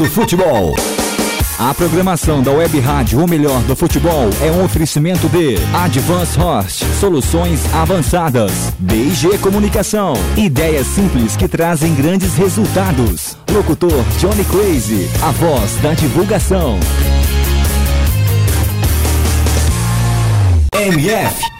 do futebol. A programação da Web Rádio O Melhor do Futebol é um oferecimento de Advance Host, soluções avançadas, DG Comunicação, ideias simples que trazem grandes resultados. Locutor Johnny Crazy, a voz da divulgação. MF.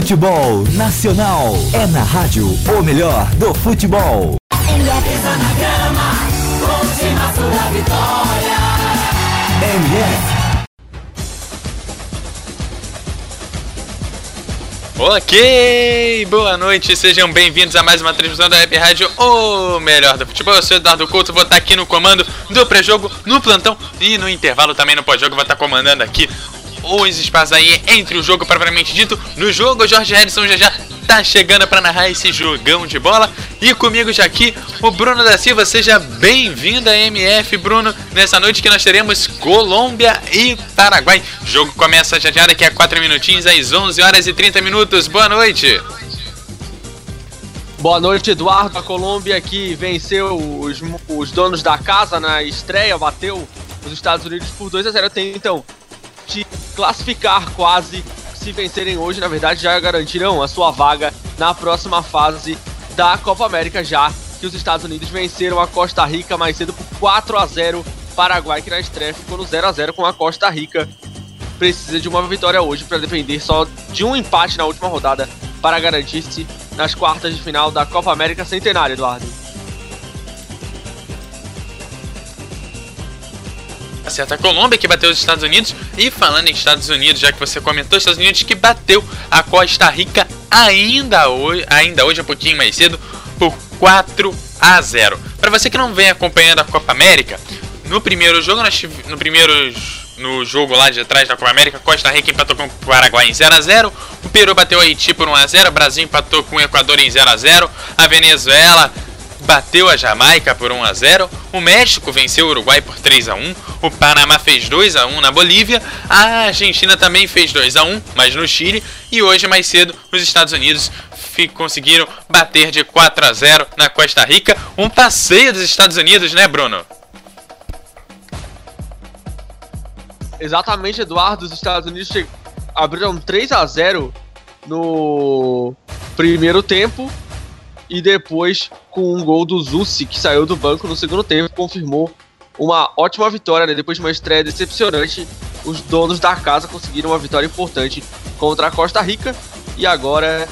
Futebol Nacional é na rádio o melhor do futebol. MF na última sua vitória. MF. Ok, boa noite, sejam bem-vindos a mais uma transmissão da Web Rádio, o melhor do futebol. Eu sou Eduardo Couto, vou estar aqui no comando do pré-jogo, no plantão e no intervalo também no pós-jogo. Vou estar comandando aqui os espaços aí entre o jogo propriamente dito. No jogo, o Jorge Harrison já já tá chegando para narrar esse jogão de bola. E comigo já aqui, o Bruno da Silva. Seja bem-vindo a MF, Bruno, nessa noite que nós teremos Colômbia e Paraguai. O jogo começa já já daqui a 4 minutinhos, às 11 horas e 30 minutos. Boa noite. Boa noite, Eduardo. A Colômbia que venceu os, os donos da casa na estreia, bateu os Estados Unidos por 2 a 0. Tem então classificar quase. Se vencerem hoje, na verdade, já garantirão a sua vaga na próxima fase da Copa América, já que os Estados Unidos venceram a Costa Rica mais cedo por 4 a 0 Paraguai, que na estreia ficou no 0 a 0 com a Costa Rica. Precisa de uma vitória hoje para depender só de um empate na última rodada para garantir-se nas quartas de final da Copa América Centenário, Eduardo. Certa Colômbia que bateu os Estados Unidos. E falando em Estados Unidos, já que você comentou, Estados Unidos que bateu a Costa Rica ainda hoje, ainda hoje um pouquinho mais cedo, por 4 a 0. Para você que não vem acompanhando a Copa América, no primeiro jogo, nós no primeiro no jogo lá de trás da Copa América, Costa Rica empatou com o Paraguai em 0 a 0, o Peru bateu Haiti por 1 a 0, o Brasil empatou com o Equador em 0 a 0, a Venezuela bateu a Jamaica por 1 a 0, o México venceu o Uruguai por 3 a 1, o Panamá fez 2 a 1 na Bolívia, a Argentina também fez 2 a 1, mas no Chile, e hoje mais cedo os Estados Unidos conseguiram bater de 4 a 0 na Costa Rica, um passeio dos Estados Unidos, né, Bruno? Exatamente, Eduardo, os Estados Unidos abriram 3 a 0 no primeiro tempo e depois com um gol do Zussi, que saiu do banco no segundo tempo, confirmou uma ótima vitória, né? Depois de uma estreia decepcionante, os donos da casa conseguiram uma vitória importante contra a Costa Rica e agora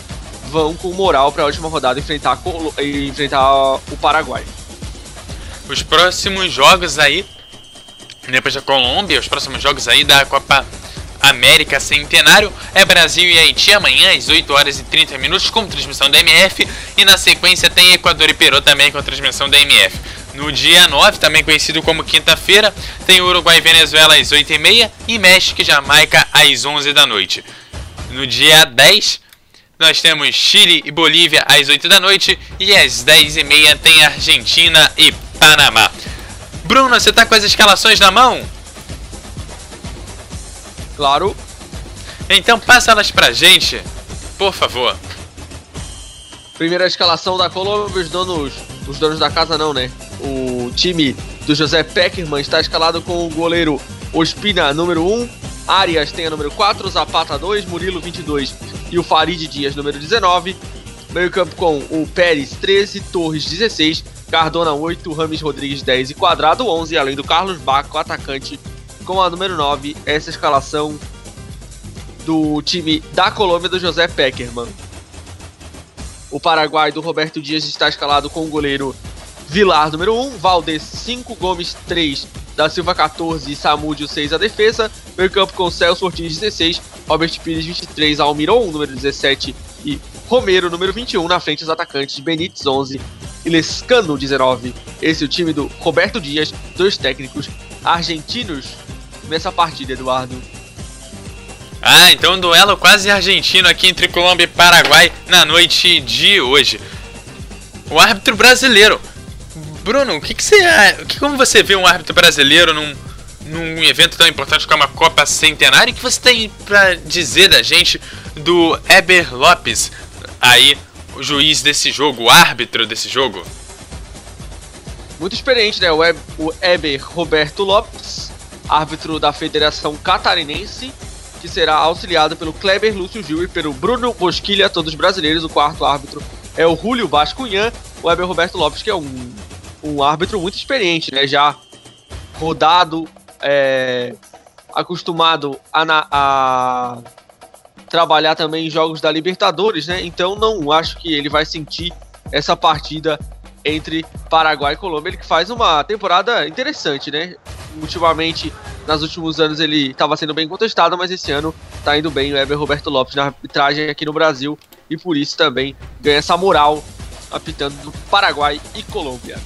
vão com moral para a última rodada enfrentar, enfrentar o Paraguai. Os próximos jogos aí, depois da Colômbia, os próximos jogos aí da Copa América Centenário é Brasil e Haiti amanhã às 8 horas e 30 minutos com transmissão da MF e na sequência tem Equador e Peru também com transmissão da MF. No dia 9, também conhecido como quinta-feira, tem Uruguai e Venezuela às 8h30 e México e Jamaica às 11 da noite. No dia 10, nós temos Chile e Bolívia às 8 da noite e às 10h30 tem Argentina e Panamá. Bruno, você tá com as escalações na mão? Claro. Então passa elas pra gente, por favor. Primeira escalação da Colômbia, os donos, os donos da casa não, né? O time do José Peckerman está escalado com o goleiro Ospina, número 1, Arias tem a número 4, Zapata 2, Murilo 22 e o Farid Dias, número 19. Meio campo com o Pérez 13, Torres 16, Cardona 8, Rames Rodrigues 10 e Quadrado 11, além do Carlos Baco, atacante com a número 9, essa escalação do time da Colômbia do José Peckerman. O Paraguai do Roberto Dias está escalado com o goleiro Vilar, número 1, Valdez 5, Gomes 3, da Silva 14 e Samúdio 6 a defesa. Meio campo com Celso Ortiz 16, Robert Pires 23, Almiron número 17 e Romero número 21. Na frente os atacantes Benítez 11 e Lescano 19. Esse é o time do Roberto Dias, dois técnicos argentinos nessa partida, Eduardo. Ah, então um duelo quase argentino aqui entre Colômbia e Paraguai na noite de hoje. O árbitro brasileiro. Bruno, o que, que você. Que, como você vê um árbitro brasileiro num, num evento tão importante como a Copa Centenária? O que você tem para dizer da gente do Eber Lopes, aí, o juiz desse jogo, o árbitro desse jogo? Muito experiente, né? O, o Eber Roberto Lopes, árbitro da Federação Catarinense que será auxiliado pelo Kleber Lúcio Gil e pelo Bruno Bosquilha, todos brasileiros. O quarto árbitro é o Julio Bascunhan, o Weber Roberto Lopes, que é um, um árbitro muito experiente, né? Já rodado, é, acostumado a, a, trabalhar também em jogos da Libertadores, né? Então não acho que ele vai sentir essa partida entre Paraguai e Colômbia. Ele que faz uma temporada interessante, né? Ultimamente nos últimos anos ele estava sendo bem contestado, mas esse ano está indo bem o Eber Roberto Lopes na arbitragem aqui no Brasil e por isso também ganha essa moral apitando do Paraguai e Colômbia.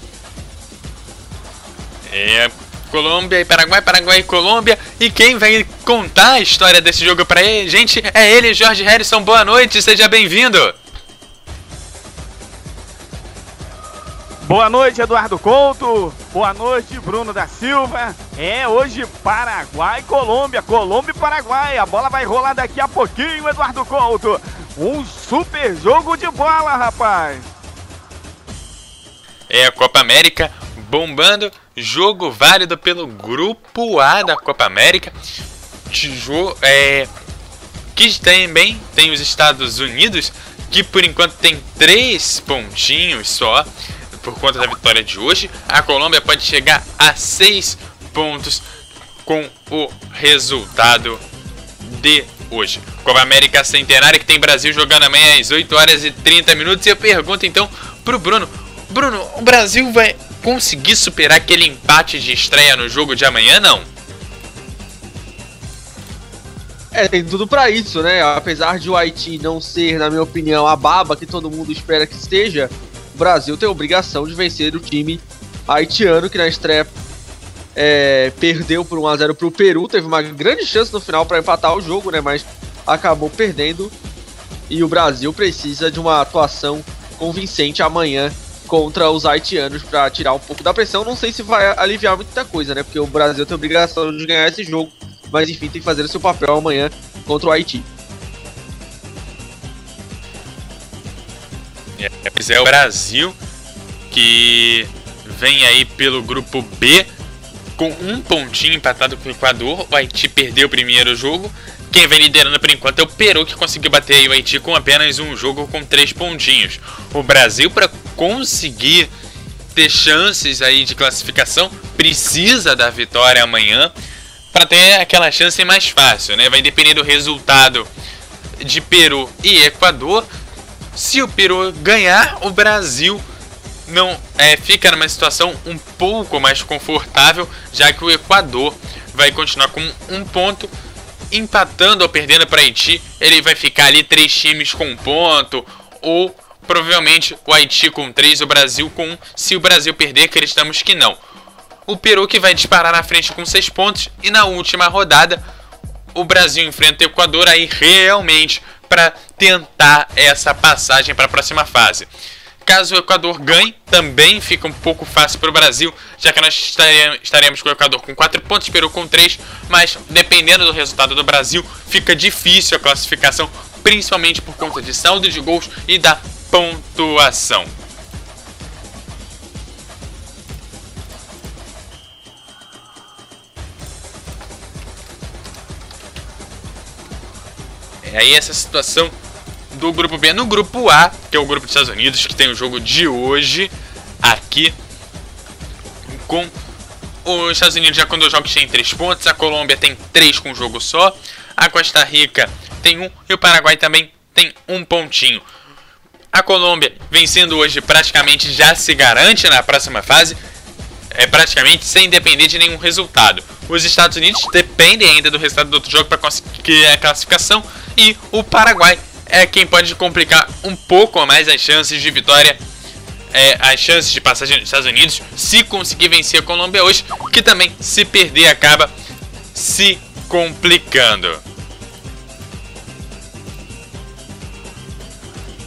É, Colômbia e Paraguai, Paraguai e Colômbia. E quem vai contar a história desse jogo pra gente é ele, Jorge Harrison. Boa noite, seja bem-vindo. Boa noite, Eduardo Couto. Boa noite, Bruno da Silva. É hoje Paraguai e Colômbia. Colômbia e Paraguai. A bola vai rolar daqui a pouquinho, Eduardo Couto. Um super jogo de bola, rapaz. É a Copa América bombando. Jogo válido pelo Grupo A da Copa América. É, que também tem os Estados Unidos, que por enquanto tem três pontinhos só por conta da vitória de hoje, a Colômbia pode chegar a 6 pontos com o resultado de hoje. Copa América Centenária que tem Brasil jogando amanhã às 8 horas e 30 minutos. E eu pergunto então pro Bruno: Bruno, o Brasil vai conseguir superar aquele empate de estreia no jogo de amanhã? Não. É, tem tudo para isso, né? Apesar de o Haiti não ser, na minha opinião, a baba que todo mundo espera que seja, o Brasil tem a obrigação de vencer o time haitiano, que na estreia é, perdeu por 1x0 para o Peru. Teve uma grande chance no final para empatar o jogo, né? Mas acabou perdendo. E o Brasil precisa de uma atuação convincente amanhã contra os haitianos para tirar um pouco da pressão. Não sei se vai aliviar muita coisa, né? Porque o Brasil tem a obrigação de ganhar esse jogo. Mas enfim, tem que fazer o seu papel amanhã contra o Haiti. É, pois é, o Brasil que vem aí pelo grupo B com um pontinho empatado com o Equador. O Haiti perdeu o primeiro jogo. Quem vem liderando por enquanto é o Peru, que conseguiu bater o Haiti com apenas um jogo com três pontinhos. O Brasil, para conseguir ter chances aí de classificação, precisa da vitória amanhã para ter aquela chance mais fácil, né? Vai depender do resultado de Peru e Equador se o Peru ganhar, o Brasil não é, fica numa situação um pouco mais confortável, já que o Equador vai continuar com um ponto, empatando ou perdendo para Haiti, ele vai ficar ali três times com um ponto, ou provavelmente o Haiti com três, o Brasil com um. Se o Brasil perder, acreditamos que não. O Peru que vai disparar na frente com seis pontos, e na última rodada, o Brasil enfrenta o Equador aí realmente para tentar essa passagem para a próxima fase. Caso o Equador ganhe, também fica um pouco fácil para o Brasil, já que nós estaremos com o Equador com 4 pontos, Peru com 3, mas dependendo do resultado do Brasil, fica difícil a classificação, principalmente por conta de saldo de gols e da pontuação. Aí essa situação do grupo B. No grupo A, que é o grupo dos Estados Unidos, que tem o jogo de hoje aqui com os Estados Unidos já com dois jogos tem três pontos, a Colômbia tem três com um jogo só, a Costa Rica tem um e o Paraguai também tem um pontinho. A Colômbia vencendo hoje praticamente já se garante na próxima fase, é praticamente sem depender de nenhum resultado. Os Estados Unidos dependem ainda do resultado do outro jogo para conseguir a classificação e o Paraguai é quem pode complicar um pouco mais as chances de vitória é, as chances de passagem nos Estados Unidos se conseguir vencer a Colômbia hoje, que também, se perder, acaba se complicando.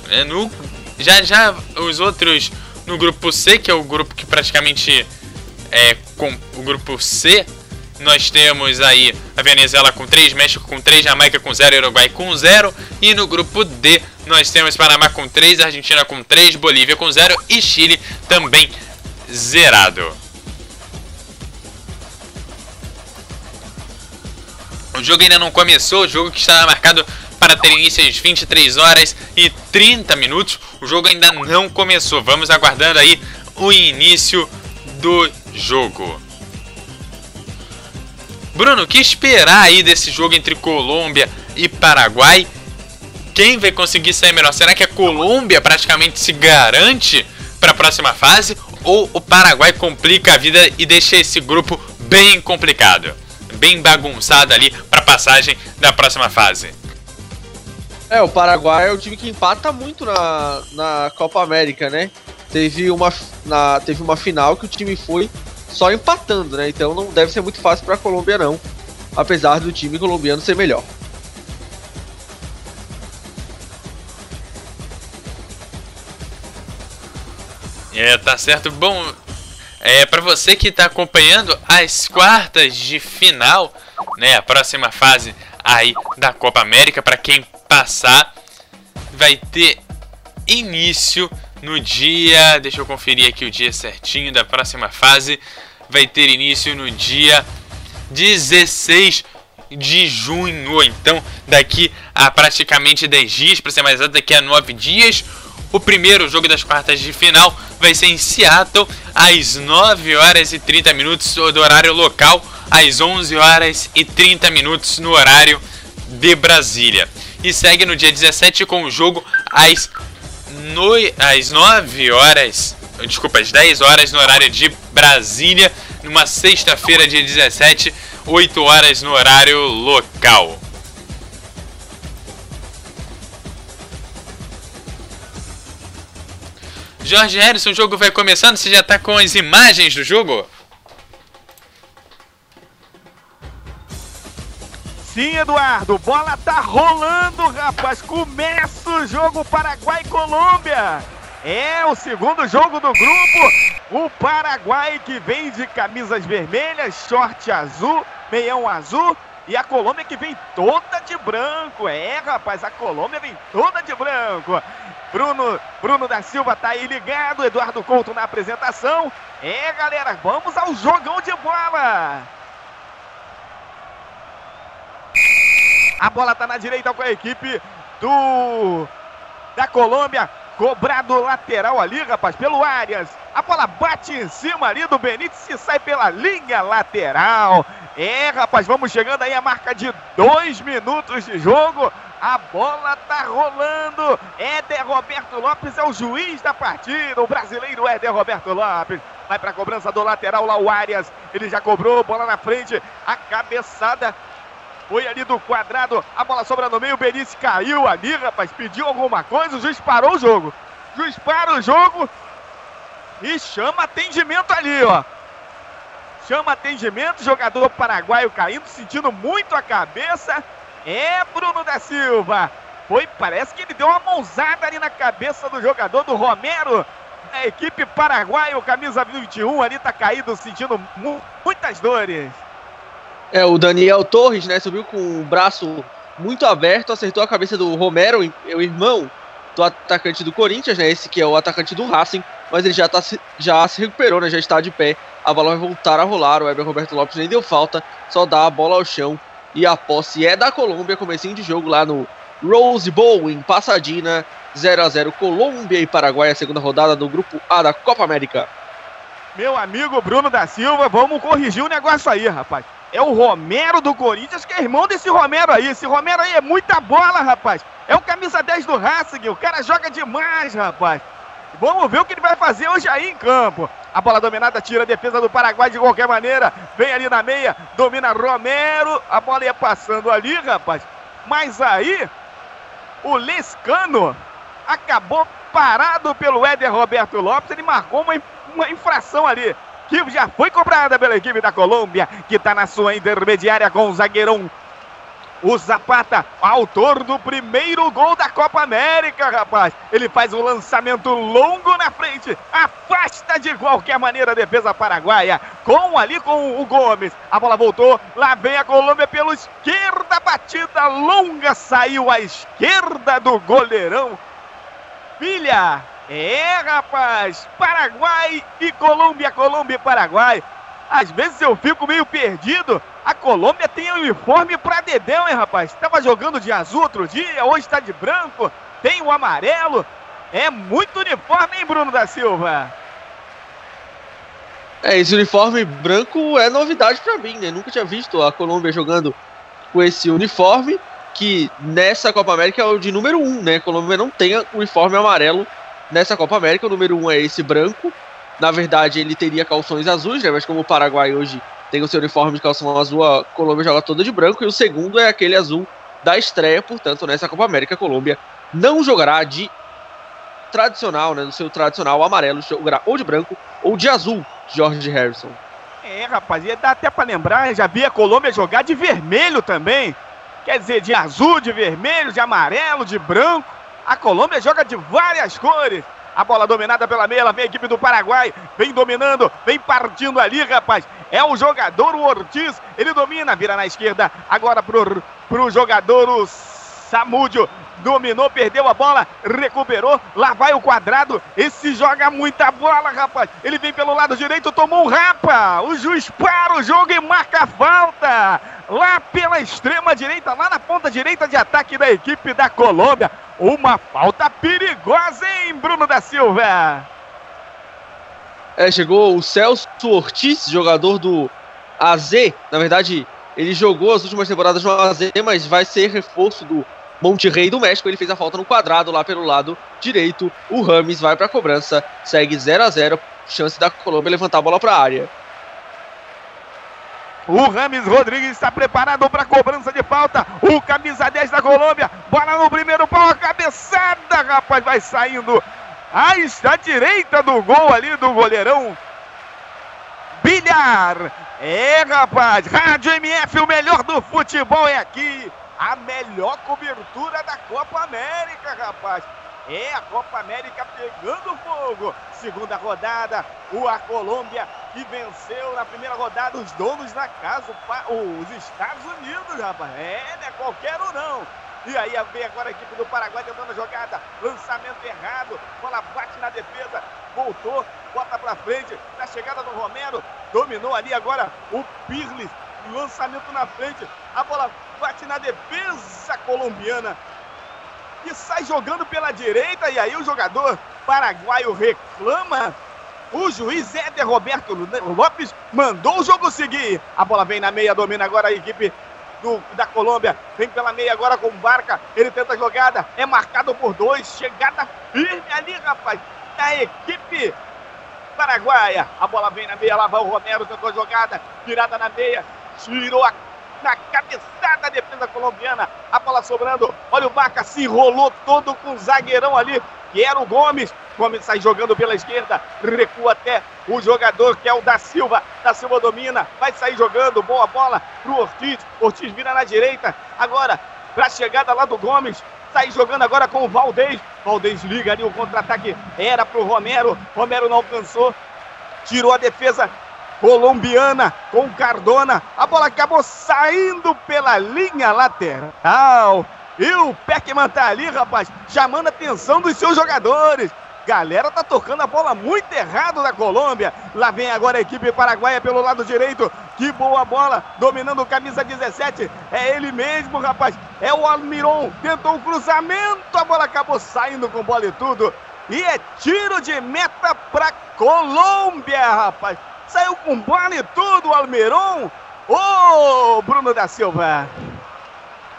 É, no, já já os outros no grupo C, que é o grupo que praticamente é com o grupo C, nós temos aí a Venezuela com 3, México com 3, Jamaica com 0, Uruguai com 0. E no grupo D nós temos Panamá com 3, Argentina com 3, Bolívia com 0 e Chile também zerado. O jogo ainda não começou, o jogo que está marcado para ter início às 23 horas e 30 minutos. O jogo ainda não começou. Vamos aguardando aí o início do jogo. Bruno, o que esperar aí desse jogo entre Colômbia e Paraguai? Quem vai conseguir sair melhor? Será que a Colômbia praticamente se garante para a próxima fase? Ou o Paraguai complica a vida e deixa esse grupo bem complicado? Bem bagunçado ali para a passagem da próxima fase? É, o Paraguai é o time que empata muito na, na Copa América, né? Teve uma, na, teve uma final que o time foi só empatando, né? Então não deve ser muito fácil para a Colômbia não, apesar do time colombiano ser melhor. É, tá certo. Bom, é para você que está acompanhando as quartas de final, né, a próxima fase aí da Copa América, para quem passar, vai ter início no dia. Deixa eu conferir aqui o dia certinho da próxima fase. Vai ter início no dia 16 de junho. Então, daqui a praticamente 10 dias, para ser mais exato, daqui a 9 dias. O primeiro jogo das quartas de final vai ser em Seattle, às 9 horas e 30 minutos do horário local, às 11 horas e 30 minutos no horário de Brasília. E segue no dia 17 com o jogo às no, às 9 horas, desculpa, às 10 horas no horário de Brasília, numa sexta-feira, dia 17, 8 horas no horário local. Jorge Harrison, o jogo vai começando, você já está com as imagens do jogo? Sim, Eduardo, bola tá rolando, rapaz. Começa o jogo Paraguai e Colômbia. É o segundo jogo do grupo. O Paraguai que vem de camisas vermelhas, short azul, meião azul. E a Colômbia que vem toda de branco. É, rapaz, a Colômbia vem toda de branco. Bruno, Bruno da Silva tá aí ligado. Eduardo Couto na apresentação. É, galera, vamos ao jogão de bola. A bola está na direita com a equipe do da Colômbia. Cobrado lateral ali, rapaz, pelo Arias. A bola bate em cima ali do Benítez e sai pela linha lateral. É, rapaz, vamos chegando aí a marca de dois minutos de jogo. A bola tá rolando. Éder Roberto Lopes é o juiz da partida. O brasileiro Éder Roberto Lopes. Vai para a cobrança do lateral lá o Arias. Ele já cobrou, bola na frente. A cabeçada foi ali do quadrado, a bola sobra no meio, o Benício caiu ali, rapaz, pediu alguma coisa, o juiz parou o jogo. O juiz para o jogo e chama atendimento ali, ó. Chama atendimento, jogador paraguaio caindo, sentindo muito a cabeça. É Bruno da Silva. Foi, parece que ele deu uma mãozada ali na cabeça do jogador do Romero. A equipe paraguaia, o camisa 21 ali tá caído, sentindo mu muitas dores. É, o Daniel Torres, né, subiu com o braço muito aberto, acertou a cabeça do Romero, o irmão do atacante do Corinthians, né, esse que é o atacante do Racing, mas ele já, tá, já se recuperou, né, já está de pé, a bola vai voltar a rolar, o Weber Roberto Lopes nem deu falta, só dá a bola ao chão e a posse é da Colômbia, comecinho de jogo lá no Rose Bowl em Pasadena, 0 a 0 Colômbia e Paraguai, a segunda rodada do grupo A da Copa América. Meu amigo Bruno da Silva, vamos corrigir o negócio aí, rapaz é o Romero do Corinthians, que é irmão desse Romero aí. Esse Romero aí é muita bola, rapaz. É o camisa 10 do Racing, o cara joga demais, rapaz. Vamos ver o que ele vai fazer hoje aí em campo. A bola dominada tira a defesa do Paraguai de qualquer maneira. Vem ali na meia, domina Romero. A bola ia passando ali, rapaz. Mas aí, o Lescano acabou parado pelo Éder Roberto Lopes, ele marcou uma, uma infração ali, que já foi cobrada pela equipe da Colômbia, que está na sua intermediária com o zagueirão o Zapata, autor do primeiro gol da Copa América, rapaz. Ele faz um lançamento longo na frente, afasta de qualquer maneira a defesa paraguaia. Com ali com o Gomes. A bola voltou, lá vem a Colômbia pela esquerda, batida longa, saiu à esquerda do goleirão. Filha, é rapaz, Paraguai e Colômbia, Colômbia e Paraguai. Às vezes eu fico meio perdido. A Colômbia tem uniforme pra Dedéu, hein, rapaz? Tava jogando de azul outro dia, hoje tá de branco. Tem o amarelo. É muito uniforme, hein, Bruno da Silva? É, esse uniforme branco é novidade para mim, né? Nunca tinha visto a Colômbia jogando com esse uniforme, que nessa Copa América é o de número 1, um, né? A Colômbia não tem uniforme amarelo nessa Copa América, o número 1 um é esse branco. Na verdade, ele teria calções azuis, né? Mas como o Paraguai hoje tem o seu uniforme de calção azul, a Colômbia joga toda de branco. E o segundo é aquele azul da estreia, portanto, nessa Copa América, a Colômbia não jogará de tradicional, né? No seu tradicional amarelo, jogará ou de branco ou de azul, George Harrison. É, rapaz, e dá até para lembrar, já vi a Colômbia jogar de vermelho também. Quer dizer, de azul, de vermelho, de amarelo, de branco. A Colômbia joga de várias cores. A bola dominada pela meia, vem a equipe do Paraguai, vem dominando, vem partindo ali, rapaz. É o jogador, o Ortiz, ele domina, vira na esquerda, agora pro, pro jogador, o Samúdio. Dominou, perdeu a bola, recuperou, lá vai o quadrado. Esse joga muita bola, rapaz. Ele vem pelo lado direito, tomou um rapa. O juiz para o jogo e marca a falta. Lá pela extrema direita, lá na ponta direita de ataque da equipe da Colômbia. Uma falta perigosa, hein, Bruno da Silva? É, chegou o Celso Ortiz, jogador do AZ. Na verdade, ele jogou as últimas temporadas no AZ, mas vai ser reforço do Monte Rei do México. Ele fez a falta no quadrado lá pelo lado direito. O Rames vai para a cobrança, segue 0 a 0 Chance da Colômbia levantar a bola para a área. O Rames Rodrigues está preparado para a cobrança de falta. O camisa 10 da Colômbia. Bola no primeiro pau, a cabeçada, rapaz, vai saindo. Aí está direita do gol ali do goleirão. Bilhar. É, rapaz. Rádio MF, o melhor do futebol é aqui. A melhor cobertura da Copa América, rapaz. É a Copa América pegando fogo. Segunda rodada, o a Colômbia que venceu na primeira rodada os donos da casa, os Estados Unidos, rapaz. É, não é qualquer um não. E aí vem agora a equipe do Paraguai tentando a jogada. Lançamento errado. Bola bate na defesa. Voltou, bota pra frente. Na chegada do Romero. Dominou ali agora o Pirles. Lançamento na frente. A bola bate na defesa colombiana e sai jogando pela direita. E aí o jogador paraguaio reclama. O juiz Éder Roberto Lopes mandou o jogo seguir. A bola vem na meia, domina agora a equipe do, da Colômbia. Vem pela meia agora com Barca. Ele tenta a jogada. É marcado por dois. Chegada firme ali, rapaz. Da equipe paraguaia. A bola vem na meia. Lá vai o Romero. Tentou a jogada. Virada na meia. Tirou a na cabeçada da defesa colombiana. A bola sobrando. Olha o Baca se enrolou todo com o zagueirão ali, que era o Gomes. Gomes sai jogando pela esquerda, recua até o jogador que é o da Silva. Da Silva domina, vai sair jogando. Boa bola pro Ortiz. Ortiz vira na direita. Agora, pra chegada lá do Gomes. Sai jogando agora com o Valdez. Valdez liga ali o contra-ataque. Era pro Romero. Romero não alcançou. Tirou a defesa colombiana com Cardona. A bola acabou saindo pela linha lateral. E o Peckman tá ali, rapaz, chamando a atenção dos seus jogadores. Galera tá tocando a bola muito errado da Colômbia. Lá vem agora a equipe paraguaia pelo lado direito. Que boa bola, dominando o camisa 17. É ele mesmo, rapaz. É o Almiron. Tentou o um cruzamento, a bola acabou saindo com bola e tudo. E é tiro de meta para Colômbia, rapaz. Saiu com bola e tudo, Almeron. Ô, oh, Bruno da Silva.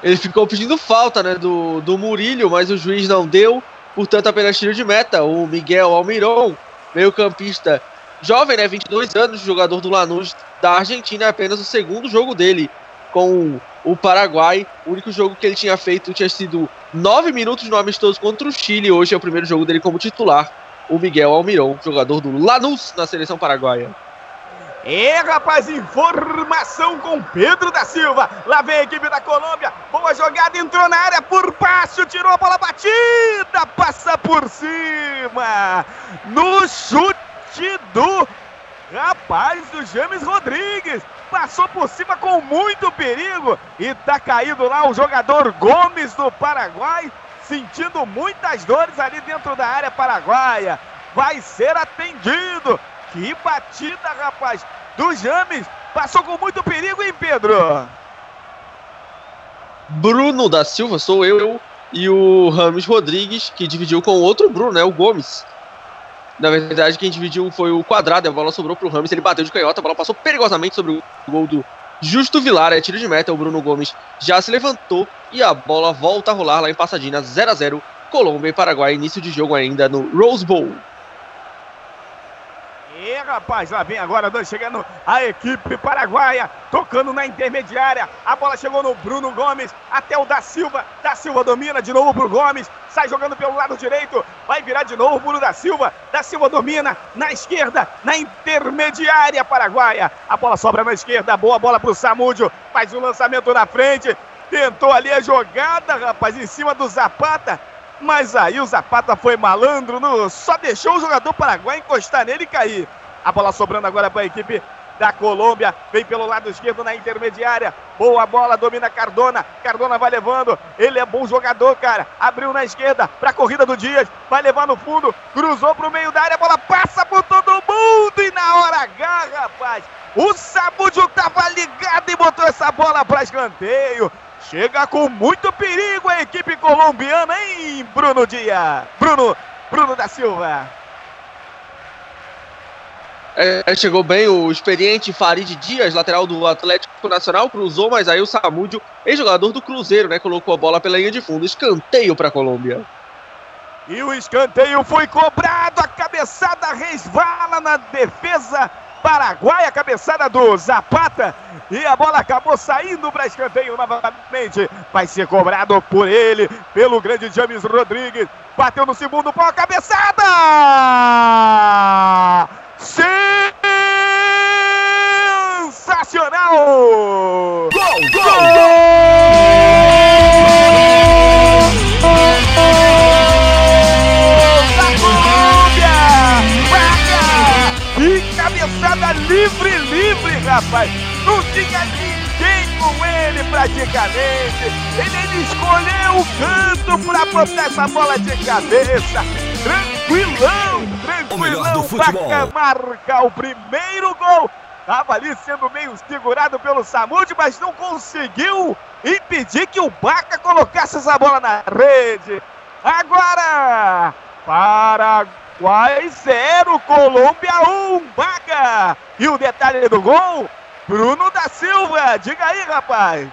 Ele ficou pedindo falta, né, do, do Murilho, mas o juiz não deu. Portanto, apenas tiro de meta. O Miguel Almiron, meio campista jovem, né, 22 anos, jogador do Lanús da Argentina, é apenas o segundo jogo dele com o Paraguai. O único jogo que ele tinha feito tinha sido nove minutos no amistoso contra o Chile. Hoje é o primeiro jogo dele como titular. O Miguel Almiron, jogador do Lanús na seleção paraguaia. É, rapaz, informação com Pedro da Silva. Lá vem a equipe da Colômbia. Boa jogada, entrou na área por baixo, tirou a bola batida, passa por cima. No chute do rapaz do James Rodrigues. Passou por cima com muito perigo e tá caído lá o jogador Gomes do Paraguai, sentindo muitas dores ali dentro da área paraguaia. Vai ser atendido. Que batida, rapaz, do James. Passou com muito perigo, hein, Pedro? Bruno da Silva, sou eu e o Rames Rodrigues, que dividiu com outro Bruno, né, o Gomes. Na verdade, quem dividiu foi o quadrado, a bola sobrou pro Rames, ele bateu de canhota, a bola passou perigosamente sobre o gol do Justo Vilar, é tiro de meta, o Bruno Gomes já se levantou e a bola volta a rolar lá em Passadina, 0 a 0 Colômbia e Paraguai, início de jogo ainda no Rose Bowl. E rapaz, lá vem agora dois chegando a equipe paraguaia, tocando na intermediária. A bola chegou no Bruno Gomes, até o da Silva. Da Silva domina de novo pro Gomes, sai jogando pelo lado direito, vai virar de novo o Bruno da Silva. Da Silva domina na esquerda, na intermediária paraguaia. A bola sobra na esquerda, boa bola pro Samúdio, faz o um lançamento na frente. Tentou ali a jogada, rapaz, em cima do Zapata. Mas aí o Zapata foi malandro, no, só deixou o jogador paraguai encostar nele e cair. A bola sobrando agora para a equipe da Colômbia. Vem pelo lado esquerdo na intermediária. Boa bola, domina Cardona. Cardona vai levando. Ele é bom jogador, cara. Abriu na esquerda para a corrida do Dias. Vai levar no fundo. Cruzou para o meio da área. A bola passa por todo mundo. E na hora H, rapaz. O Sabudio estava ligado e botou essa bola para escanteio. Chega com muito perigo a equipe colombiana, hein, Bruno Dias? Bruno, Bruno da Silva. É, chegou bem o experiente Farid Dias, lateral do Atlético Nacional, cruzou, mas aí o Samúdio, ex-jogador do Cruzeiro, né, colocou a bola pela linha de fundo. Escanteio para a Colômbia. E o escanteio foi cobrado, a cabeçada resvala na defesa Paraguai, a cabeçada do Zapata. E a bola acabou saindo para escanteio novamente. Vai ser cobrado por ele, pelo grande James Rodrigues. Bateu no segundo pau, cabeçada! Sensacional! Gol! Gol! Gol! cabeçada livre, livre, rapaz. Tinha ninguém com ele praticamente. Ele, ele escolheu o canto para botar essa bola de cabeça. Tranquilão, tranquilão para marcar o primeiro gol. Tava ali sendo meio segurado pelo Samud, mas não conseguiu impedir que o Baca colocasse essa bola na rede. Agora, para Paraguai 0, Colômbia 1, um, Baca. E o detalhe do gol, Bruno da Silva. Diga aí, rapaz.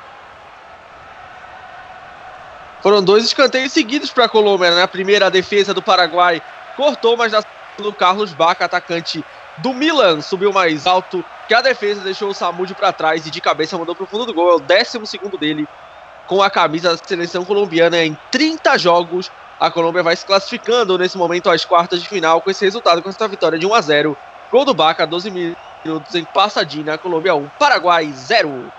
Foram dois escanteios seguidos para a Colômbia. Na né? primeira, a defesa do Paraguai cortou, mas na Carlos Baca, atacante do Milan, subiu mais alto que a defesa, deixou o Samúdio para trás e de cabeça mandou para o fundo do gol. É o décimo segundo dele com a camisa da seleção colombiana em 30 jogos a Colômbia vai se classificando nesse momento às quartas de final com esse resultado, com essa vitória de 1 a 0 Gol do Baca, 12 minutos em Passadina, Colômbia 1, Paraguai 0.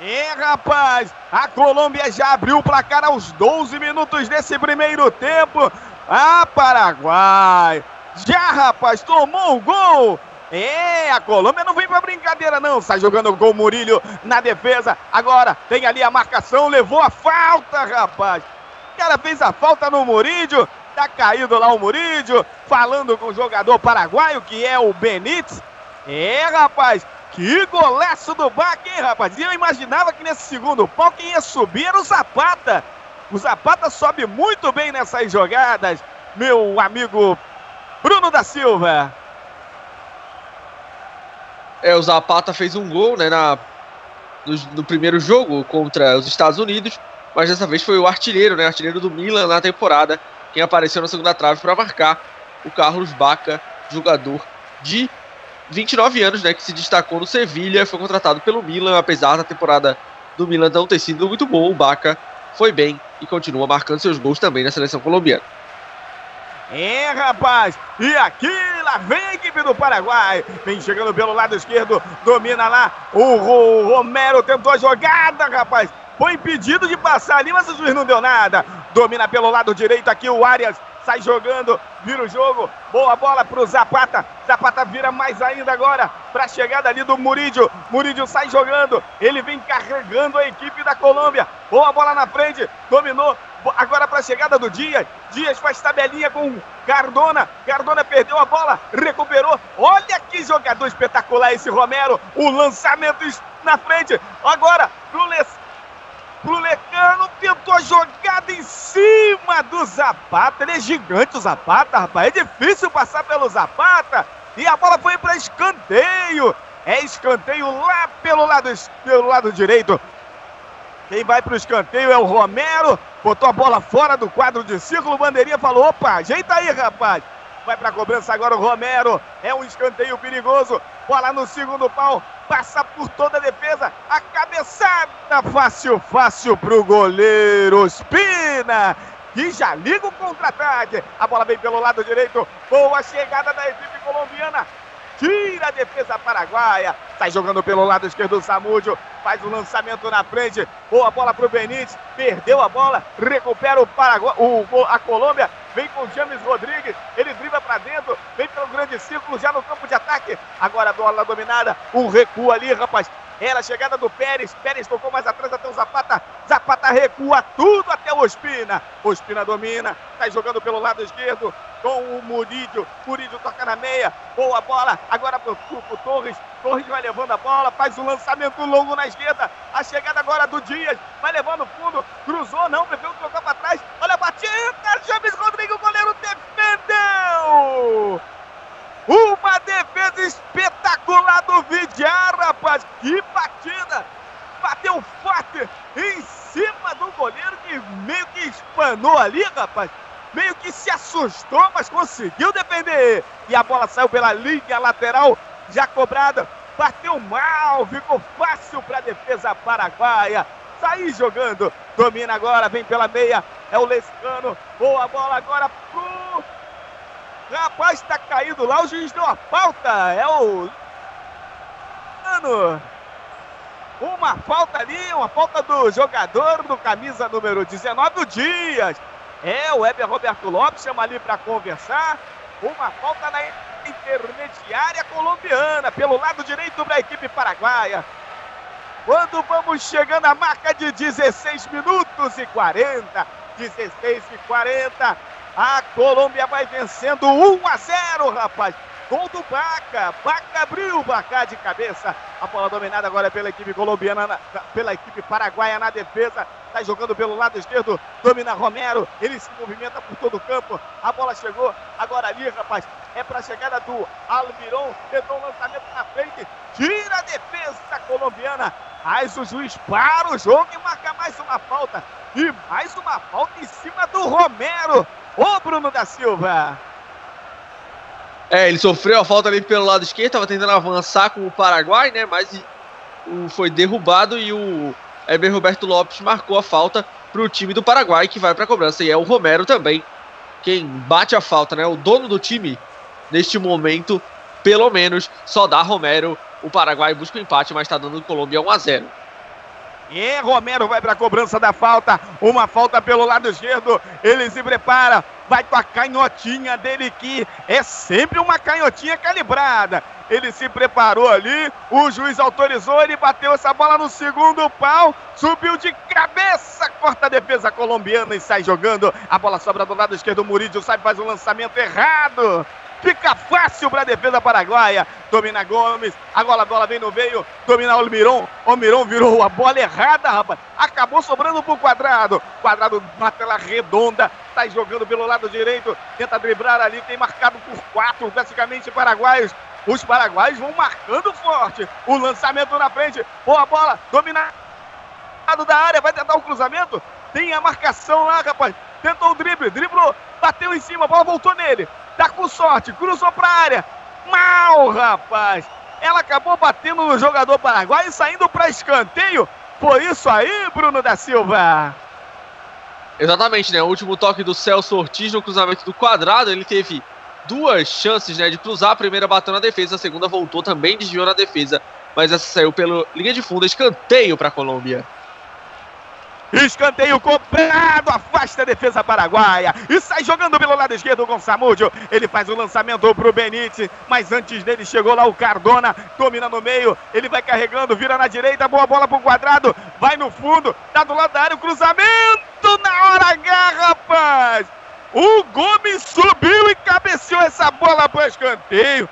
É, rapaz, a Colômbia já abriu o placar aos 12 minutos desse primeiro tempo. Ah, Paraguai, já, rapaz, tomou o gol. É, a Colômbia não vem pra brincadeira, não. Sai jogando com o Murilho na defesa. Agora tem ali a marcação, levou a falta, rapaz. O cara fez a falta no Murídio. Tá caído lá o Murídio, falando com o jogador paraguaio, que é o Benítez. É, rapaz, que golaço do Baque, hein, rapaz? E eu imaginava que nesse segundo pau quem ia subir era o Zapata. O Zapata sobe muito bem nessas jogadas, meu amigo Bruno da Silva. É, o Zapata fez um gol, né, na, no, no primeiro jogo contra os Estados Unidos mas dessa vez foi o artilheiro, né? Artilheiro do Milan na temporada, quem apareceu na segunda trave para marcar o Carlos Baca, jogador de 29 anos, né? Que se destacou no Sevilha, foi contratado pelo Milan, apesar da temporada do Milan não ter sido muito bom. O Baca foi bem e continua marcando seus gols também na seleção colombiana. É, rapaz! E aqui, lá vem a equipe do Paraguai. Vem chegando pelo lado esquerdo, domina lá. O Romero tentou a jogada, rapaz. Foi impedido de passar ali, mas o juiz não deu nada. Domina pelo lado direito aqui o Arias. Sai jogando, vira o jogo. Boa bola pro Zapata. Zapata vira mais ainda agora para a chegada ali do Murídio. Murídio sai jogando. Ele vem carregando a equipe da Colômbia. Boa bola na frente. Dominou. Agora para a chegada do Dias. Dias faz tabelinha com Cardona. Cardona perdeu a bola. Recuperou. Olha que jogador espetacular esse Romero. O lançamento na frente. Agora pro pro Lecano, tentou a jogada em cima do Zapata. Ele é gigante, o Zapata, rapaz. É difícil passar pelo Zapata. E a bola foi para escanteio. É escanteio lá pelo lado, pelo lado direito. Quem vai para o escanteio é o Romero. Botou a bola fora do quadro de círculo. Bandeirinha falou: opa, ajeita aí, rapaz. Vai para a cobrança agora o Romero. É um escanteio perigoso. Bola no segundo pau. Passa por toda a defesa. A cabeçada fácil, fácil para o goleiro Espina. E já liga o contra-ataque. A bola vem pelo lado direito. Boa chegada da equipe colombiana tira a defesa paraguaia. Sai jogando pelo lado esquerdo o Samúdio. Faz o lançamento na frente. Boa bola para o Benítez. Perdeu a bola. Recupera o Paraguai. O, a Colômbia. Vem com o James Rodrigues. Ele driva para dentro. Vem pelo grande círculo já no campo de ataque. Agora a bola dominada. Um recuo ali, rapaz. Era a chegada do Pérez. Pérez tocou mais atrás até o Zapata. Zapata recua tudo até o Ospina. Ospina domina. Sai jogando pelo lado esquerdo com o Murídio. Murídio toca na meia. Boa bola. Agora pro, pro Torres. Torres vai levando a bola. Faz um lançamento longo na esquerda. A chegada agora do Dias. Vai levando fundo. Cruzou, não. Preferiu tocar para a batida. James Rodrigues, o goleiro defendeu. Uma defesa espetacular do Vidiar, rapaz. Que batida. Bateu forte em cima do goleiro que meio que espanou ali, rapaz. Meio que se assustou, mas conseguiu defender. E a bola saiu pela linha lateral, já cobrada. Bateu mal, ficou fácil para a defesa paraguaia. Sair jogando, domina agora, vem pela meia. É o Lescano. Boa bola agora pro Rapaz, está caído lá, o juiz deu a falta. É o. Mano. Uma falta ali, uma falta do jogador do camisa número 19, o Dias. É, o Weber Roberto Lopes chama ali para conversar. Uma falta na intermediária colombiana, pelo lado direito da equipe paraguaia. Quando vamos chegando à marca de 16 minutos e 40, 16 e 40, a Colômbia vai vencendo 1 a 0, rapaz. Gol do Baca. Baca abriu o Baca de cabeça. A bola dominada agora pela equipe colombiana, na, pela equipe paraguaia na defesa. Está jogando pelo lado esquerdo. Domina Romero. Ele se movimenta por todo o campo. A bola chegou agora ali, rapaz. É para a chegada do Almiron. Tentou um lançamento na frente. Tira a defesa colombiana. Mas o juiz para o jogo e marca mais uma falta. E mais uma falta em cima do Romero. Ô Bruno da Silva! É, ele sofreu a falta ali pelo lado esquerdo, estava tentando avançar com o Paraguai, né? Mas foi derrubado e o Eber Roberto Lopes marcou a falta para o time do Paraguai que vai para a cobrança. E é o Romero também quem bate a falta, né? O dono do time neste momento, pelo menos, só dá Romero. O Paraguai busca o empate, mas está dando Colômbia 1 a 0. E Romero vai para a cobrança da falta. Uma falta pelo lado esquerdo. Ele se prepara. Vai com a canhotinha dele que é sempre uma canhotinha calibrada. Ele se preparou ali. O juiz autorizou. Ele bateu essa bola no segundo pau. Subiu de cabeça. Corta a defesa colombiana e sai jogando. A bola sobra do lado esquerdo. O Murídio sai faz um lançamento errado. Fica fácil para a defesa paraguaia. Domina Gomes. Agora a bola vem no meio. Domina o Miron. O Miron virou a bola errada, rapaz. Acabou sobrando pro quadrado. Quadrado na tela redonda. Está jogando pelo lado direito. Tenta driblar ali. Tem marcado por quatro, praticamente paraguaios. Os paraguaios vão marcando forte. O lançamento na frente. Boa bola. Dominado da área. Vai tentar o cruzamento. Tem a marcação lá, rapaz. Tentou o drible. Driblou. Bateu em cima. A bola voltou nele. Tá com sorte, cruzou pra área. Mal, rapaz. Ela acabou batendo no jogador paraguaio, saindo para escanteio. Foi isso aí, Bruno da Silva? Exatamente, né? O último toque do Celso Ortiz no cruzamento do quadrado, ele teve duas chances, né, de cruzar. A primeira bateu na defesa, a segunda voltou também, desviou na defesa, mas essa saiu pela linha de fundo, escanteio para a Colômbia. Escanteio cobrado, afasta a defesa paraguaia e sai jogando pelo lado esquerdo com Samúdio. Ele faz o lançamento pro Benítez, mas antes dele chegou lá o Cardona, domina no meio, ele vai carregando, vira na direita, boa bola pro quadrado, vai no fundo, tá do lado da área, o cruzamento na hora H, rapaz! O Gomes subiu e cabeceou essa bola pro escanteio.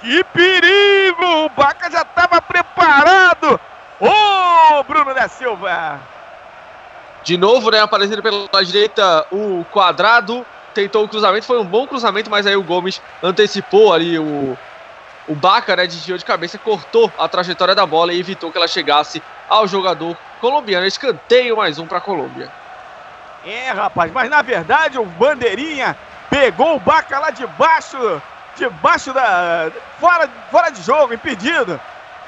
Que perigo! O Baca já estava preparado. Ô, oh, Bruno da Silva! De novo, né, aparecendo pela direita o quadrado. Tentou o cruzamento, foi um bom cruzamento, mas aí o Gomes antecipou ali o, o Baca, né, desviou de cabeça, cortou a trajetória da bola e evitou que ela chegasse ao jogador colombiano. Escanteio mais um para a Colômbia. É, rapaz, mas na verdade o Bandeirinha pegou o Baca lá de baixo, debaixo da. fora, fora de jogo, impedido.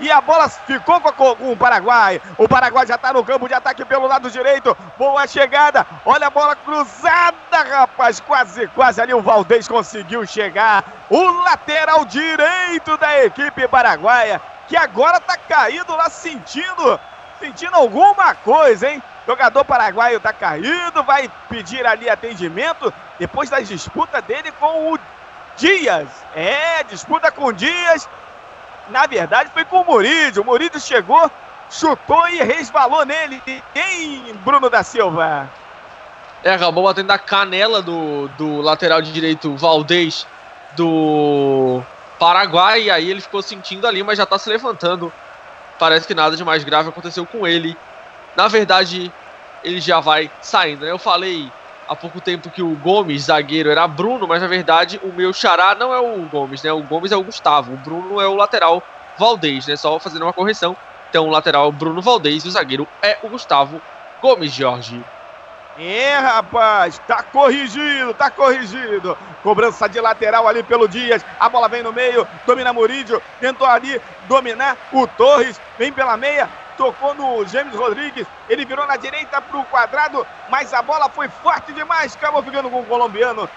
E a bola ficou com o Paraguai. O Paraguai já está no campo de ataque pelo lado direito. Boa chegada. Olha a bola cruzada, rapaz. Quase, quase ali o Valdez conseguiu chegar. O lateral direito da equipe paraguaia. Que agora está caído lá sentindo. Sentindo alguma coisa, hein? Jogador paraguaio está caído, vai pedir ali atendimento depois da disputa dele com o Dias. É, disputa com o Dias na verdade, foi com o Murídio. O Murídio chegou, chutou e resvalou nele. Quem, Bruno da Silva? É, acabou batendo na canela do, do lateral direito Valdez do Paraguai. E aí ele ficou sentindo ali, mas já tá se levantando. Parece que nada de mais grave aconteceu com ele. Na verdade, ele já vai saindo, né? Eu falei há pouco tempo que o Gomes, zagueiro, era Bruno, mas na verdade o meu xará não é o Gomes, né? O Gomes é o Gustavo, o Bruno é o lateral Valdez, né? Só fazendo uma correção. Então o lateral é o Bruno Valdez e o zagueiro é o Gustavo Gomes, Jorge. É, rapaz, tá corrigido, tá corrigido. Cobrança de lateral ali pelo Dias. A bola vem no meio, domina Murídio, tentou ali dominar o Torres, vem pela meia, tocou no James Rodrigues, ele virou na direita para o quadrado, mas a bola foi forte demais, acabou ficando com o colombiano.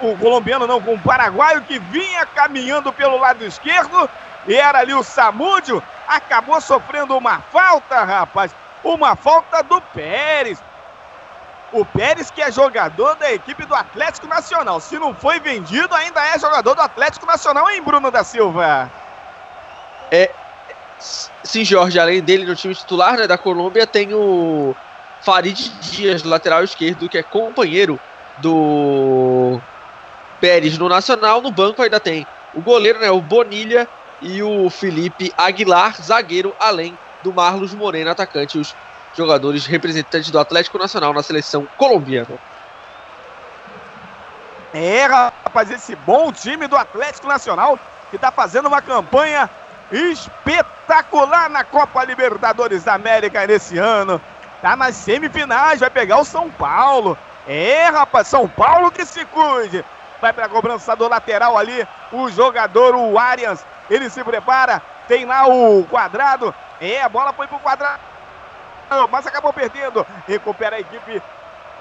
O colombiano não, com o paraguaio que vinha caminhando pelo lado esquerdo, e era ali o Samúdio, acabou sofrendo uma falta, rapaz, uma falta do Pérez. O Pérez, que é jogador da equipe do Atlético Nacional. Se não foi vendido, ainda é jogador do Atlético Nacional, hein, Bruno da Silva? É, Sim, Jorge, além dele no time titular né, da Colômbia, tem o Farid Dias, lateral esquerdo, que é companheiro do Pérez no Nacional. No banco ainda tem o goleiro, né, o Bonilha, e o Felipe Aguilar, zagueiro, além do Marlos Moreno, atacante, os jogadores representantes do Atlético Nacional na seleção colombiana. É, rapaz, esse bom time do Atlético Nacional que está fazendo uma campanha espetacular na Copa Libertadores da América nesse ano. Tá nas semifinais, vai pegar o São Paulo. É, rapaz, São Paulo que se cuide. Vai para a cobrança do lateral ali, o jogador, o Arias. Ele se prepara, tem lá o quadrado. É, a bola foi pro quadrado, mas acabou perdendo. Recupera a equipe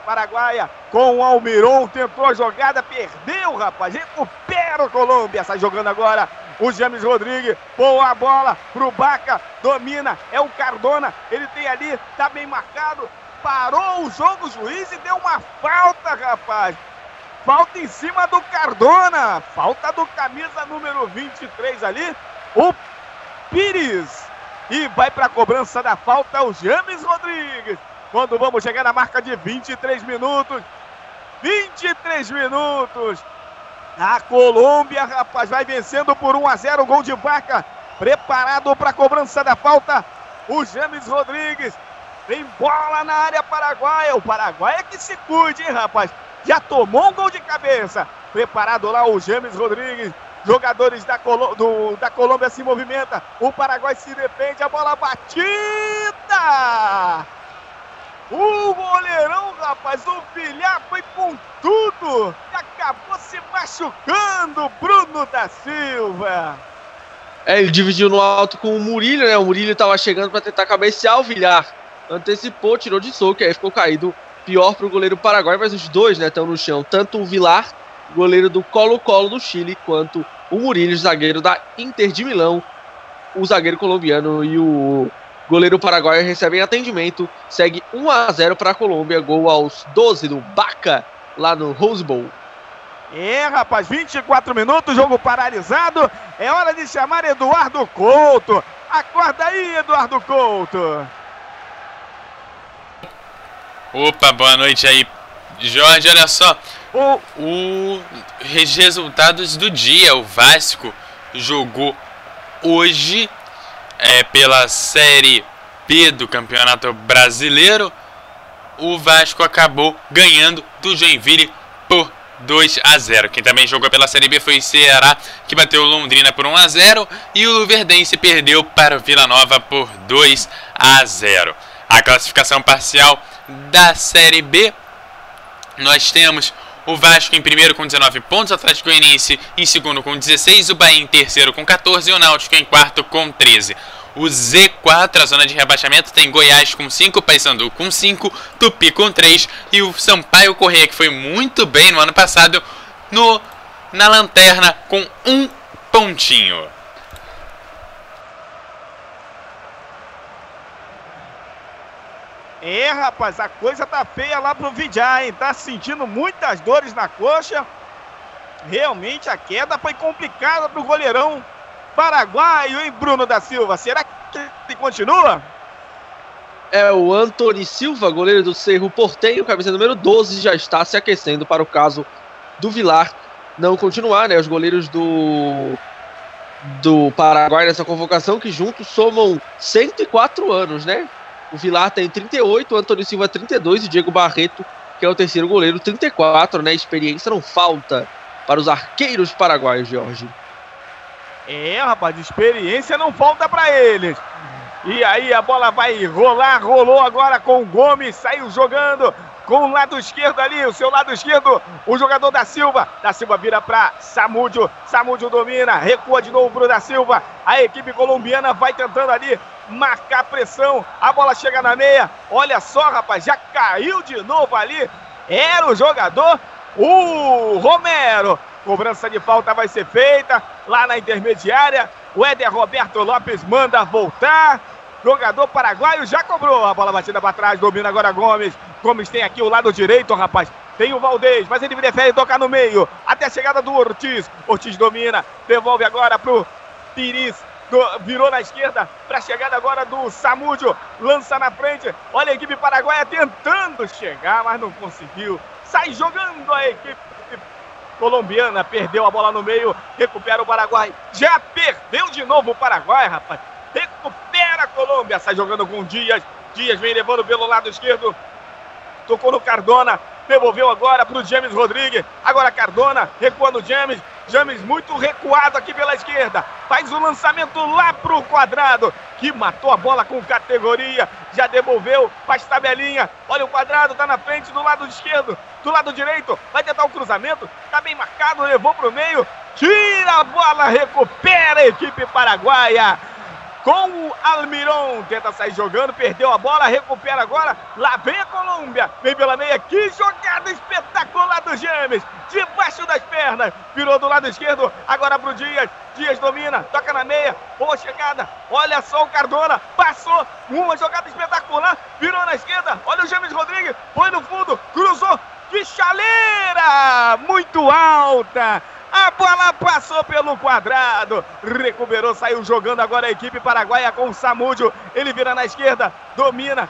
paraguaia com o Almiron. Tentou a jogada, perdeu, rapaz. Recupera o Colômbia. Sai jogando agora o James Rodrigues, boa bola pro Baca, domina, é o Cardona, ele tem ali, tá bem marcado, parou o jogo, o juiz e deu uma falta, rapaz. Falta em cima do Cardona, falta do camisa número 23 ali, o Pires. E vai para a cobrança da falta o James Rodrigues. Quando vamos chegar na marca de 23 minutos. 23 minutos. A Colômbia, rapaz, vai vencendo por 1 a 0 gol de vaca. Preparado para a cobrança da falta. O James Rodrigues. Tem bola na área paraguaia. O Paraguai é que se cuide, hein, rapaz. Já tomou um gol de cabeça. Preparado lá o James Rodrigues. Jogadores da, Colô do, da Colômbia se movimenta. O Paraguai se defende. A bola batida. O goleirão, rapaz, o Vilhar foi com tudo e acabou se machucando, Bruno da Silva. É, ele dividiu no alto com o Murilho, né? O Murilho estava chegando para tentar cabecear o Vilhar. antecipou, tirou de soco, aí ficou caído pior para o goleiro paraguaio, mas os dois estão né, no chão, tanto o Vilar, goleiro do Colo-Colo do Chile, quanto o Murillo, zagueiro da Inter de Milão, o zagueiro colombiano e o goleiro paraguaio recebem atendimento, segue 1 a 0 para a Colômbia, gol aos 12 do Baca, lá no Rose Bowl. É, rapaz, 24 minutos, jogo paralisado. É hora de chamar Eduardo Couto. Acorda aí, Eduardo Couto. Opa, boa noite aí. Jorge, olha só. O, o resultados do dia. O Vasco jogou hoje é, pela Série B do Campeonato Brasileiro. O Vasco acabou ganhando do Joinville por 2 a 0. Quem também jogou pela Série B foi o Ceará, que bateu Londrina por 1 a 0 e o Luverdense perdeu para o Vila Nova por 2 a 0. A classificação parcial da Série B, nós temos o Vasco em primeiro com 19 pontos, o Atlético Goianiense em segundo com 16, o Bahia em terceiro com 14 e o Náutico em quarto com 13. O Z4, a zona de rebaixamento, tem Goiás com 5, Paysandu com 5, Tupi com 3 e o Sampaio Correia, que foi muito bem no ano passado, no, na lanterna com um pontinho. É, rapaz, a coisa tá feia lá pro Vidjá, hein? Tá sentindo muitas dores na coxa. Realmente a queda foi complicada pro goleirão paraguaio, hein, Bruno da Silva? Será que ele continua? É o Antony Silva, goleiro do Cerro Porteio, camisa número 12, já está se aquecendo para o caso do Vilar não continuar, né? Os goleiros do do Paraguai nessa convocação que juntos somam 104 anos, né? O Vilar tem 38, o Antônio Silva 32 e Diego Barreto, que é o terceiro goleiro, 34, né? Experiência não falta para os arqueiros paraguaios, Jorge. É, rapaz, experiência não falta para eles. E aí a bola vai rolar, rolou agora com o Gomes, saiu jogando com o lado esquerdo ali, o seu lado esquerdo, o jogador da Silva. Da Silva vira para Samúdio, Samúdio domina, recua de novo pro da Silva. A equipe colombiana vai tentando ali marcar pressão. A bola chega na meia. Olha só, rapaz, já caiu de novo ali. Era o jogador, o Romero. Cobrança de falta vai ser feita lá na intermediária. O Éder Roberto Lopes manda voltar. Jogador paraguaio já cobrou. A bola batida para trás, domina agora Gomes. Gomes tem aqui o lado direito, rapaz. Tem o Valdez, mas ele prefere tocar no meio. Até a chegada do Ortiz. Ortiz domina, devolve agora pro Pires. Do, virou na esquerda para a chegada agora do Samúdio. Lança na frente. Olha a equipe paraguaia tentando chegar, mas não conseguiu. Sai jogando a equipe colombiana, perdeu a bola no meio, recupera o Paraguai. Já perdeu de novo o Paraguai, rapaz. Recupera a Colômbia, sai jogando com Dias. Dias vem levando pelo lado esquerdo. Tocou no Cardona, devolveu agora para o James Rodrigues. Agora Cardona, recuando o James. James muito recuado aqui pela esquerda. Faz o lançamento lá pro quadrado. Que matou a bola com categoria. Já devolveu, faz tabelinha. Olha o quadrado, tá na frente do lado esquerdo. Do lado direito, vai tentar o cruzamento. Tá bem marcado, levou pro meio. Tira a bola, recupera a equipe paraguaia com o Almiron. Tenta sair jogando, perdeu a bola, recupera agora. Lá vem a Colômbia, vem pela meia. Que jogada espetacular do James, debaixo das pernas. Virou do lado esquerdo, agora pro Dias. Dias domina, toca na meia, boa chegada. Olha só o Cardona, passou. Uma jogada espetacular, virou na esquerda. Olha o James Rodrigues, foi no fundo, cruzou. Que chaleira! Muito alta! Bola passou pelo quadrado. Recuperou, saiu jogando agora a equipe paraguaia com o Samúdio. Ele vira na esquerda, domina.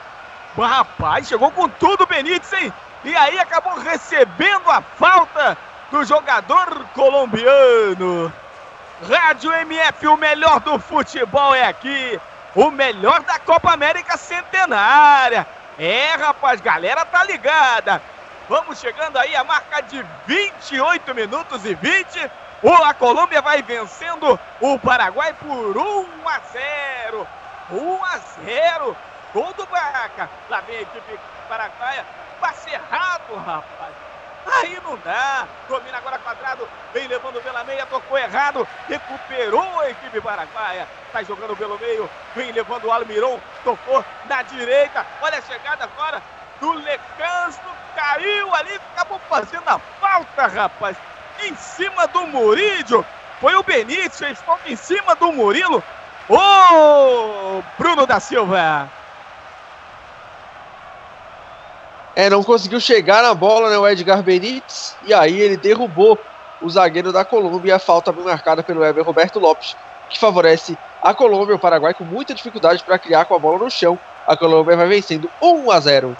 Rapaz, chegou com tudo o Benítez, hein? E aí acabou recebendo a falta do jogador colombiano. Rádio MF, o melhor do futebol é aqui. O melhor da Copa América Centenária. É, rapaz, galera tá ligada. Vamos chegando aí a marca de 28 minutos e 20. A Colômbia vai vencendo o Paraguai por 1 a 0. 1 a 0. Gol do Baca. Lá vem a equipe paraguaia. Passe errado, rapaz. Aí não dá. Domina agora quadrado. Vem levando pela meia. Tocou errado. Recuperou a equipe paraguaia. Tá jogando pelo meio. Vem levando o Almiron. Tocou na direita. Olha a chegada agora do Lecanso. Caiu ali. Acabou fazendo a falta, rapaz. Em cima do Murídio. Foi o Benítez. Fez falta em cima do Murilo. Ô, Bruno da Silva. É, não conseguiu chegar na bola, né, o Edgar Benítez, e aí ele derrubou o zagueiro da Colômbia, a falta bem marcada pelo Ever Roberto Lopes, que favorece a Colômbia, o Paraguai com muita dificuldade para criar com a bola no chão. A Colômbia vai vencendo 1 a 0.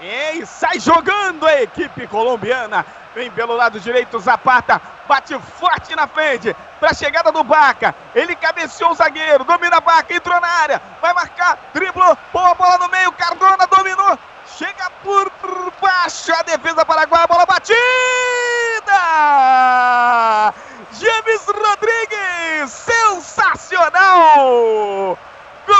E sai jogando a equipe colombiana. Vem pelo lado direito, Zapata bate forte na frente para a chegada do Baca. Ele cabeceou o zagueiro, domina a Baca, entrou na área, vai marcar, driblou, boa bola no meio, Cardona dominou, chega por baixo a defesa paraguaia, bola batida! James Rodrigues, sensacional! Gol!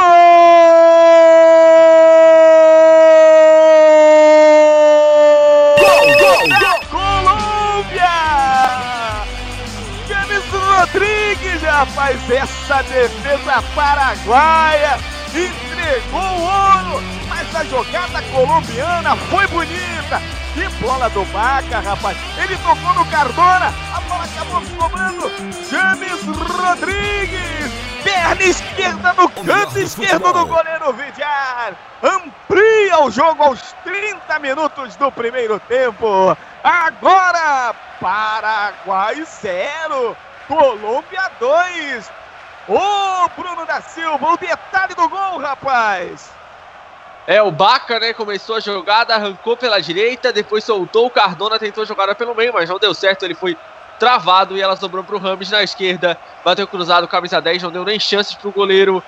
Rapaz, essa defesa paraguaia entregou o ouro, mas a jogada colombiana foi bonita. Que bola do Baca, rapaz. Ele tocou no Cardona, a bola acabou sobrando. James Rodrigues, perna esquerda no canto esquerdo do goleiro Vidiar. Amplia o jogo aos 30 minutos do primeiro tempo. Agora, Paraguai 0, Colômbia 2. Ô, Bruno da Silva, o detalhe do gol, rapaz. É, o Baca, né, começou a jogada, arrancou pela direita, depois soltou o Cardona, tentou jogar pelo meio, mas não deu certo, ele foi travado e ela sobrou pro Rames na esquerda, bateu cruzado, camisa 10, não deu nem chances pro goleiro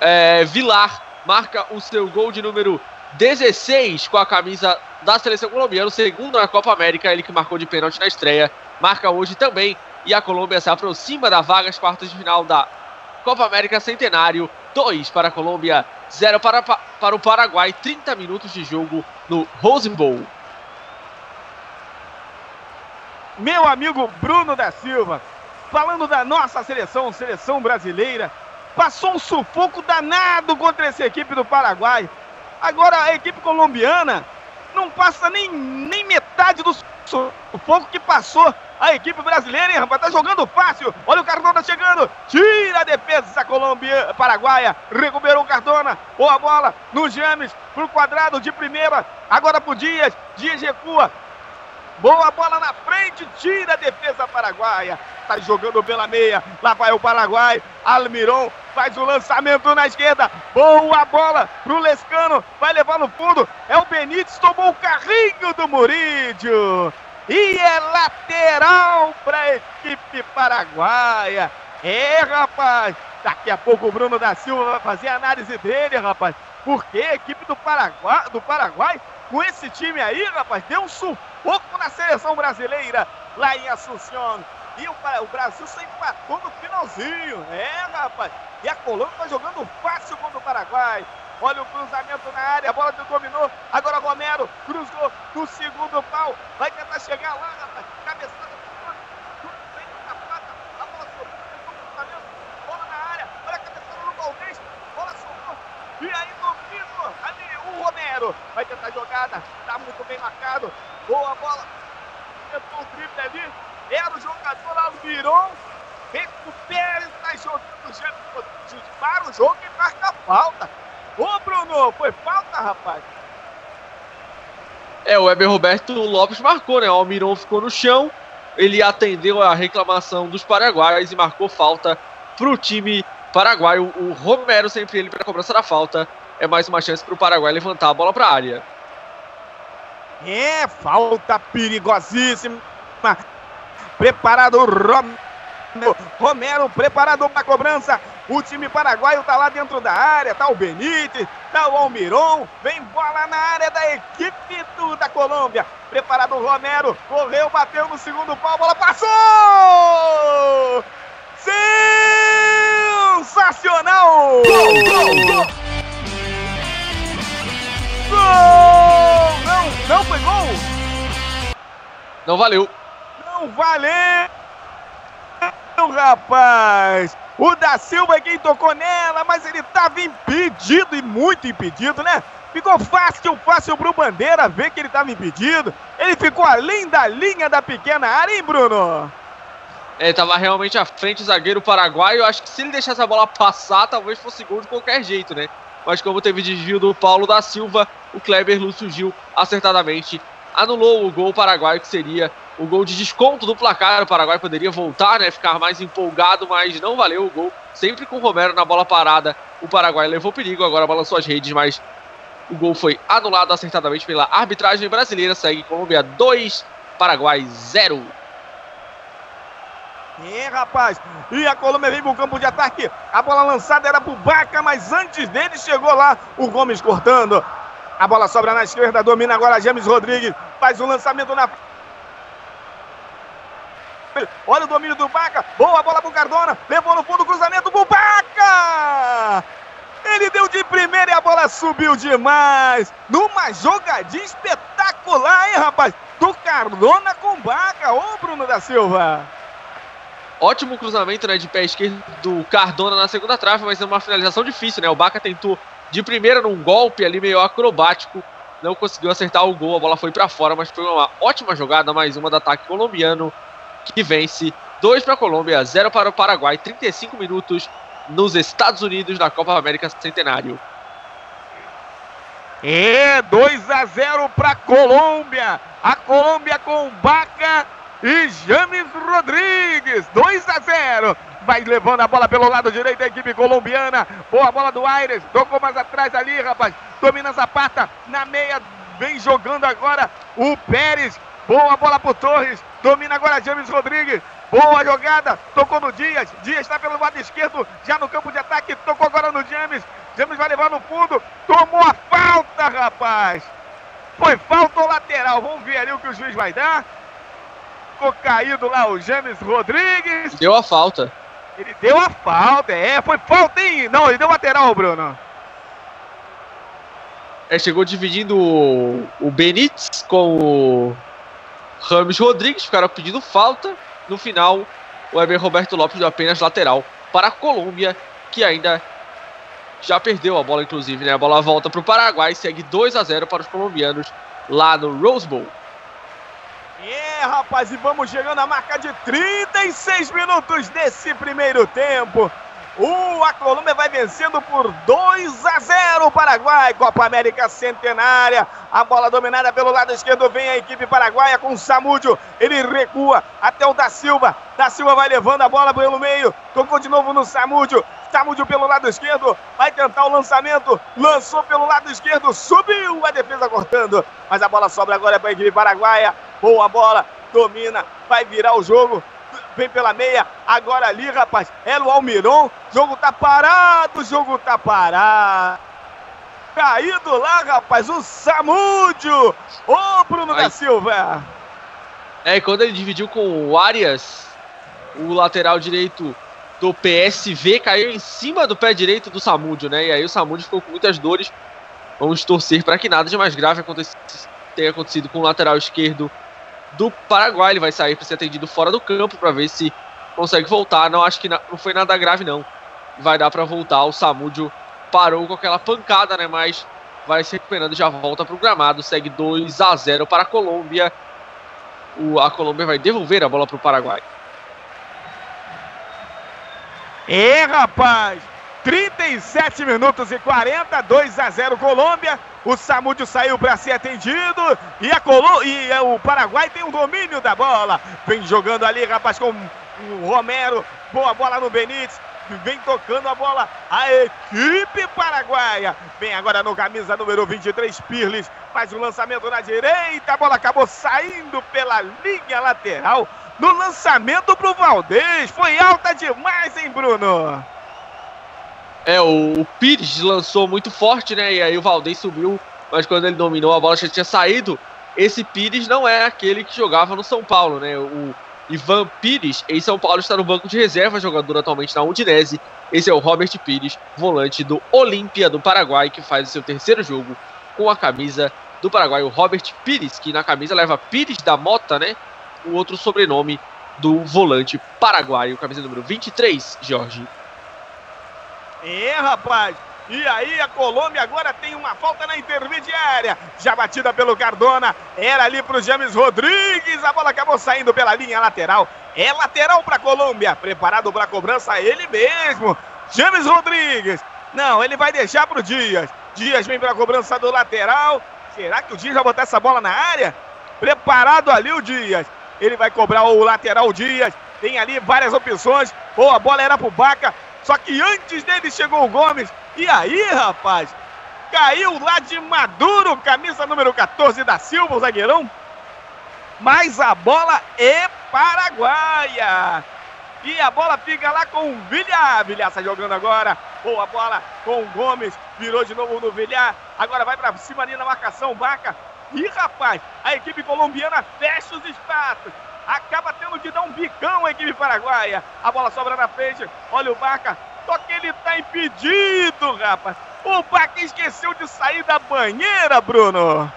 é, Vilar, marca o seu gol de número 16 com a camisa da seleção colombiana, o segundo na Copa América, ele que marcou de pênalti na estreia, marca hoje também, e a Colômbia se aproxima da vaga às quartas de final da Copa América Centenário, 2 para a Colômbia, 0 para, para o Paraguai, 30 minutos de jogo no Rose Bowl. Meu amigo Bruno da Silva, falando da nossa seleção, seleção brasileira, passou um sufoco danado contra essa equipe do Paraguai. Agora a equipe colombiana não passa nem, nem metade do sufoco que passou a equipe brasileira, hein, rapaz? Tá jogando fácil. Olha o Cardona chegando. Tira a defesa Colômbia paraguaia. Recuperou o Cardona. Boa bola no James. Pro quadrado de primeira. Agora pro Dias. Dias recua. Boa bola na frente. Tira a defesa paraguaia. Tá jogando pela meia. Lá vai o Paraguai. Almiron faz o lançamento na esquerda. Boa bola pro Lescano. Vai levar no fundo. É o Benítez. Tomou o carrinho do Murídio. E é lateral para equipe paraguaia. É, rapaz. Daqui a pouco o Bruno da Silva vai fazer a análise dele, rapaz. Porque a equipe do Paraguai, do Paraguai, com esse time aí, rapaz, deu um sufoco na seleção brasileira lá em Assunção. E o, Brasil só empatou no finalzinho. É, rapaz. E a Colômbia tá jogando fácil contra o Paraguai. Olha o cruzamento na área, a bola dominou. Agora Romero cruzou no segundo pau. Vai tentar chegar lá, rapaz. Cabeçada. A bola sobrou. cruzamento. Bola na área. Olha a cabeçada no Valdez. Bola sobrou. E aí domina ali o Romero. Vai tentar jogada. Tá muito bem marcado. Boa bola. Tentou o drible ali. Era o jogador Almiron. Recupera e está jogando o Para o jogo e marca a falta. Ô, Bruno, foi falta, rapaz? É, o Weber Roberto Lopes marcou, né? O Almiron ficou no chão, ele atendeu a reclamação dos paraguaios e marcou falta pro time paraguaio. O Romero sempre ele para cobrança da falta. É mais uma chance para o Paraguai levantar a bola para a área. É, falta perigosíssima. Preparado o Romero. Romero preparado para a cobrança. O time paraguaio tá lá dentro da área, tá o Benítez, tá o Almiron, vem bola na área da equipe do, da Colômbia. Preparado o Romero, correu, bateu no segundo pau, bola passou! Sensacional! Gol, gol, gol! Gol! Não, não foi gol! Não valeu. Não valeu, rapaz. O da Silva é quem tocou nela, mas ele estava impedido e muito impedido, né? Ficou fácil, fácil pro Bandeira ver que ele estava impedido. Ele ficou além da linha da pequena área, hein, Bruno? É, tava realmente à frente o zagueiro paraguaio. Eu acho que se ele deixasse a bola passar, talvez fosse gol de qualquer jeito, né? Mas como teve desvio do Paulo da Silva, o Kleber Lúcio Gil acertadamente anulou o gol paraguaio, que seria o gol de desconto do placar. O Paraguai poderia voltar, né? Ficar mais empolgado, mas não valeu o gol. Sempre com o Romero na bola parada. O Paraguai levou perigo, agora balançou as redes, mas o gol foi anulado acertadamente pela arbitragem brasileira. Segue Colômbia 2, Paraguai 0. É, rapaz. E a Colômbia vem pro campo de ataque. A bola lançada era pro Baca, mas antes dele chegou lá o Gomes cortando. A bola sobra na esquerda, domina agora James Rodrigues. Faz o um lançamento na Olha o domínio do Baca. Boa bola pro Cardona. Levou no fundo cruzamento pro Baca. Ele deu de primeira e a bola subiu demais. Numa jogadinha espetacular, hein, rapaz? Do Cardona com Baca. Ô, Bruno da Silva. Ótimo cruzamento né, de pé esquerdo do Cardona na segunda trave, mas é uma finalização difícil, né? O Baca tentou de primeira num golpe ali meio acrobático, não conseguiu acertar o gol, a bola foi para fora, mas foi uma ótima jogada, mais uma do ataque colombiano que vence 2 para a Colômbia, 0 para o Paraguai, 35 minutos nos Estados Unidos na Copa América Centenário. É 2 a 0 para a Colômbia. A Colômbia com Baca e James Rodrigues. 2 a 0. Vai levando a bola pelo lado direito da equipe colombiana. Boa bola do Aires. Tocou mais atrás ali, rapaz. Domina Zapata na meia. Vem jogando agora o Pérez. Boa bola pro Torres. Domina agora James Rodrigues. Boa jogada. Tocou no Dias. Dias está pelo lado esquerdo. Já no campo de ataque. Tocou agora no James. James vai levar no fundo. Tomou a falta, rapaz. Foi falta ou lateral? Vamos ver ali o que o juiz vai dar. Ficou caído lá o James Rodrigues. Deu a falta. Ele deu a falta, é, foi falta, hein? Não, ele deu lateral, Bruno. É, chegou dividindo o, o Benítez com o Rames Rodrigues, ficaram pedindo falta. No final, o Eber Roberto Lopes deu apenas lateral para a Colômbia, que ainda já perdeu a bola, inclusive, né? A bola volta para o Paraguai, segue 2 a 0 para os colombianos lá no Rose Bowl. É, rapaz, e vamos chegando à marca de 36 minutos desse primeiro tempo. Uh, a Colômbia vai vencendo por 2 a 0 o Paraguai. Copa América Centenária. A bola dominada pelo lado esquerdo. Vem a equipe paraguaia com o Samúdio. Ele recua até o da Silva. Da Silva vai levando a bola pelo meio. Tocou de novo no Samúdio. Samúdio pelo lado esquerdo. Vai tentar o lançamento. Lançou pelo lado esquerdo. Subiu a defesa cortando. Mas a bola sobra agora para a equipe paraguaia. Boa bola. Domina. Vai virar o jogo vem pela meia, agora ali, rapaz, é o Almiron, jogo tá parado, jogo tá parado. Caído lá, rapaz, o Samúdio, ô Bruno Ai. da Silva. É, quando ele dividiu com o Arias, o lateral direito do PSV caiu em cima do pé direito do Samúdio, né? E aí o Samúdio ficou com muitas dores. Vamos torcer para que nada de mais grave tenha acontecido com o lateral esquerdo do Paraguai. Ele vai sair para ser atendido fora do campo para ver se consegue voltar. Não acho que não foi nada grave, não. Vai dar para voltar. O Samúdio parou com aquela pancada, né? Mas vai se recuperando já volta para o gramado. Segue 2 a 0 para a Colômbia. O, a Colômbia vai devolver a bola para o Paraguai. É, rapaz! 37 minutos e 40, 2 a 0 Colômbia. O Samúdio saiu para ser atendido e, a Colô e é, o Paraguai tem o domínio da bola. Vem jogando ali, rapaz, com o Romero. Boa bola no Benítez. Vem tocando a bola a equipe paraguaia. Vem agora no camisa número 23, Pirles. Faz o um lançamento na direita. A bola acabou saindo pela linha lateral. No lançamento pro Valdez. Foi alta demais, hein, Bruno? É, o, o Pires lançou muito forte, né? E aí o Valdez subiu, mas quando ele dominou a bola já tinha saído. Esse Pires não é aquele que jogava no São Paulo, né? O Ivan Pires, em São Paulo, está no banco de reserva, jogador atualmente na Udinese. Esse é o Robert Pires, volante do Olímpia do Paraguai, que faz o seu terceiro jogo com a camisa do Paraguai. O Robert Pires, que na camisa leva Pires da Mota, né? o outro sobrenome do volante paraguaio, camisa número 23, Jorge. É, rapaz. E aí a Colômbia agora tem uma falta na intermediária. Já batida pelo Cardona. Era ali para o James Rodrigues. A bola acabou saindo pela linha lateral. É lateral para a Colômbia. Preparado para a cobrança ele mesmo. James Rodrigues. Não, ele vai deixar para o Dias. Dias vem para a cobrança do lateral. Será que o Dias vai botar essa bola na área? Preparado ali o Dias. Ele vai cobrar o lateral Dias. Tem ali várias opções. Ou a bola era pro Baca. Só que antes dele chegou o Gomes. E aí, rapaz? Caiu lá de Maduro, camisa número 14 da Silva, o zagueirão. Mas a bola é paraguaia. E a bola fica lá com o Vilhar. Vilhar está jogando agora. Boa bola com o Gomes. Virou de novo no Vilhar. Agora vai para cima ali na marcação. Vaca. E rapaz, a equipe colombiana fecha os espaços acaba tendo que dar um bicão a equipe paraguaia. A bola sobra na frente, olha o Baca, só que ele tá impedido, rapaz. O Baca esqueceu de sair da banheira, Bruno.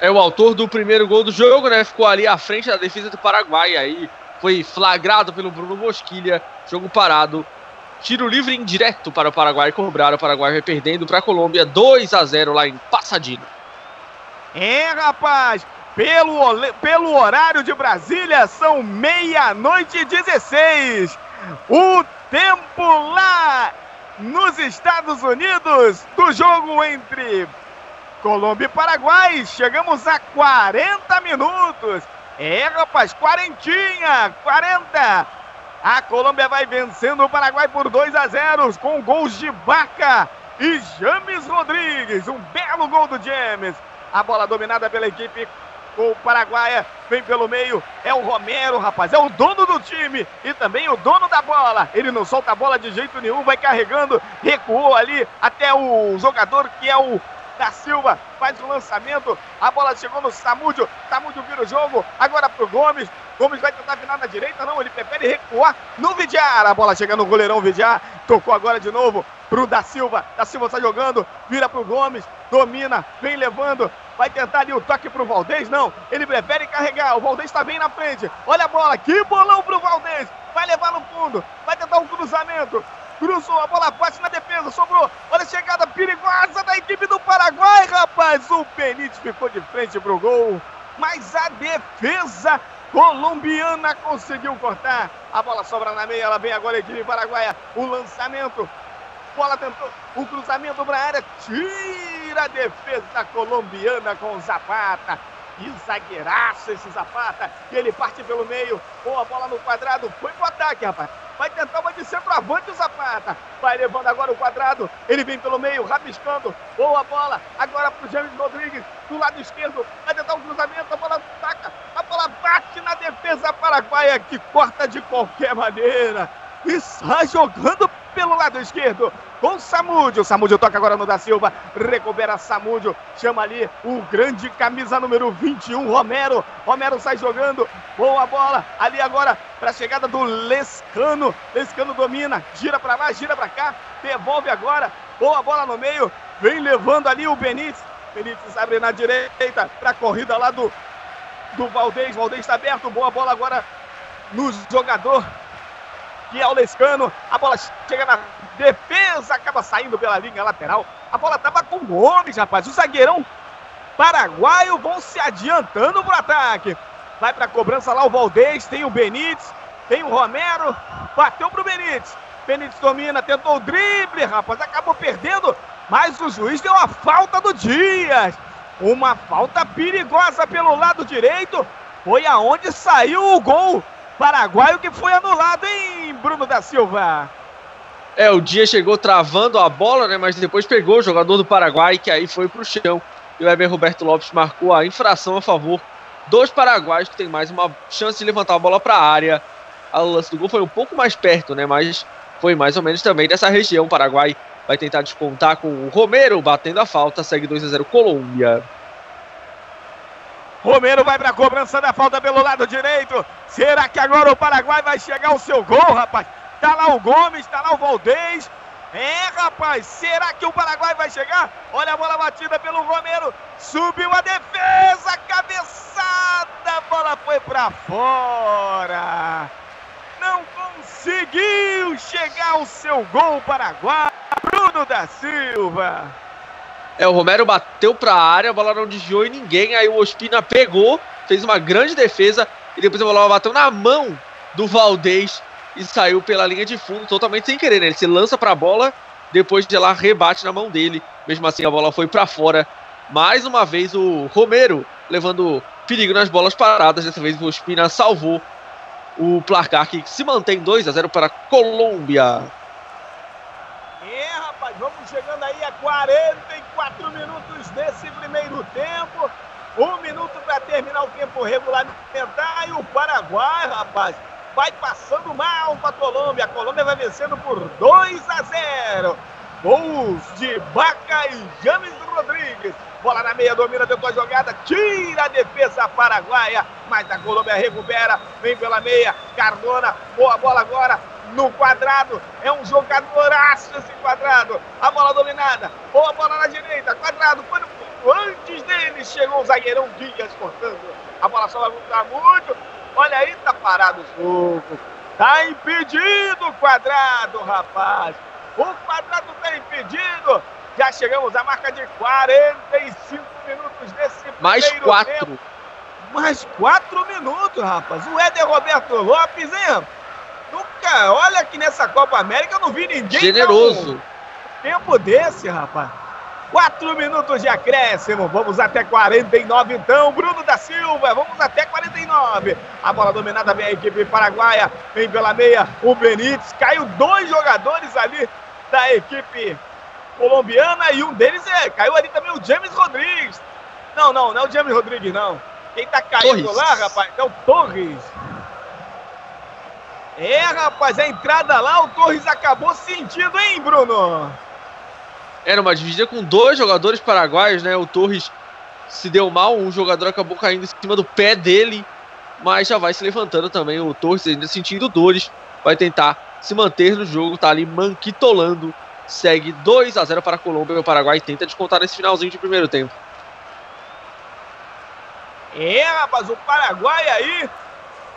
É o autor do primeiro gol do jogo, né? Ficou ali à frente da defesa do Paraguai. Aí foi flagrado pelo Bruno Mosquilha. Jogo parado. Tiro livre indireto para o Paraguai cobrar. O Paraguai vai perdendo para a Colômbia 2 a 0 lá em Passadina. É, rapaz, pelo, pelo horário de Brasília, são meia-noite e 16. O tempo lá nos Estados Unidos do jogo entre Colômbia e Paraguai. Chegamos a 40 minutos. É, rapaz, quarentinha, 40. A Colômbia vai vencendo o Paraguai por 2 a 0 com gols de Vaca e James Rodrigues. Um belo gol do James. A bola dominada pela equipe o Paraguaia vem pelo meio, é o Romero, rapaz, é o dono do time e também o dono da bola. Ele não solta a bola de jeito nenhum, vai carregando, recuou ali até o jogador que é o da Silva, faz o lançamento, a bola chegou no Samúdio, Samúdio vira o jogo, agora pro Gomes, Gomes vai tentar virar na direita, não, ele prefere recuar no Vidiar, a bola chega no goleirão Vidiar, tocou agora de novo pro da Silva, da Silva está jogando, vira pro Gomes, domina, vem levando, vai tentar ali o toque pro Valdez, não, ele prefere carregar, o Valdez está bem na frente, olha a bola, que bolão pro Valdez, vai levar no fundo, vai tentar um cruzamento, cruzou, a bola bate na defesa, sobrou, olha a chegada perigosa da equipe do Paraguai, rapaz, o Benítez ficou de frente pro gol, mas a defesa colombiana conseguiu cortar, a bola sobra na meia, ela vem agora a equipe paraguaia, o lançamento, bola tentou. O cruzamento para a área, tira a defesa colombiana com Zapata. Que zagueiraço esse Zapata. Ele parte pelo meio. Boa bola no quadrado. Foi pro ataque, rapaz. Vai tentar uma de centroavante o Zapata. Vai levando agora o quadrado. Ele vem pelo meio, rabiscando. Boa bola. Agora pro James Rodrigues. Do lado esquerdo. Vai tentar um cruzamento. A bola taca. A bola bate na defesa paraguaia que corta de qualquer maneira. E sai jogando pelo lado esquerdo com Samúdio. Samúdio toca agora no da Silva. Recupera Samúdio. Chama ali o grande camisa número 21, Romero. Romero sai jogando. Boa bola. Ali agora para a chegada do Lescano. Lescano domina. Gira para lá, gira para cá. Devolve agora. Boa bola no meio. Vem levando ali o Benítez. Benítez abre na direita para a corrida lá do, do Valdez. Valdez está aberto. Boa bola agora no jogador que é o Lescano. A bola chega na defesa, acaba saindo pela linha lateral. A bola tava com o Gomes, rapaz. O zagueirão paraguaio vão se adiantando pro ataque. Vai pra cobrança lá o Valdez, tem o Benítez, tem o Romero. Bateu pro Benítez. Benítez domina, tentou o drible, rapaz. Acabou perdendo, mas o juiz deu a falta do Dias. Uma falta perigosa pelo lado direito. Foi aonde saiu o gol paraguaio que foi anulado, hein, Bruno da Silva? É, o Dia chegou travando a bola, né? Mas depois pegou o jogador do Paraguai, que aí foi pro chão. E o Eber Roberto Lopes marcou a infração a favor dos paraguaios, que tem mais uma chance de levantar a bola para a área. A lance do gol foi um pouco mais perto, né? Mas foi mais ou menos também dessa região. O Paraguai vai tentar descontar com o Romero batendo a falta. Segue 2 a 0 Colômbia. Romero vai para a cobrança da falta pelo lado direito. Será que agora o Paraguai vai chegar ao seu gol, rapaz? Tá lá o Gomes, tá lá o Valdez. É, rapaz, será que o Paraguai vai chegar? Olha a bola batida pelo Romero. Subiu a defesa, cabeçada, a bola foi para fora. Não conseguiu chegar ao seu gol Paraguai. Bruno da Silva. É, o Romero bateu para a área, a bola não desviou em ninguém. Aí o Ospina pegou, fez uma grande defesa e depois a bola bateu na mão do Valdez e saiu pela linha de fundo totalmente sem querer. Né? Ele se lança para a bola, depois de ela rebate na mão dele. Mesmo assim, a bola foi para fora. Mais uma vez o Romero levando perigo nas bolas paradas. Dessa vez o Ospina salvou o placar que se mantém 2 a 0 para a Colômbia. É, rapaz, vamos chegando aí a 44 minutos desse primeiro tempo. Um minuto para terminar o tempo regulamentar e o Paraguai, rapaz, vai passando mal com a Colômbia. A Colômbia vai vencendo por 2 a 0. Gols de Baca e James Rodrigues. Bola na meia, domina, tentou a jogada, tira a defesa paraguaia, mas a Colômbia recupera, vem pela meia, Cardona, boa bola agora, no quadrado, é um jogadoraço esse quadrado, a bola dominada, boa bola na direita, quadrado, foi no antes dele chegou o zagueirão Dias cortando, a bola só vai voltar muito, olha aí, tá parado o jogo, tá impedido o quadrado, rapaz, o quadrado tá impedido, já chegamos à marca de 45 minutos desse Mais quatro. Tempo. Mais quatro minutos, rapaz. O Éder Roberto Lopes, hein? Olha que nessa Copa América eu não vi ninguém. Generoso. tempo desse, rapaz. Quatro minutos de acréscimo. Vamos até 49, então. Bruno da Silva, vamos até 49. A bola dominada vem a equipe paraguaia. Vem pela meia o Benítez. Caiu dois jogadores ali da equipe colombiana e um deles é. Caiu ali também o James Rodrigues. Não, não, não é o James Rodrigues, não. Quem tá caindo Torres. lá, rapaz, é o Torres. É, rapaz, a entrada lá, o Torres acabou sentindo, hein, Bruno? Era uma dividida com dois jogadores paraguaios, né? O Torres se deu mal, um jogador acabou caindo em cima do pé dele, mas já vai se levantando também. O Torres ainda sentindo dores, vai tentar se manter no jogo, tá ali manquitolando segue 2 a 0 para a Colômbia. O Paraguai tenta descontar nesse finalzinho de primeiro tempo. É, rapaz, o Paraguai aí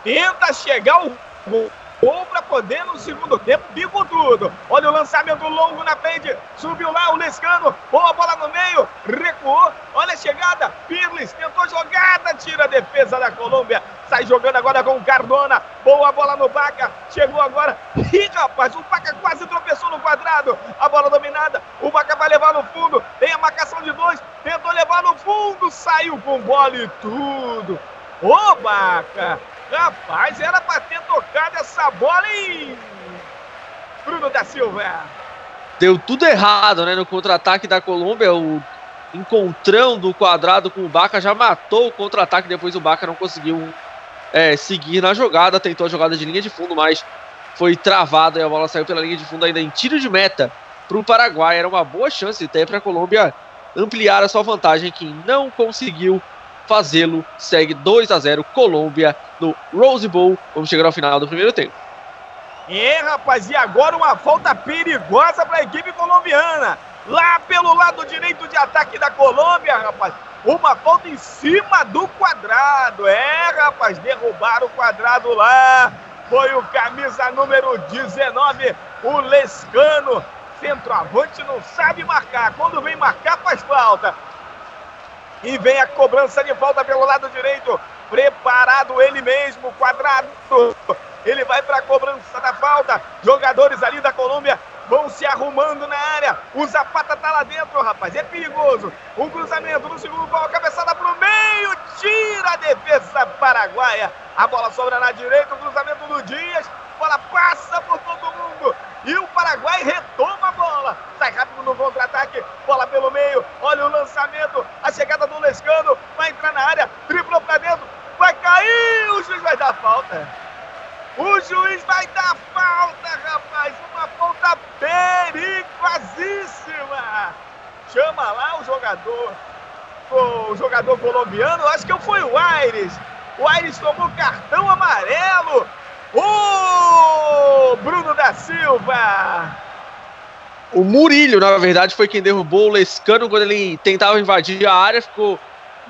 tenta chegar o gol para poder no segundo tempo, bico tudo. Olha o lançamento longo na frente, subiu lá o Lescano, boa bola no meio, recuou, olha a chegada, Pirles tentou jogada, tira a defesa da Colômbia, sai jogando agora com o Cardona, boa bola no Baca, chegou agora, ih rapaz, o Baca quase tropeçou no quadrado, a bola dominada, o Baca vai levar no fundo, tem a marcação de dois, tentou levar no fundo, saiu com bola e tudo. Ô Baca, Rapaz, era para ter tocado essa bola, hein? Bruno da Silva. Deu tudo errado, né? No contra-ataque da Colômbia, o encontrão do quadrado com o Baca já matou o contra-ataque. Depois o Baca não conseguiu é, seguir na jogada. Tentou a jogada de linha de fundo, mas foi travado e a bola saiu pela linha de fundo ainda em tiro de meta para o Paraguai. Era uma boa chance até para a Colômbia ampliar a sua vantagem, que não conseguiu fazê-lo. Segue 2 a 0 Colômbia no Rose Bowl. Vamos chegar ao final do primeiro tempo. É, rapaz, e agora uma falta perigosa para a equipe colombiana. Lá pelo lado direito de ataque da Colômbia, rapaz. Uma falta em cima do quadrado. É, rapaz, derrubaram o quadrado lá. Foi o camisa número 19, o Lescano. Centroavante não sabe marcar. Quando vem marcar, faz falta. E vem a cobrança de falta pelo lado direito. Preparado ele mesmo, quadrado. Ele vai para a cobrança da falta. Jogadores ali da Colômbia vão se arrumando na área. O Zapata tá lá dentro, rapaz. É perigoso. Um cruzamento no segundo pau, cabeçada pro meio. Tira a defesa paraguaia. A bola sobra na direita. O cruzamento do Dias. Bola passa por todo mundo. E o Paraguai retoma a bola. Sai rápido no contra-ataque. Bola pelo meio. Olha o lançamento. A chegada do Lescano. Vai entrar na área. Driblou pra dentro. Vai cair. O juiz vai dar falta. O juiz vai dar falta, rapaz. Uma falta perigosíssima. Chama lá o jogador. O jogador colombiano. Acho que foi o Aires. O Aires tomou cartão amarelo. O Bruno da Silva. O Murilho, na verdade, foi quem derrubou o Lescano quando ele tentava invadir a área, ficou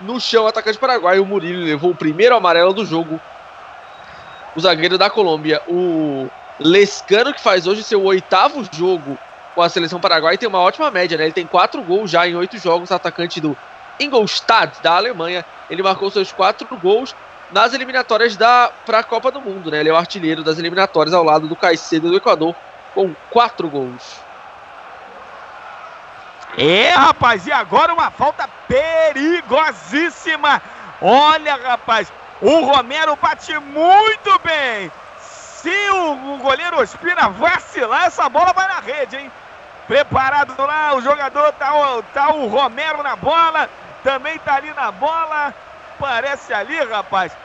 no chão o atacante paraguaio. O Murillo levou o primeiro amarelo do jogo. O zagueiro da Colômbia, o Lescano, que faz hoje seu oitavo jogo com a seleção paraguaia, tem uma ótima média, né? Ele tem quatro gols já em oito jogos, atacante do Ingolstadt, da Alemanha. Ele marcou seus quatro gols nas eliminatórias da para a Copa do Mundo, né? Ele é o artilheiro das eliminatórias ao lado do Caicedo do Equador com quatro gols. É, rapaz, e agora uma falta perigosíssima. Olha, rapaz, o Romero bate muito bem. Se o goleiro Ospina vacilar, essa bola vai na rede, hein? Preparado lá, o jogador tá, tá o Romero na bola, também tá ali na bola. Parece ali, rapaz.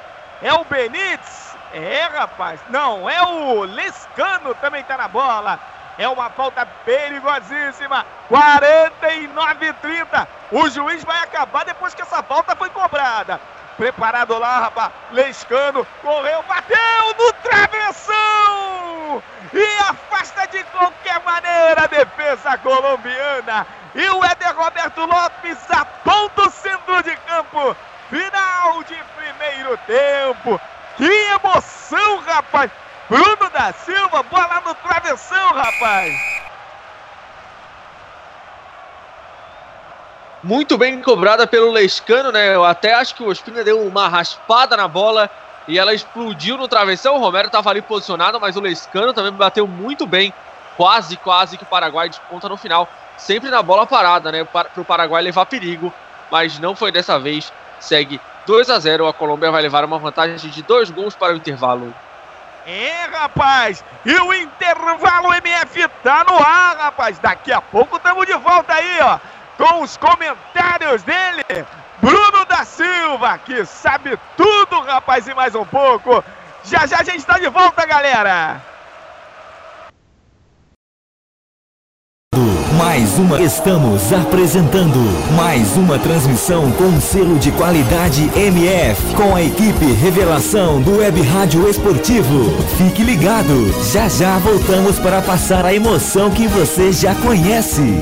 É o Benítez? É, rapaz. Não, é o Lescano também tá na bola. É uma falta perigosíssima. 49 30. O juiz vai acabar depois que essa falta foi cobrada. Preparado lá, rapaz. Lescano correu, bateu no travessão! E afasta de qualquer maneira a defesa colombiana. E o Éder Roberto Lopes aponta o centro de campo. Final de primeiro tempo. Que emoção, rapaz! Bruno da Silva, bola no travessão, rapaz! Muito bem cobrada pelo Lescano, né? Eu até acho que o Ospina deu uma raspada na bola e ela explodiu no travessão. O Romero estava ali posicionado, mas o Lescano também bateu muito bem. Quase, quase que o Paraguai desponta no final. Sempre na bola parada, né? Para o Paraguai levar perigo, mas não foi dessa vez. Segue 2 a 0. A Colômbia vai levar uma vantagem de dois gols para o intervalo. É, rapaz! E o intervalo MF tá no ar, rapaz! Daqui a pouco estamos de volta aí, ó, com os comentários dele, Bruno da Silva, que sabe tudo, rapaz, e mais um pouco. Já já a gente está de volta, galera! Mais uma. Estamos apresentando mais uma transmissão com selo de qualidade MF com a equipe Revelação do Web Rádio Esportivo. Fique ligado, já já voltamos para passar a emoção que você já conhece.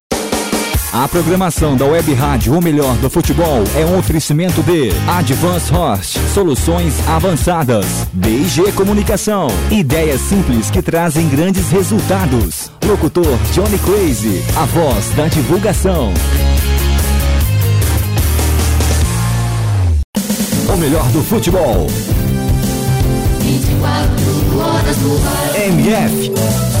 A programação da Web Rádio, o melhor do futebol, é um oferecimento de Advance Host, soluções avançadas, DG Comunicação, ideias simples que trazem grandes resultados. Locutor Johnny Crazy, a voz da divulgação. O melhor do futebol. MF.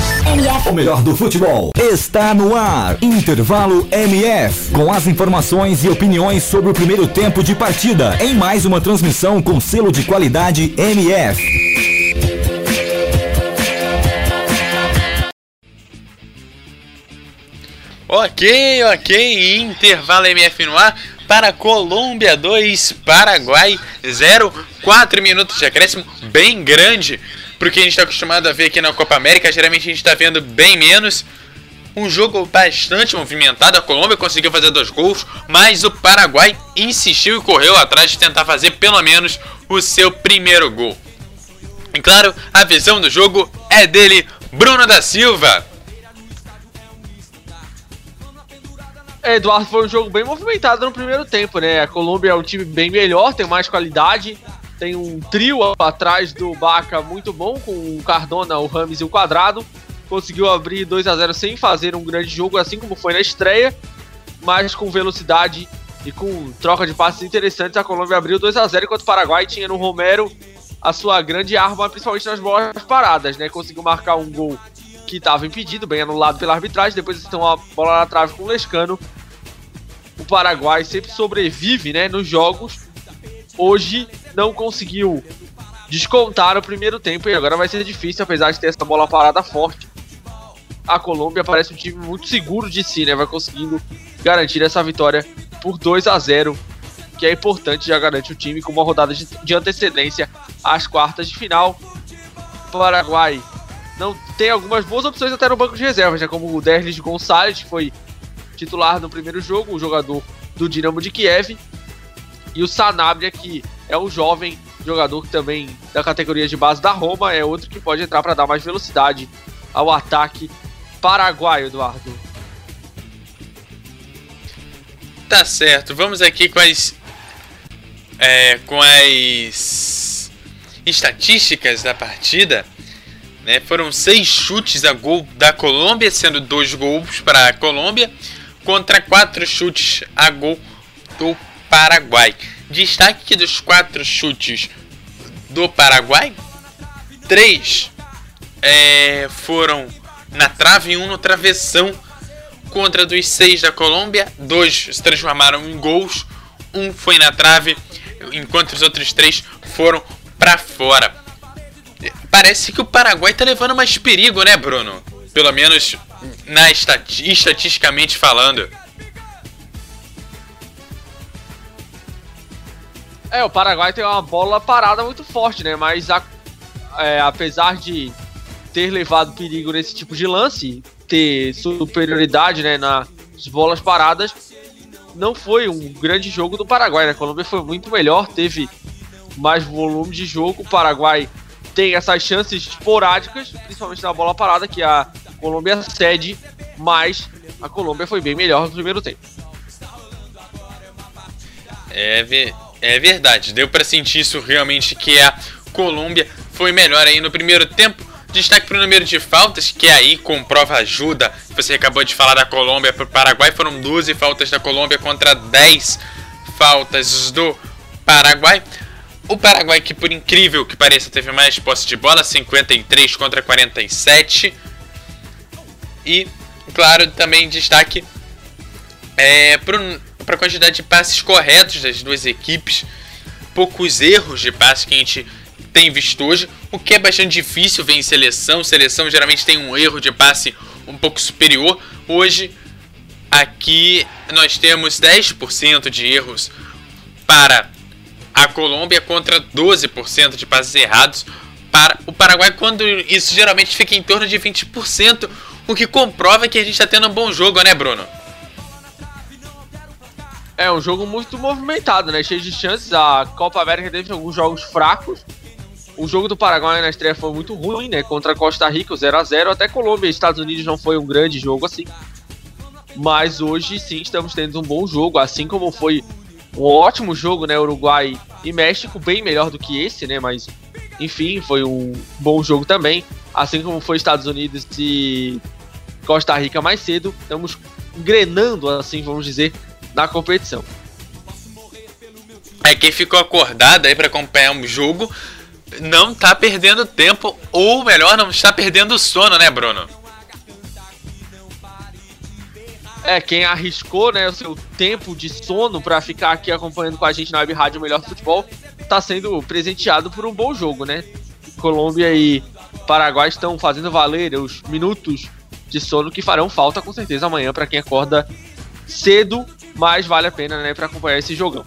o melhor do futebol está no ar. Intervalo MF. Com as informações e opiniões sobre o primeiro tempo de partida. Em mais uma transmissão com selo de qualidade MF. Ok, ok. Intervalo MF no ar para Colômbia 2, Paraguai 0. 4 minutos de acréscimo bem grande porque a gente está acostumado a ver aqui na Copa América. Geralmente a gente está vendo bem menos. Um jogo bastante movimentado. A Colômbia conseguiu fazer dois gols, mas o Paraguai insistiu e correu atrás de tentar fazer pelo menos o seu primeiro gol. E claro, a visão do jogo é dele, Bruno da Silva. É, Eduardo, foi um jogo bem movimentado no primeiro tempo, né? A Colômbia é um time bem melhor, tem mais qualidade, tem um trio atrás do Baca muito bom, com o Cardona, o Rames e o Quadrado. Conseguiu abrir 2 a 0 sem fazer um grande jogo, assim como foi na estreia, mas com velocidade e com troca de passes interessantes. A Colômbia abriu 2 a 0 enquanto o Paraguai tinha no Romero a sua grande arma, principalmente nas bolas paradas, né? Conseguiu marcar um gol que estava impedido, bem anulado pela arbitragem. Depois então a bola na trave com o Lescano. O Paraguai sempre sobrevive, né, nos jogos. Hoje não conseguiu descontar o primeiro tempo e agora vai ser difícil, apesar de ter essa bola parada forte. A Colômbia parece um time muito seguro de si, né? Vai conseguindo garantir essa vitória por 2 a 0 que é importante, já garante o time com uma rodada de, antecedência às quartas de final. O Paraguai não tem algumas boas opções até no banco de reservas, né? Como o Derlis Gonçalves, que foi titular no primeiro jogo, o jogador do Dinamo de Kiev, e o Sanabria, que é um jovem jogador também da categoria de base da Roma, é outro que pode entrar para dar mais velocidade ao ataque paraguaio, Eduardo. Tá certo, vamos aqui com as é, com as estatísticas da partida. Né? Foram seis chutes a gol da Colômbia, sendo dois gols para a Colômbia, contra quatro chutes a gol do Paraguai. Destaque que dos quatro chutes do Paraguai, três é, foram na trave e um no travessão. Contra dos seis da Colômbia, dois se transformaram em gols, um foi na trave, enquanto os outros três foram para fora. Parece que o Paraguai tá levando mais perigo, né, Bruno? Pelo menos na estati estatisticamente falando. É, o Paraguai tem uma bola parada muito forte, né? Mas a, é, apesar de ter levado perigo nesse tipo de lance, ter superioridade né, nas bolas paradas, não foi um grande jogo do Paraguai. Né? A Colômbia foi muito melhor, teve mais volume de jogo. O Paraguai tem essas chances esporádicas, principalmente na bola parada, que a Colômbia cede, mas a Colômbia foi bem melhor no primeiro tempo. É, é verdade, deu para sentir isso realmente que a Colômbia foi melhor aí no primeiro tempo. Destaque para o número de faltas, que aí comprova ajuda. Você acabou de falar da Colômbia para o Paraguai, foram 12 faltas da Colômbia contra 10 faltas do Paraguai. O Paraguai, que por incrível que pareça, teve mais posse de bola, 53 contra 47. E claro, também destaque é, para a quantidade de passes corretos das duas equipes, poucos erros de passe que a gente tem visto hoje, o que é bastante difícil ver em seleção. Seleção geralmente tem um erro de passe um pouco superior. Hoje, aqui nós temos 10% de erros para a Colômbia contra 12% de passes errados para o Paraguai, quando isso geralmente fica em torno de 20%, o que comprova que a gente está tendo um bom jogo, né, Bruno? É um jogo muito movimentado, né? Cheio de chances. A Copa América teve alguns jogos fracos. O jogo do Paraguai na estreia foi muito ruim, né? Contra Costa Rica, 0 a 0 Até Colômbia e Estados Unidos não foi um grande jogo assim. Mas hoje sim estamos tendo um bom jogo, assim como foi um ótimo jogo, né? Uruguai e México, bem melhor do que esse, né? Mas enfim, foi um bom jogo também. Assim como foi Estados Unidos e Costa Rica mais cedo. Estamos engrenando, assim, vamos dizer, na competição. É quem ficou acordado aí para acompanhar um jogo não tá perdendo tempo, ou melhor, não está perdendo sono, né, Bruno? É, quem arriscou, né, o seu tempo de sono para ficar aqui acompanhando com a gente na Web Rádio Melhor Futebol, tá sendo presenteado por um bom jogo, né? Colômbia e Paraguai estão fazendo valer os minutos de sono que farão falta com certeza amanhã para quem acorda cedo, mas vale a pena, né, para acompanhar esse jogão.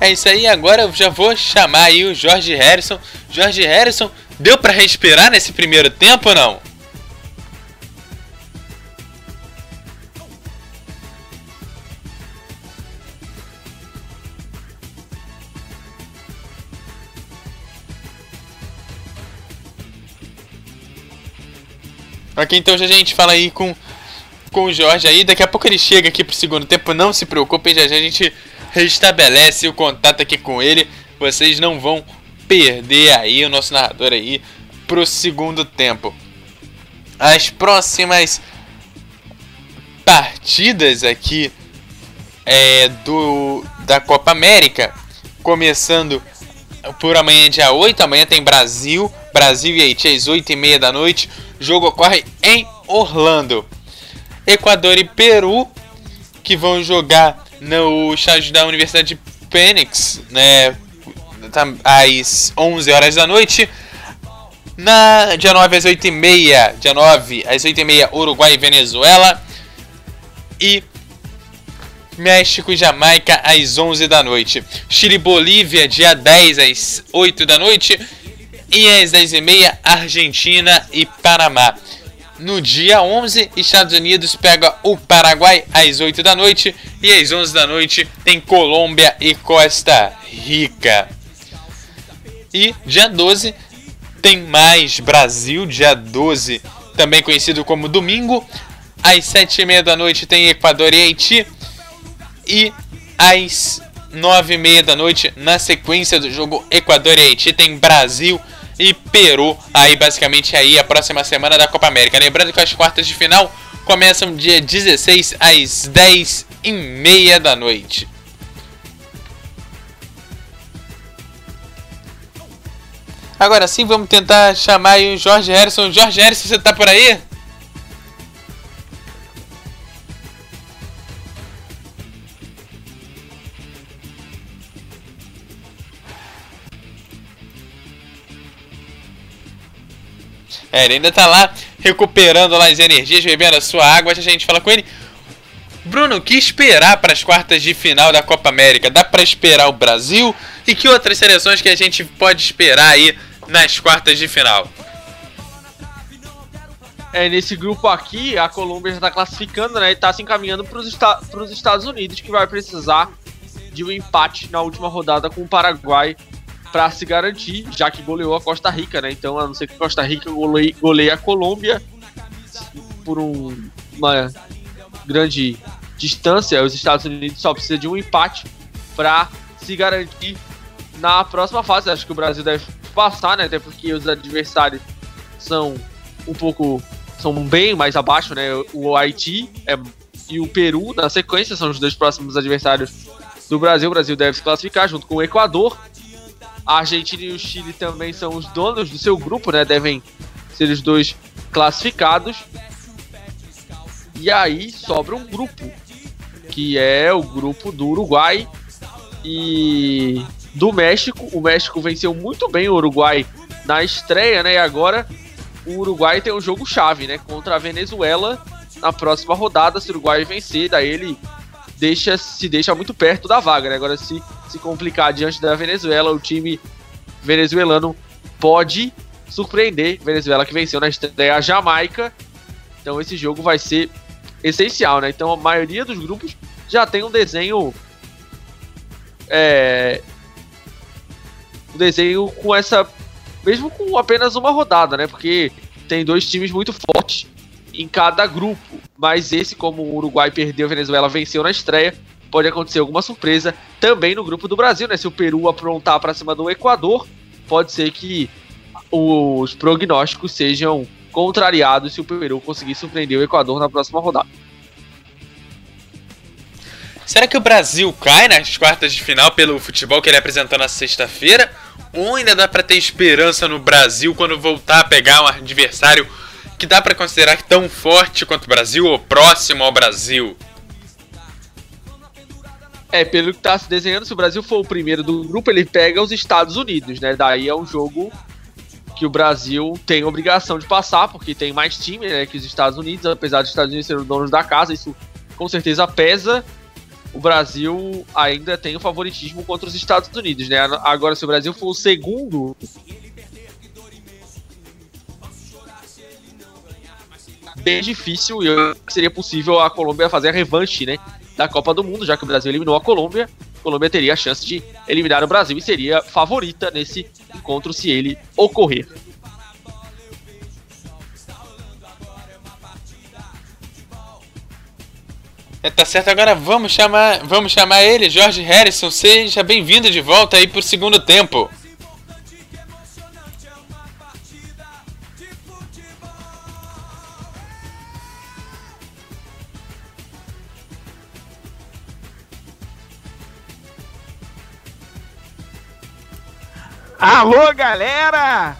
É isso aí, agora eu já vou chamar aí o Jorge Harrison. Jorge Harrison, deu para respirar nesse primeiro tempo ou não? Ok, então já a gente fala aí com, com o Jorge aí. Daqui a pouco ele chega aqui pro segundo tempo. Não se preocupe, já já a gente restabelece o contato aqui com ele. Vocês não vão perder aí o nosso narrador aí pro segundo tempo. As próximas partidas aqui é, do da Copa América, começando por amanhã dia 8, amanhã tem Brasil, Brasil e Haiti às 8 e meia da noite, jogo ocorre em Orlando. Equador e Peru, que vão jogar no estádio da Universidade de Phoenix, né, tá, às 11 horas da noite. Na dia 9 às 8 e meia, dia 9 às 8 e meia, Uruguai e Venezuela. E México e Jamaica às 11 da noite. Chile e Bolívia, dia 10 às 8 da noite. E às 10 e meia, Argentina e Panamá. No dia 11, Estados Unidos pega o Paraguai às 8 da noite. E às 11 da noite tem Colômbia e Costa Rica. E dia 12 tem mais Brasil, dia 12, também conhecido como domingo. Às 7 e meia da noite tem Equador e Haiti. E às 9 e meia da noite, na sequência do jogo Equador e Haiti, tem Brasil e Peru. Aí basicamente aí a próxima semana da Copa América. Lembrando que as quartas de final começam dia 16 às 10 e meia da noite. Agora sim, vamos tentar chamar o Jorge Harrison. Jorge Harrison, você tá por aí? É, ele ainda tá lá recuperando lá as energias, bebendo a sua água. A gente fala com ele. Bruno, que esperar para as quartas de final da Copa América? Dá para esperar o Brasil? E que outras seleções que a gente pode esperar aí nas quartas de final? É, nesse grupo aqui, a Colômbia já está classificando, né? E está se encaminhando para os esta Estados Unidos, que vai precisar de um empate na última rodada com o Paraguai para se garantir, já que goleou a Costa Rica, né? Então, a não ser que Costa Rica goleie, goleie a Colômbia por um, uma grande distância, os Estados Unidos só precisa de um empate para se garantir na próxima fase. Acho que o Brasil deve passar, né? Até porque os adversários são um pouco são bem mais abaixo, né? O Haiti é, e o Peru na sequência são os dois próximos adversários do Brasil. O Brasil deve se classificar junto com o Equador A Argentina e o Chile também são os donos do seu grupo, né? Devem ser os dois classificados. E aí sobra um grupo, que é o grupo do Uruguai e do México. O México venceu muito bem o Uruguai na estreia, né? E agora o Uruguai tem um jogo chave, né? Contra a Venezuela na próxima rodada. Se o Uruguai vencer, daí ele deixa, se deixa muito perto da vaga, né? Agora, se se complicar diante da Venezuela, o time venezuelano pode surpreender. Venezuela que venceu na estreia a Jamaica. Então esse jogo vai ser essencial, né? Então a maioria dos grupos já tem um desenho. É. Um desenho com essa. Mesmo com apenas uma rodada, né? Porque tem dois times muito fortes em cada grupo. Mas esse, como o Uruguai perdeu, a Venezuela venceu na estreia, pode acontecer alguma surpresa também no grupo do Brasil, né? Se o Peru aprontar para cima do Equador, pode ser que os prognósticos sejam contrariados se o Peru conseguir surpreender o Equador na próxima rodada. Será que o Brasil cai nas quartas de final pelo futebol que ele apresentou na sexta-feira? Ou ainda dá para ter esperança no Brasil quando voltar a pegar um adversário que dá para considerar tão forte quanto o Brasil ou próximo ao Brasil? É, pelo que tá se desenhando, se o Brasil for o primeiro do grupo, ele pega os Estados Unidos, né? Daí é um jogo que o Brasil tem obrigação de passar, porque tem mais time né, que os Estados Unidos, apesar dos Estados Unidos serem os donos da casa, isso com certeza pesa. O Brasil ainda tem o favoritismo contra os Estados Unidos, né? Agora, se o Brasil for o segundo, bem difícil e seria possível a Colômbia fazer a revanche, né? Da Copa do Mundo, já que o Brasil eliminou a Colômbia. A Colômbia teria a chance de eliminar o Brasil e seria favorita nesse encontro se ele ocorrer. É, tá certo, agora vamos chamar, vamos chamar ele, Jorge Harrison. Seja bem-vindo de volta aí pro segundo tempo. Alô, galera!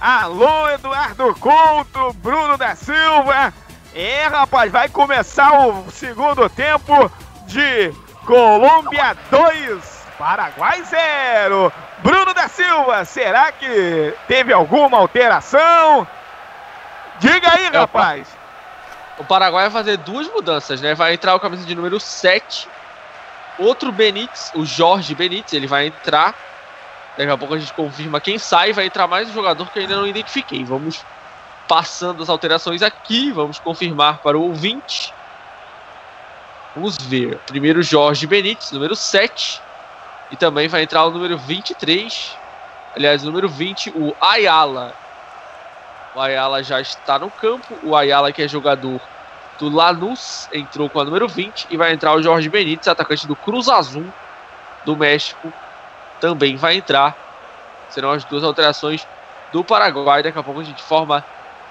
Alô, Eduardo Couto, Bruno da Silva. É, rapaz, vai começar o segundo tempo de Colômbia 2, Paraguai 0. Bruno da Silva, será que teve alguma alteração? Diga aí, rapaz. O Paraguai vai fazer duas mudanças, né? Vai entrar o camisa de número 7. Outro Benítez, o Jorge Benítez, ele vai entrar Daqui a pouco a gente confirma quem sai. Vai entrar mais um jogador que eu ainda não identifiquei. Vamos passando as alterações aqui. Vamos confirmar para o ouvinte. Vamos ver. Primeiro Jorge Benítez, número 7. E também vai entrar o número 23. Aliás, o número 20, o Ayala. O Ayala já está no campo. O Ayala, que é jogador do Lanús, entrou com a número 20. E vai entrar o Jorge Benítez, atacante do Cruz Azul do México, também vai entrar. Serão as duas alterações do Paraguai. Daqui a pouco a gente forma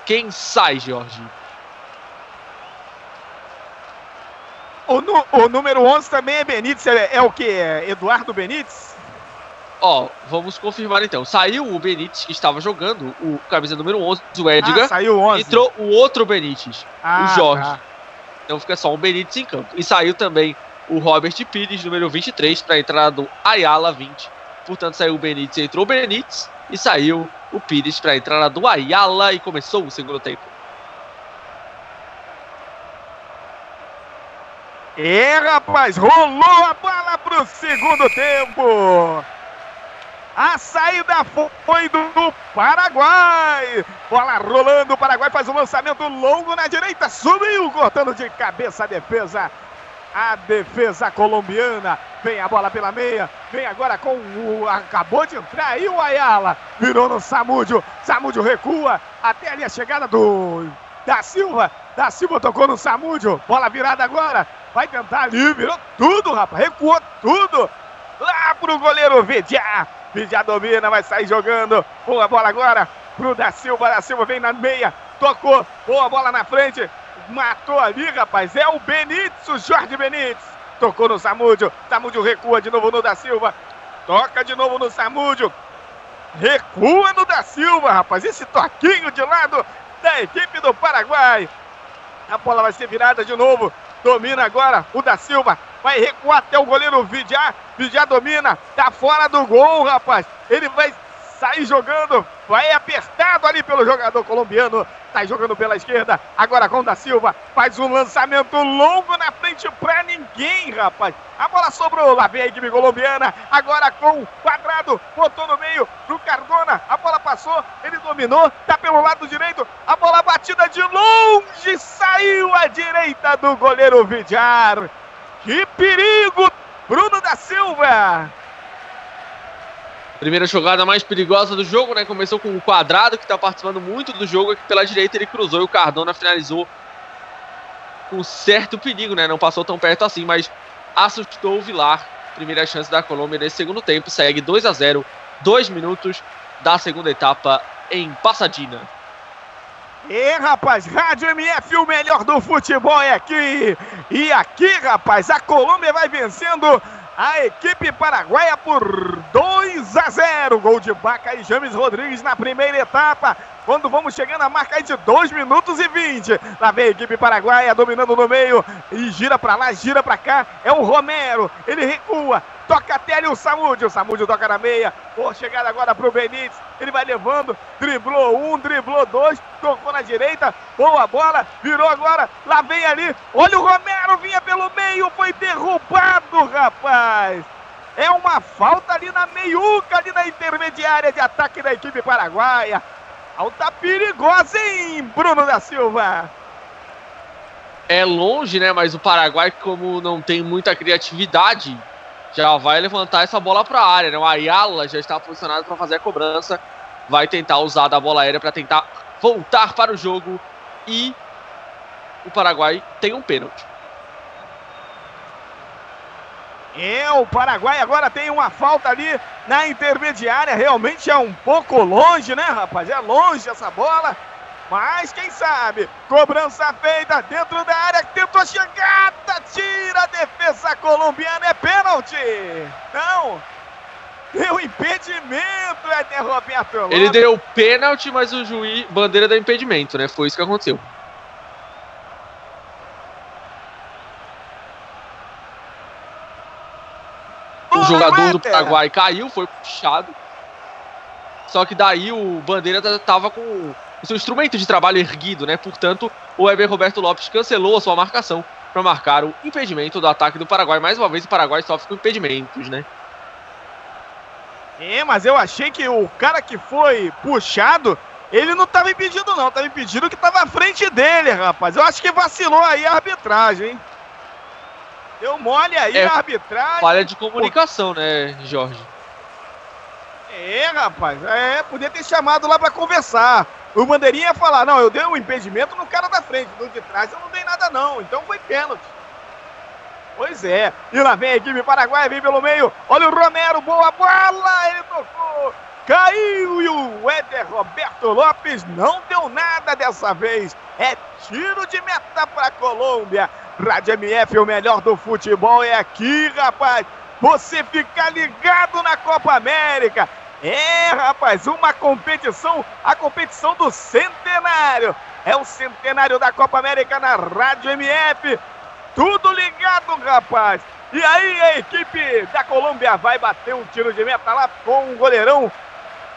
quem sai, Jorge. O, o número 11 também é Benítez. É, é o que? É Eduardo Benítez? Ó, vamos confirmar então. Saiu o Benítez que estava jogando, o camisa número 11, o Edgar. Ah, saiu 11. Entrou o outro Benítez, ah, o Jorge. Tá. Então fica só um Benítez em campo. E saiu também o Robert Pires, número 23, para a entrada do Ayala 20 Portanto, saiu o Benítez, entrou o Benítez e saiu o Pires para entrar na do Ayala e começou o segundo tempo. É, rapaz, rolou a bola pro segundo tempo. A saída foi do Paraguai. Bola rolando, o Paraguai faz um lançamento longo na direita, subiu, cortando de cabeça a defesa a defesa colombiana. Vem a bola pela meia. Vem agora com o. Acabou de entrar aí o Ayala. Virou no Samúdio. Samúdio recua até ali a chegada do. Da Silva. Da Silva tocou no Samúdio. Bola virada agora. Vai tentar ali. Virou tudo, rapaz. Recuou tudo. Lá pro goleiro Vidiá. Vidiá domina, vai sair jogando. Boa bola agora pro Da Silva. Da Silva vem na meia. Tocou. Boa bola na frente. Matou ali, rapaz. É o Benítez, o Jorge Benítez. Tocou no Samúdio. Samúdio recua de novo no da Silva. Toca de novo no Samúdio. Recua no da Silva, rapaz. Esse toquinho de lado da equipe do Paraguai. A bola vai ser virada de novo. Domina agora o da Silva. Vai recuar até o goleiro Vidiá. Vidiá domina. Tá fora do gol, rapaz. Ele vai sair jogando. Vai apertado ali pelo jogador colombiano. Tá jogando pela esquerda. Agora com da Silva. Faz um lançamento longo na frente pra ninguém, rapaz. A bola sobrou. Lá vem a equipe colombiana. Agora com quadrado. Botou no meio pro Cardona. A bola passou. Ele dominou. Tá pelo lado direito. A bola batida de longe. Saiu à direita do goleiro Vidiar. Que perigo! Bruno da Silva. Primeira jogada mais perigosa do jogo, né? Começou com o quadrado, que tá participando muito do jogo. Aqui pela direita ele cruzou e o Cardona finalizou com certo perigo, né? Não passou tão perto assim, mas assustou o Vilar. Primeira chance da Colômbia nesse segundo tempo. Segue 2 a 0 dois minutos da segunda etapa em Passadina. E rapaz, Rádio MF, o melhor do futebol é aqui. E aqui, rapaz, a Colômbia vai vencendo a equipe paraguaia por 2 a 0. Gol de Baca e James Rodrigues na primeira etapa. Quando vamos chegando a marca de 2 minutos e 20. Lá vem a equipe paraguaia dominando no meio e gira para lá, gira para cá. É o Romero. Ele recua, toca até ali o Samúdio. O Samúdio toca na meia. Boa chegada agora pro Benítez. Ele vai levando, driblou um, driblou dois, tocou na direita. Boa bola, virou agora. Lá vem ali. Olha o Romero, vinha pelo meio, foi derrubado, rapaz. É uma falta ali na meiuca, ali na intermediária de ataque da equipe paraguaia. Alta perigosa, hein, Bruno da Silva? É longe, né? Mas o Paraguai, como não tem muita criatividade, já vai levantar essa bola para a área, né? O Ayala já está posicionado para fazer a cobrança, vai tentar usar da bola aérea para tentar voltar para o jogo e o Paraguai tem um pênalti. É, o Paraguai agora tem uma falta ali na intermediária, realmente é um pouco longe, né, rapaz? É longe essa bola. Mas quem sabe? Cobrança feita dentro da área, tentou a chegada, tira a defesa colombiana, é pênalti! Não! Deu impedimento, é Roberto Lopes. Ele deu pênalti, mas o juiz, bandeira deu impedimento, né? Foi isso que aconteceu. O jogador do Paraguai caiu, foi puxado. Só que daí o Bandeira tava com o seu instrumento de trabalho erguido, né? Portanto, o Weber Roberto Lopes cancelou a sua marcação para marcar o impedimento do ataque do Paraguai. Mais uma vez, o Paraguai sofre com impedimentos, né? É, mas eu achei que o cara que foi puxado, ele não estava impedido, não. Tava impedido que estava à frente dele, rapaz. Eu acho que vacilou aí a arbitragem, hein? Deu mole aí É, a arbitragem. Falha de comunicação, né, Jorge? É, rapaz. É, podia ter chamado lá pra conversar. O bandeirinha ia falar: não, eu dei um impedimento no cara da frente, no de trás eu não dei nada, não. Então foi pênalti. Pois é. E lá vem a equipe paraguaia, vem pelo meio. Olha o Romero, boa bola! Ele tocou. Caiu e o Éder Roberto Lopes não deu nada dessa vez. É tiro de meta para Colômbia. Rádio MF, o melhor do futebol é aqui, rapaz. Você fica ligado na Copa América. É, rapaz, uma competição, a competição do centenário. É o centenário da Copa América na Rádio MF. Tudo ligado, rapaz. E aí a equipe da Colômbia vai bater um tiro de meta lá com o goleirão.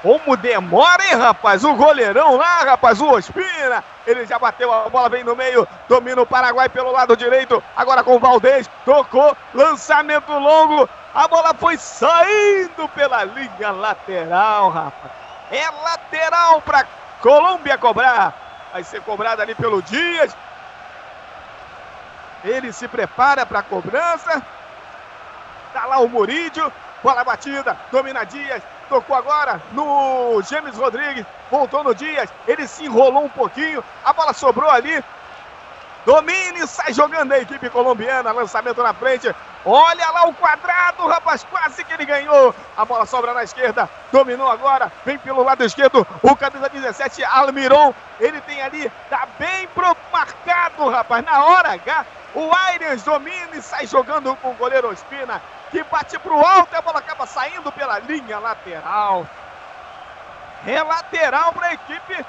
Como demora, hein, rapaz? O goleirão lá, rapaz, o Ospina. Ele já bateu a bola, vem no meio, domina o Paraguai pelo lado direito. Agora com o Valdez, tocou, lançamento longo. A bola foi saindo pela linha lateral, rapaz. É lateral para Colômbia cobrar. Vai ser cobrada ali pelo Dias. Ele se prepara para a cobrança. Tá lá o Murídio. Bola batida. Domina Dias. Tocou agora no James Rodrigues. Voltou no Dias. Ele se enrolou um pouquinho. A bola sobrou ali. Domine, sai jogando a equipe colombiana. Lançamento na frente. Olha lá o quadrado, rapaz. Quase que ele ganhou. A bola sobra na esquerda. Dominou agora. Vem pelo lado esquerdo. O camisa 17, Almiron. Ele tem ali. Tá bem pro marcado, rapaz. Na hora H. O Aires domina e sai jogando com o goleiro Ospina. Que bate pro alto e a bola acaba saindo pela linha lateral. É lateral para a equipe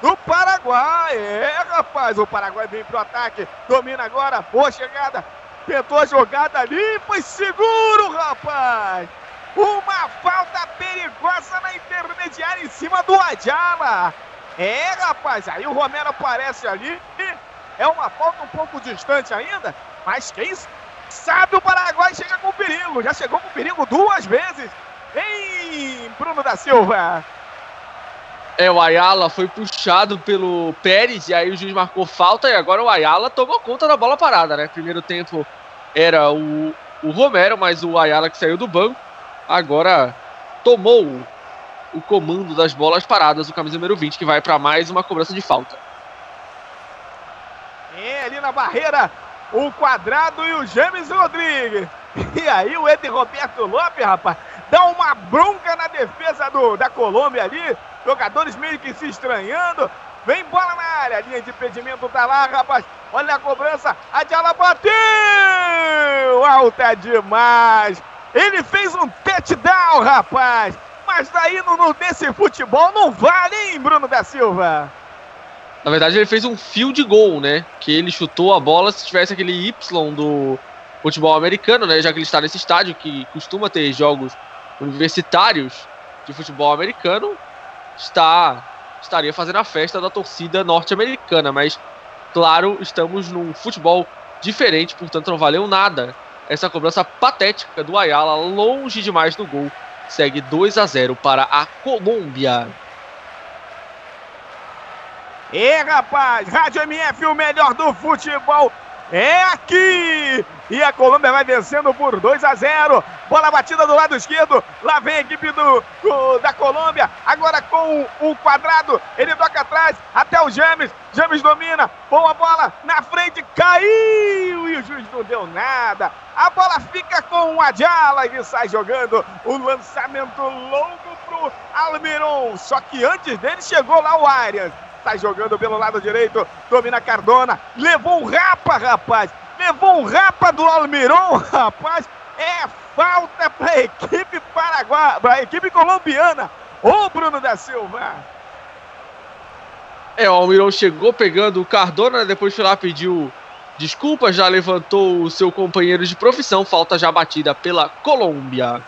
do Paraguai. É, rapaz, o Paraguai vem pro ataque. Domina agora, boa chegada. Tentou a jogada ali, foi seguro, rapaz. Uma falta perigosa na intermediária em cima do Adjala. É, rapaz, aí o Romero aparece ali. É uma falta um pouco distante ainda, mas quem sabe o Paraguai chega com perigo. Já chegou com perigo duas vezes. Em Bruno da Silva. É, o Ayala foi puxado pelo Pérez e aí o juiz marcou falta e agora o Ayala tomou conta da bola parada, né? Primeiro tempo era o, o Romero, mas o Ayala que saiu do banco agora tomou o comando das bolas paradas, o camisa número 20, que vai para mais uma cobrança de falta. É, ali na barreira, o Quadrado e o James Rodrigues. E aí o Eder Roberto Lopes, rapaz, dá uma bronca na defesa do, da Colômbia ali. Jogadores meio que se estranhando. Vem bola na área, a linha de impedimento tá lá, rapaz. Olha a cobrança, a Diala bateu! Alta demais! Ele fez um touchdown, rapaz! Mas daí no, nesse futebol não vale, hein, Bruno da Silva? Na verdade, ele fez um field goal, né? Que ele chutou a bola se tivesse aquele Y do futebol americano, né? Já que ele está nesse estádio que costuma ter jogos universitários de futebol americano, está estaria fazendo a festa da torcida norte-americana, mas claro, estamos num futebol diferente, portanto não valeu nada essa cobrança patética do Ayala, longe demais do gol, segue 2 a 0 para a Colômbia. E rapaz, Rádio MF, o melhor do futebol é aqui! E a Colômbia vai vencendo por 2 a 0. Bola batida do lado esquerdo. Lá vem a equipe do, do, da Colômbia. Agora com o quadrado. Ele toca atrás até o James. James domina. Boa bola na frente. Caiu e o juiz não deu nada. A bola fica com o Adjala e sai jogando o lançamento longo pro Almiron. Só que antes dele chegou lá o Arias. Sai jogando pelo lado direito. Domina Cardona. Levou um rapa, rapaz. Levou um rapa do Almiron, rapaz. É falta para equipe paraguaia, para equipe colombiana. Ô Bruno da Silva. É, o Almiron chegou pegando o Cardona, depois foi lá pediu desculpas, já levantou o seu companheiro de profissão. Falta já batida pela Colômbia.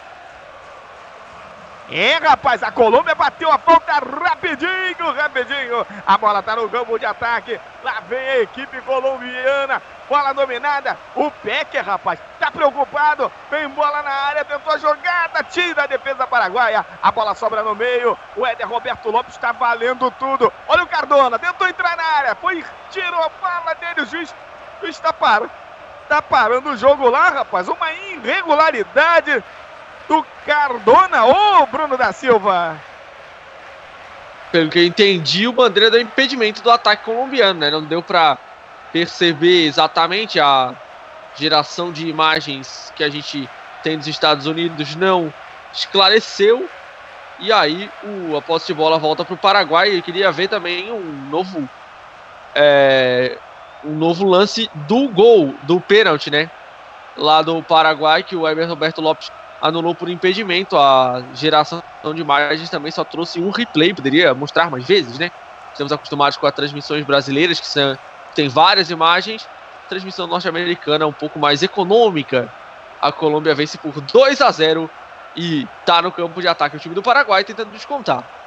É, rapaz, a Colômbia bateu a falta rapidinho, rapidinho. A bola tá no campo de ataque. Lá vem a equipe colombiana. Bola dominada. O Pecker, rapaz, tá preocupado. Vem bola na área, tentou a jogada. Tira a defesa paraguaia. A bola sobra no meio. O Éder Roberto Lopes tá valendo tudo. Olha o Cardona, tentou entrar na área. Foi, tirou a bola dele. O juiz, o juiz tá parando. Tá parando o jogo lá, rapaz. Uma irregularidade do Cardona. Ô, Bruno da Silva! Pelo que eu entendi, o Bandeira deu impedimento do ataque colombiano, né? Não deu para perceber exatamente a geração de imagens que a gente tem dos Estados Unidos não esclareceu. E aí o, a posse de bola volta para o Paraguai. Eu queria ver também um novo é, um novo lance do gol, do pênalti, né? Lá do Paraguai, que o Emerson Roberto Lopes anulou por impedimento. A geração de imagens também só trouxe um replay, poderia mostrar mais vezes, né? Estamos acostumados com as transmissões brasileiras, que são, tem várias imagens. A transmissão norte-americana é um pouco mais econômica. A Colômbia vence por 2 a 0 e tá no campo de ataque o time do Paraguai tentando descontar.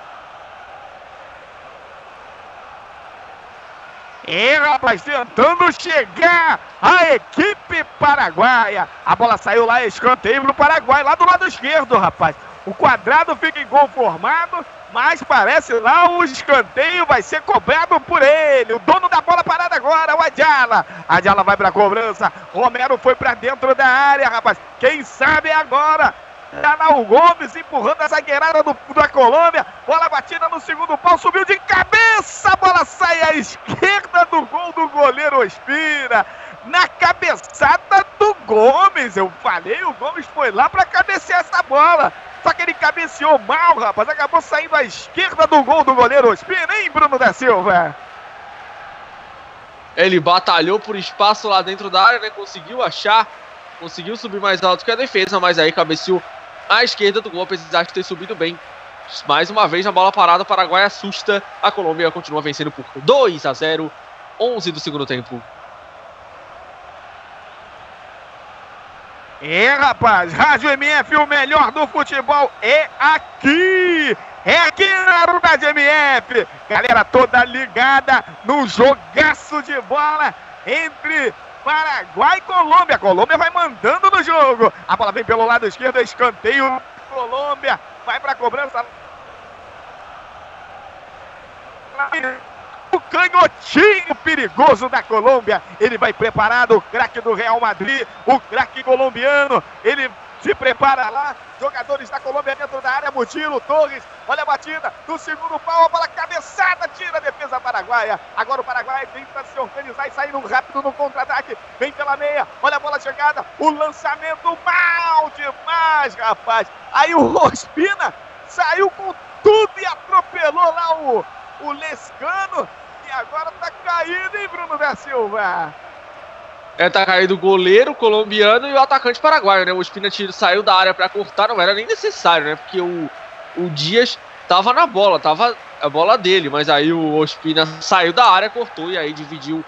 É, rapaz, tentando chegar a equipe paraguaia. A bola saiu lá, escanteio pro Paraguai, lá do lado esquerdo, rapaz. O quadrado fica em gol formado, mas parece lá o escanteio vai ser cobrado por ele. O dono da bola parada agora, o Adjala. Adjala vai pra cobrança. Romero foi pra dentro da área, rapaz. Quem sabe agora Danal Gomes empurrando a zagueirada do, da Colômbia. Bola batida no segundo pau, subiu de cabeça. A bola sai à esquerda do gol do goleiro Ospina. Na cabeçada do Gomes. Eu falei, o Gomes foi lá para cabecear essa bola. Só que ele cabeceou mal, rapaz. Acabou saindo à esquerda do gol do goleiro Ospina, hein, Bruno da Silva? Ele batalhou por espaço lá dentro da área, né? Conseguiu achar, conseguiu subir mais alto que a defesa, mas aí cabeceou à esquerda do gol, apesar de ter subido bem Mais uma vez na bola parada, o Paraguai assusta. A Colômbia continua vencendo por 2 a 0. 11 do segundo tempo. É, rapaz, Rádio MF, o melhor do futebol é aqui! É aqui na Rádio MF! Galera toda ligada no jogaço de bola entre Paraguai e Colômbia. Colômbia vai mandando no jogo. A bola vem pelo lado esquerdo, escanteio. Colômbia vai para a cobrança. O canhotinho perigoso da Colômbia. Ele vai preparado, o craque do Real Madrid, o craque colombiano. Ele se prepara lá. Jogadores da Colômbia dentro da área. Mutilo, Torres. Olha a batida do segundo pau. A bola cabeçada. Tira a defesa paraguaia. Agora o Paraguai tenta se organizar e sair rápido no contra-ataque. Vem pela meia. Olha a bola chegada. O lançamento mal demais, rapaz. Aí o Ospina saiu com tudo e atropelou lá o, o Lescano. E agora tá caído, hein, Bruno da Silva? É, tá caído o goleiro colombiano e o atacante paraguaio, né? O Espina saiu da área para cortar, não era nem necessário, né? Porque o, o Dias tava na bola, tava a bola dele, mas aí o Ospina saiu da área, cortou e aí dividiu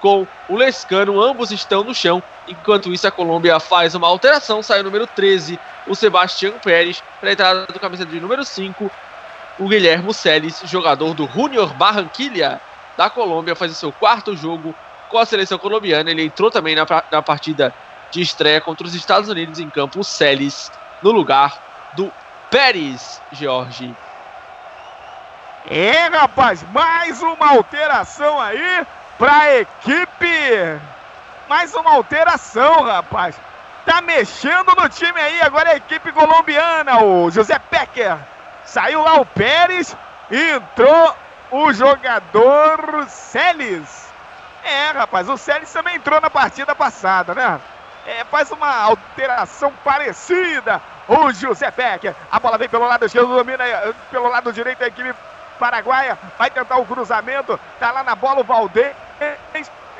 com o Lescano, ambos estão no chão. Enquanto isso, a Colômbia faz uma alteração, sai o número 13, o Sebastião Pérez, para a entrada do camisa de número 5, o Guilherme Celes, jogador do Junior Barranquilla da Colômbia, faz o seu quarto jogo com a seleção colombiana. Ele entrou também na, na partida de estreia contra os Estados Unidos em campo, o Celes, no lugar do Pérez, Jorge. É, rapaz, mais uma alteração aí para a equipe. Mais uma alteração, rapaz. Tá mexendo no time aí, agora é a equipe colombiana, o José Pecker. Saiu lá o Pérez entrou o jogador Celes. É, rapaz, o Celes também entrou na partida passada, né? É, faz uma alteração parecida. O José Becker. A bola vem pelo lado esquerdo, domina eh, pelo lado direito a equipe paraguaia. Vai tentar o cruzamento. Tá lá na bola o Valdez.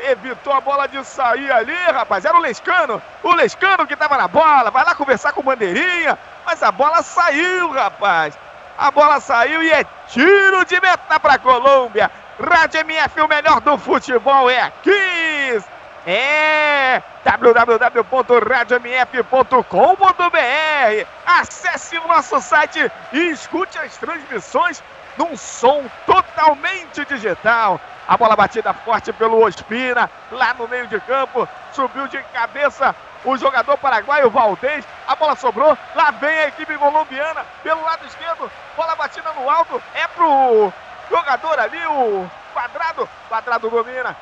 Evitou a bola de sair ali, rapaz. Era o Lescano. O Lescano que tava na bola. Vai lá conversar com o Bandeirinha. Mas a bola saiu, rapaz. A bola saiu e é tiro de meta para Colômbia. Rádio MF, o melhor do futebol é aqui. É www.radiomf.com.br. Acesse o nosso site e escute as transmissões num som totalmente digital. A bola batida forte pelo Ospina, lá no meio de campo, subiu de cabeça o jogador paraguaio Valdez. A bola sobrou, lá vem a equipe colombiana pelo lado esquerdo. Bola batida no alto, é pro jogador ali, o Quadrado. Quadrado domina.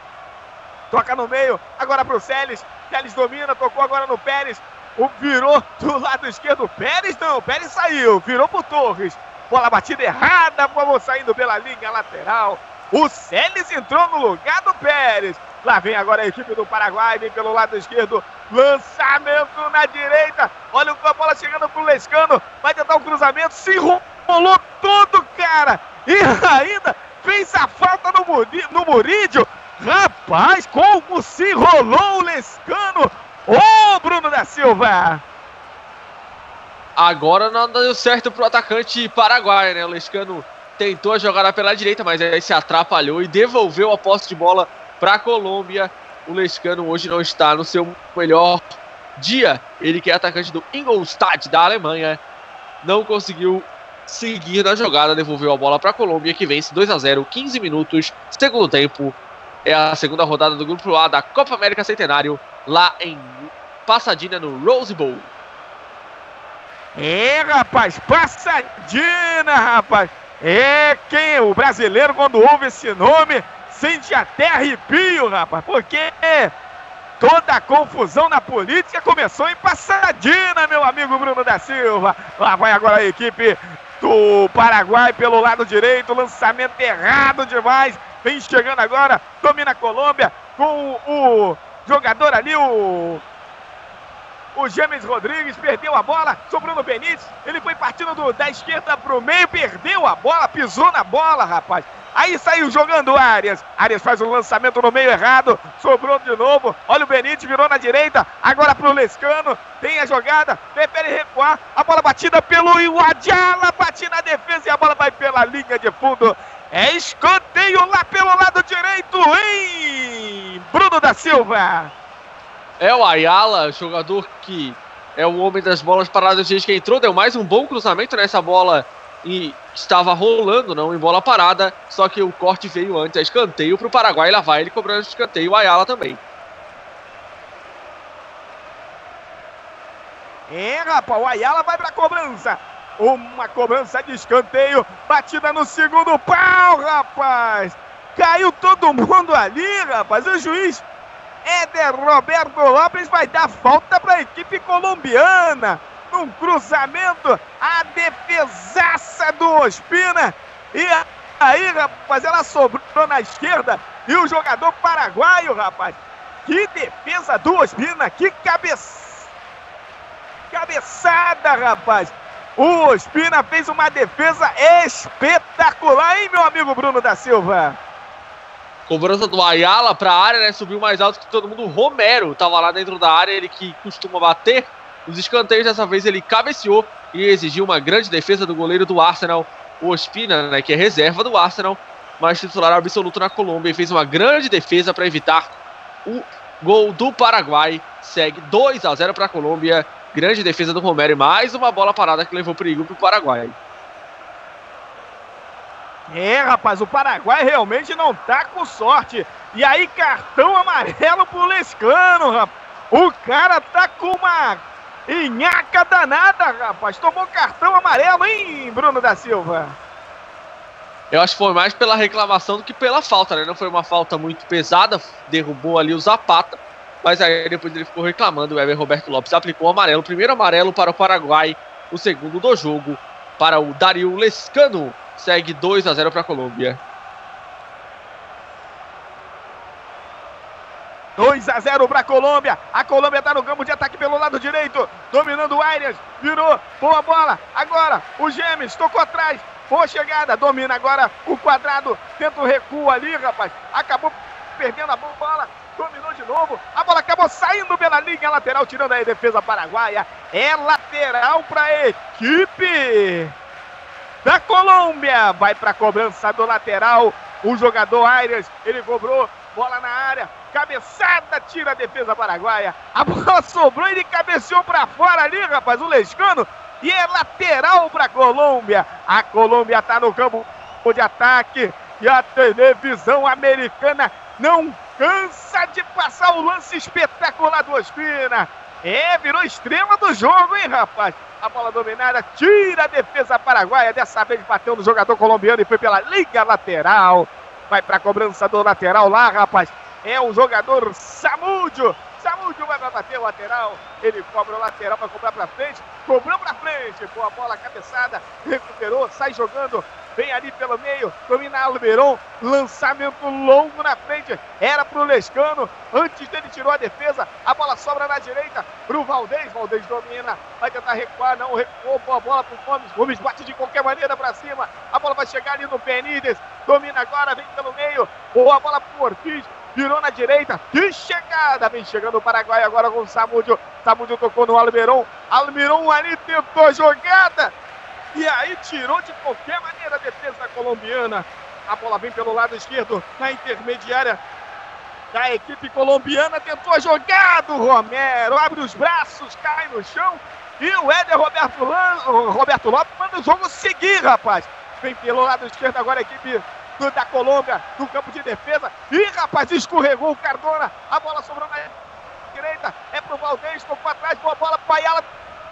Toca no meio, agora pro Celes. Celes domina, tocou agora no Pérez. O virou do lado esquerdo. Pérez não, Pérez saiu, virou pro Torres. Bola batida errada, vamos saindo pela linha lateral. O Celes entrou no lugar do Pérez. Lá vem agora a equipe do Paraguai, vem pelo lado esquerdo. Lançamento na direita. Olha a bola chegando pro Lescano. Vai tentar o cruzamento. Se rolou todo, cara. E ainda fez a falta no, Muri, no Murídio. Rapaz, como se rolou o Lescano. Ô, oh, Bruno da Silva. Agora não deu certo pro atacante paraguaio, né? O Lescano tentou a jogada pela direita, mas aí se atrapalhou e devolveu a posse de bola para a Colômbia. O Lescano hoje não está no seu melhor dia. Ele que é atacante do Ingolstadt da Alemanha, não conseguiu seguir na jogada, devolveu a bola para a Colômbia, que vence 2 a 0 15 minutos, segundo tempo. É a segunda rodada do Grupo A da Copa América Centenário, lá em Passadina, no Rose Bowl. É, rapaz, Passadina, rapaz. É quem? O brasileiro, quando ouve esse nome, sente até arrepio, rapaz, porque toda a confusão na política começou em Passadina, meu amigo Bruno da Silva. Lá vai agora a equipe do Paraguai pelo lado direito, lançamento errado demais. Vem chegando agora, domina a Colômbia com o jogador ali, o o James Rodrigues perdeu a bola, sobrou no Benítez. Ele foi partindo do, da esquerda para o meio, perdeu a bola, pisou na bola, rapaz. Aí saiu jogando Arias. Arias faz o um lançamento no meio errado. Sobrou de novo. Olha o Benítez, virou na direita. Agora pro Lescano. Tem a jogada. Prefere recuar. A bola batida pelo Iwadjala. Bate na defesa e a bola vai pela linha de fundo. É escanteio lá pelo lado direito, hein? Bruno da Silva. É o Ayala, jogador que é o homem das bolas paradas desde que entrou. Deu mais um bom cruzamento nessa bola e estava rolando, não em bola parada. Só que o corte veio antes, é escanteio para o Paraguai. Lá vai ele cobrando escanteio, o Ayala também. É, rapaz, o Ayala vai para a cobrança. Uma cobrança de escanteio, batida no segundo pau, rapaz. Caiu todo mundo ali, rapaz. O juiz Éder Roberto Lopes vai dar falta para a equipe colombiana. Num cruzamento, a defesaça do Ospina. E aí, rapaz, ela sobrou na esquerda. E o jogador paraguaio, rapaz. Que defesa do Ospina. Que cabeça. Cabeçada, rapaz. O Ospina fez uma defesa espetacular, hein, meu amigo Bruno da Silva? Cobrança do Ayala para a área, né? Subiu mais alto que todo mundo. Romero estava lá dentro da área, ele que costuma bater os escanteios. Dessa vez ele cabeceou e exigiu uma grande defesa do goleiro do Arsenal, o Ospina, né? Que é reserva do Arsenal, mas titular absoluto na Colômbia. E fez uma grande defesa para evitar o gol do Paraguai. Segue 2 a 0 para a Colômbia. Grande defesa do Romero e mais uma bola parada que levou perigo para o Paraguai. É, rapaz, o Paraguai realmente não tá com sorte. E aí, cartão amarelo pro Lescano, rapaz. O cara tá com uma inhaca danada, rapaz. Tomou cartão amarelo, hein, Bruno da Silva? Eu acho que foi mais pela reclamação do que pela falta, né? Não foi uma falta muito pesada, derrubou ali o Zapata. Mas aí depois ele ficou reclamando. O Ever Roberto Lopes aplicou o amarelo. Primeiro amarelo para o Paraguai. O segundo do jogo para o Dario Lescano. Segue 2 a 0 para a Colômbia. 2 a 0 para a Colômbia. A Colômbia está no campo de ataque pelo lado direito, dominando o Arias. Virou, boa bola. Agora o Gêmeos tocou atrás. Boa chegada, domina agora o quadrado. Tenta o recuo ali, rapaz. Acabou perdendo a bola dominou de novo, a bola acabou saindo pela linha lateral, tirando aí a defesa paraguaia. É lateral para a equipe da Colômbia. Vai para a cobrança do lateral. O jogador Aires, ele cobrou, bola na área, cabeçada, tira a defesa paraguaia. A bola sobrou e ele cabeceou para fora ali, rapaz, o Lescano. E é lateral para a Colômbia. A Colômbia está no campo de ataque. E a televisão americana não cansa de passar o lance espetacular do Ospina. É, virou estrela do jogo, hein, rapaz? A bola dominada, tira a defesa paraguaia. Dessa vez bateu no jogador colombiano e foi pela liga lateral. Vai para cobrança do lateral lá, rapaz. É o jogador Samúdio. Samúdio vai para bater o lateral. Ele cobra o lateral para cobrar para frente. Cobrou para frente. Boa bola, cabeçada. Recuperou, sai jogando. Vem ali pelo meio, domina Alberon, lançamento longo na frente, era pro Lescano, antes dele tirou a defesa, a bola sobra na direita pro Valdez, Valdez domina, vai tentar recuar, não recuou, boa bola pro Gomes, Gomes bate de qualquer maneira para cima, a bola vai chegar ali no Benítez, domina agora, vem pelo meio, boa bola pro Ortiz, virou na direita, que chegada, vem chegando o Paraguai agora com o Samúdio, Samúdio tocou no Alberon, Alberon ali tentou a jogada, e aí tirou de qualquer maneira a defesa colombiana. A bola vem pelo lado esquerdo, na intermediária da equipe colombiana. Tentou a jogada, o Romero abre os braços, cai no chão. E o Éder Roberto, Lan... Roberto Lopes manda o jogo seguir, rapaz. Vem pelo lado esquerdo agora a equipe da Colômbia no campo de defesa. E, rapaz, escorregou o Cardona. A bola sobrou na direita. É pro Valdez, tocou atrás, boa bola. Paiala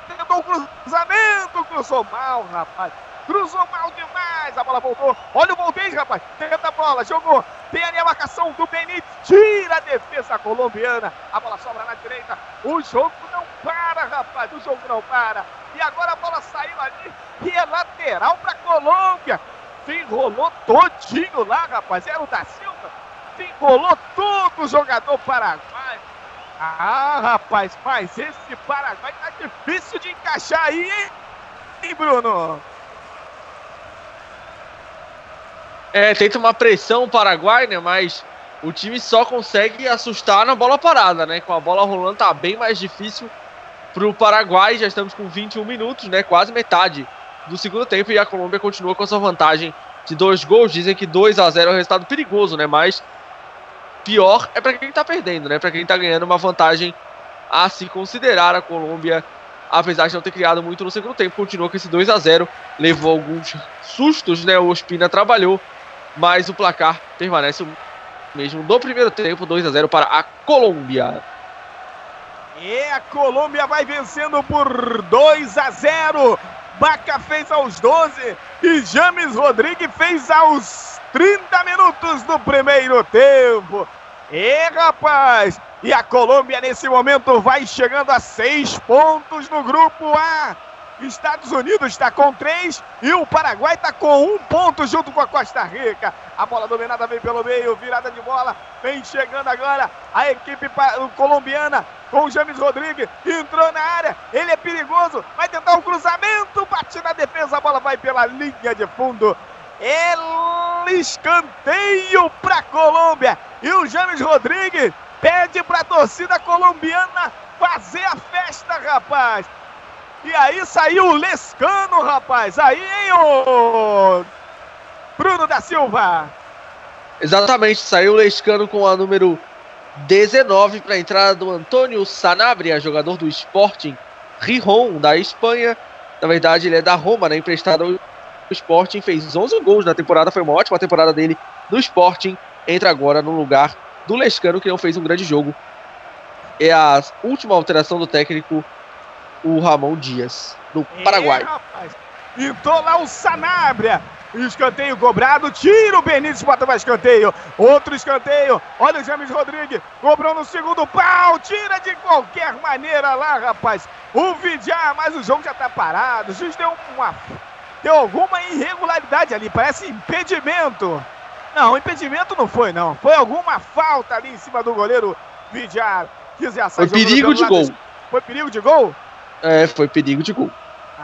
tentou o cruzamento, cruzou mal, rapaz. Cruzou mal demais, a bola voltou. Olha o Valdez, rapaz. Tenta a bola, jogou. Tem ali a marcação do Benítez. Tira a defesa colombiana. A bola sobra na direita. O jogo não para, rapaz. O jogo não para. E agora a bola saiu ali. E é lateral para Colômbia. Se enrolou todinho lá, rapaz. Era o da Silva. Se enrolou todo o jogador paraguaio. Ah, rapaz, mas esse Paraguai tá difícil de encaixar aí, hein, Bruno? É, tenta uma pressão o Paraguai, né? Mas o time só consegue assustar na bola parada, né? Com a bola rolando tá bem mais difícil pro Paraguai. Já estamos com 21 minutos, né? Quase metade do segundo tempo e a Colômbia continua com essa vantagem de dois gols. Dizem que 2 a 0 é um resultado perigoso, né? Mas pior é para quem tá perdendo, né? Para quem tá ganhando uma vantagem a se considerar a Colômbia, apesar de não ter criado muito no segundo tempo, continua com esse 2 a 0 levou alguns sustos, né? O Ospina trabalhou, mas o placar permanece o mesmo do primeiro tempo, 2 a 0 para a Colômbia. E a Colômbia vai vencendo por 2 a 0. Baca fez aos 12 e James Rodrigues fez aos 30 minutos do primeiro tempo. E rapaz, e a Colômbia nesse momento vai chegando a seis pontos no grupo A. Estados Unidos está com três e o Paraguai está com um ponto junto com a Costa Rica. A bola dominada vem pelo meio, virada de bola, vem chegando agora a equipe colombiana com o James Rodrigues, entrou na área, ele é perigoso, vai tentar um cruzamento, bate na defesa, a bola vai pela linha de fundo. É escanteio para Colômbia e o James Rodrigues pede para a torcida colombiana fazer a festa, rapaz. E aí saiu o Lescano, rapaz. Aí, hein, ô Bruno da Silva. Exatamente, saiu o Lescano com a número 19 para a entrada do Antônio Sanabria, jogador do Sporting Rijon, da Espanha. Na verdade, ele é da Roma, né, emprestado ao Sporting, fez 11 gols na temporada, foi uma ótima temporada dele no Sporting. Entra agora no lugar do Lescano, que não fez um grande jogo. É a última alteração do técnico o Ramon Dias, do Paraguai. É, rapaz. Entrou lá o Sanabria. Escanteio cobrado, tira o Benítez, bota mais escanteio. Outro escanteio. Olha o James Rodrigues, cobrou no segundo pau, tira de qualquer maneira lá, rapaz. O Vidiar, mas o jogo já tá parado. O juiz deu uma. Deu alguma irregularidade ali, parece impedimento. Não, impedimento não foi, não. Foi alguma falta ali em cima do goleiro Vidiar. Foi perigo de gol. Foi perigo de gol? É, foi perigo de gol.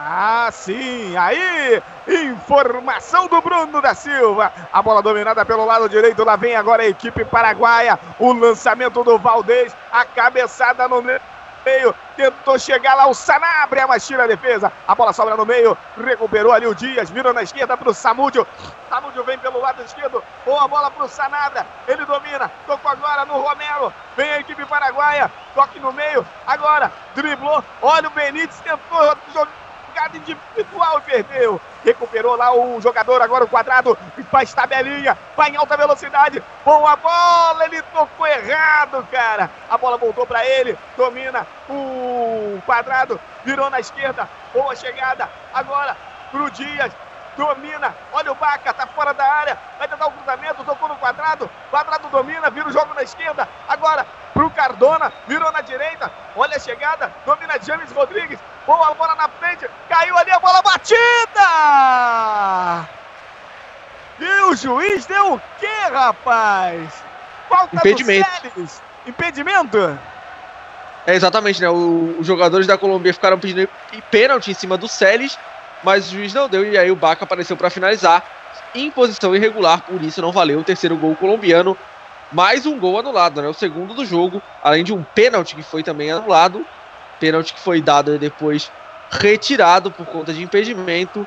Ah, sim! Aí, informação do Bruno da Silva. A bola dominada pelo lado direito. Lá vem agora a equipe paraguaia. O lançamento do Valdez. A cabeçada no meio tentou chegar lá o Sanabria, mas tira a defesa. A bola sobra no meio, recuperou ali o Dias, virou na esquerda para o Samúdio. Samúdio vem pelo lado esquerdo, boa bola para o Sanabria, ele domina, tocou agora no Romero, vem a equipe paraguaia, toque no meio, agora driblou, olha o Benítez, tentou jogar jogada individual e perdeu. Recuperou lá o jogador, agora o quadrado, faz tabelinha, vai em alta velocidade. Boa bola, ele tocou errado, cara. A bola voltou para ele, domina o quadrado, virou na esquerda. Boa chegada, agora pro Dias, domina. Olha o Baca, tá fora da área. Vai tentar o cruzamento, tocou no quadrado. Quadrado domina, vira o jogo na esquerda. Agora pro Cardona, virou na direita. Olha a chegada, domina James Rodrigues. Boa bola na frente, caiu ali a bola batida! E o juiz deu o quê, rapaz? Falta Impedimento. Impedimento? É, exatamente, né? O, os jogadores da Colômbia ficaram pedindo pênalti em cima do Celes mas o juiz não deu e aí o Baca apareceu para finalizar em posição irregular, por isso não valeu o terceiro gol colombiano. Mais um gol anulado, né? O segundo do jogo, além de um pênalti que foi também anulado, pênalti que foi dado e depois retirado por conta de impedimento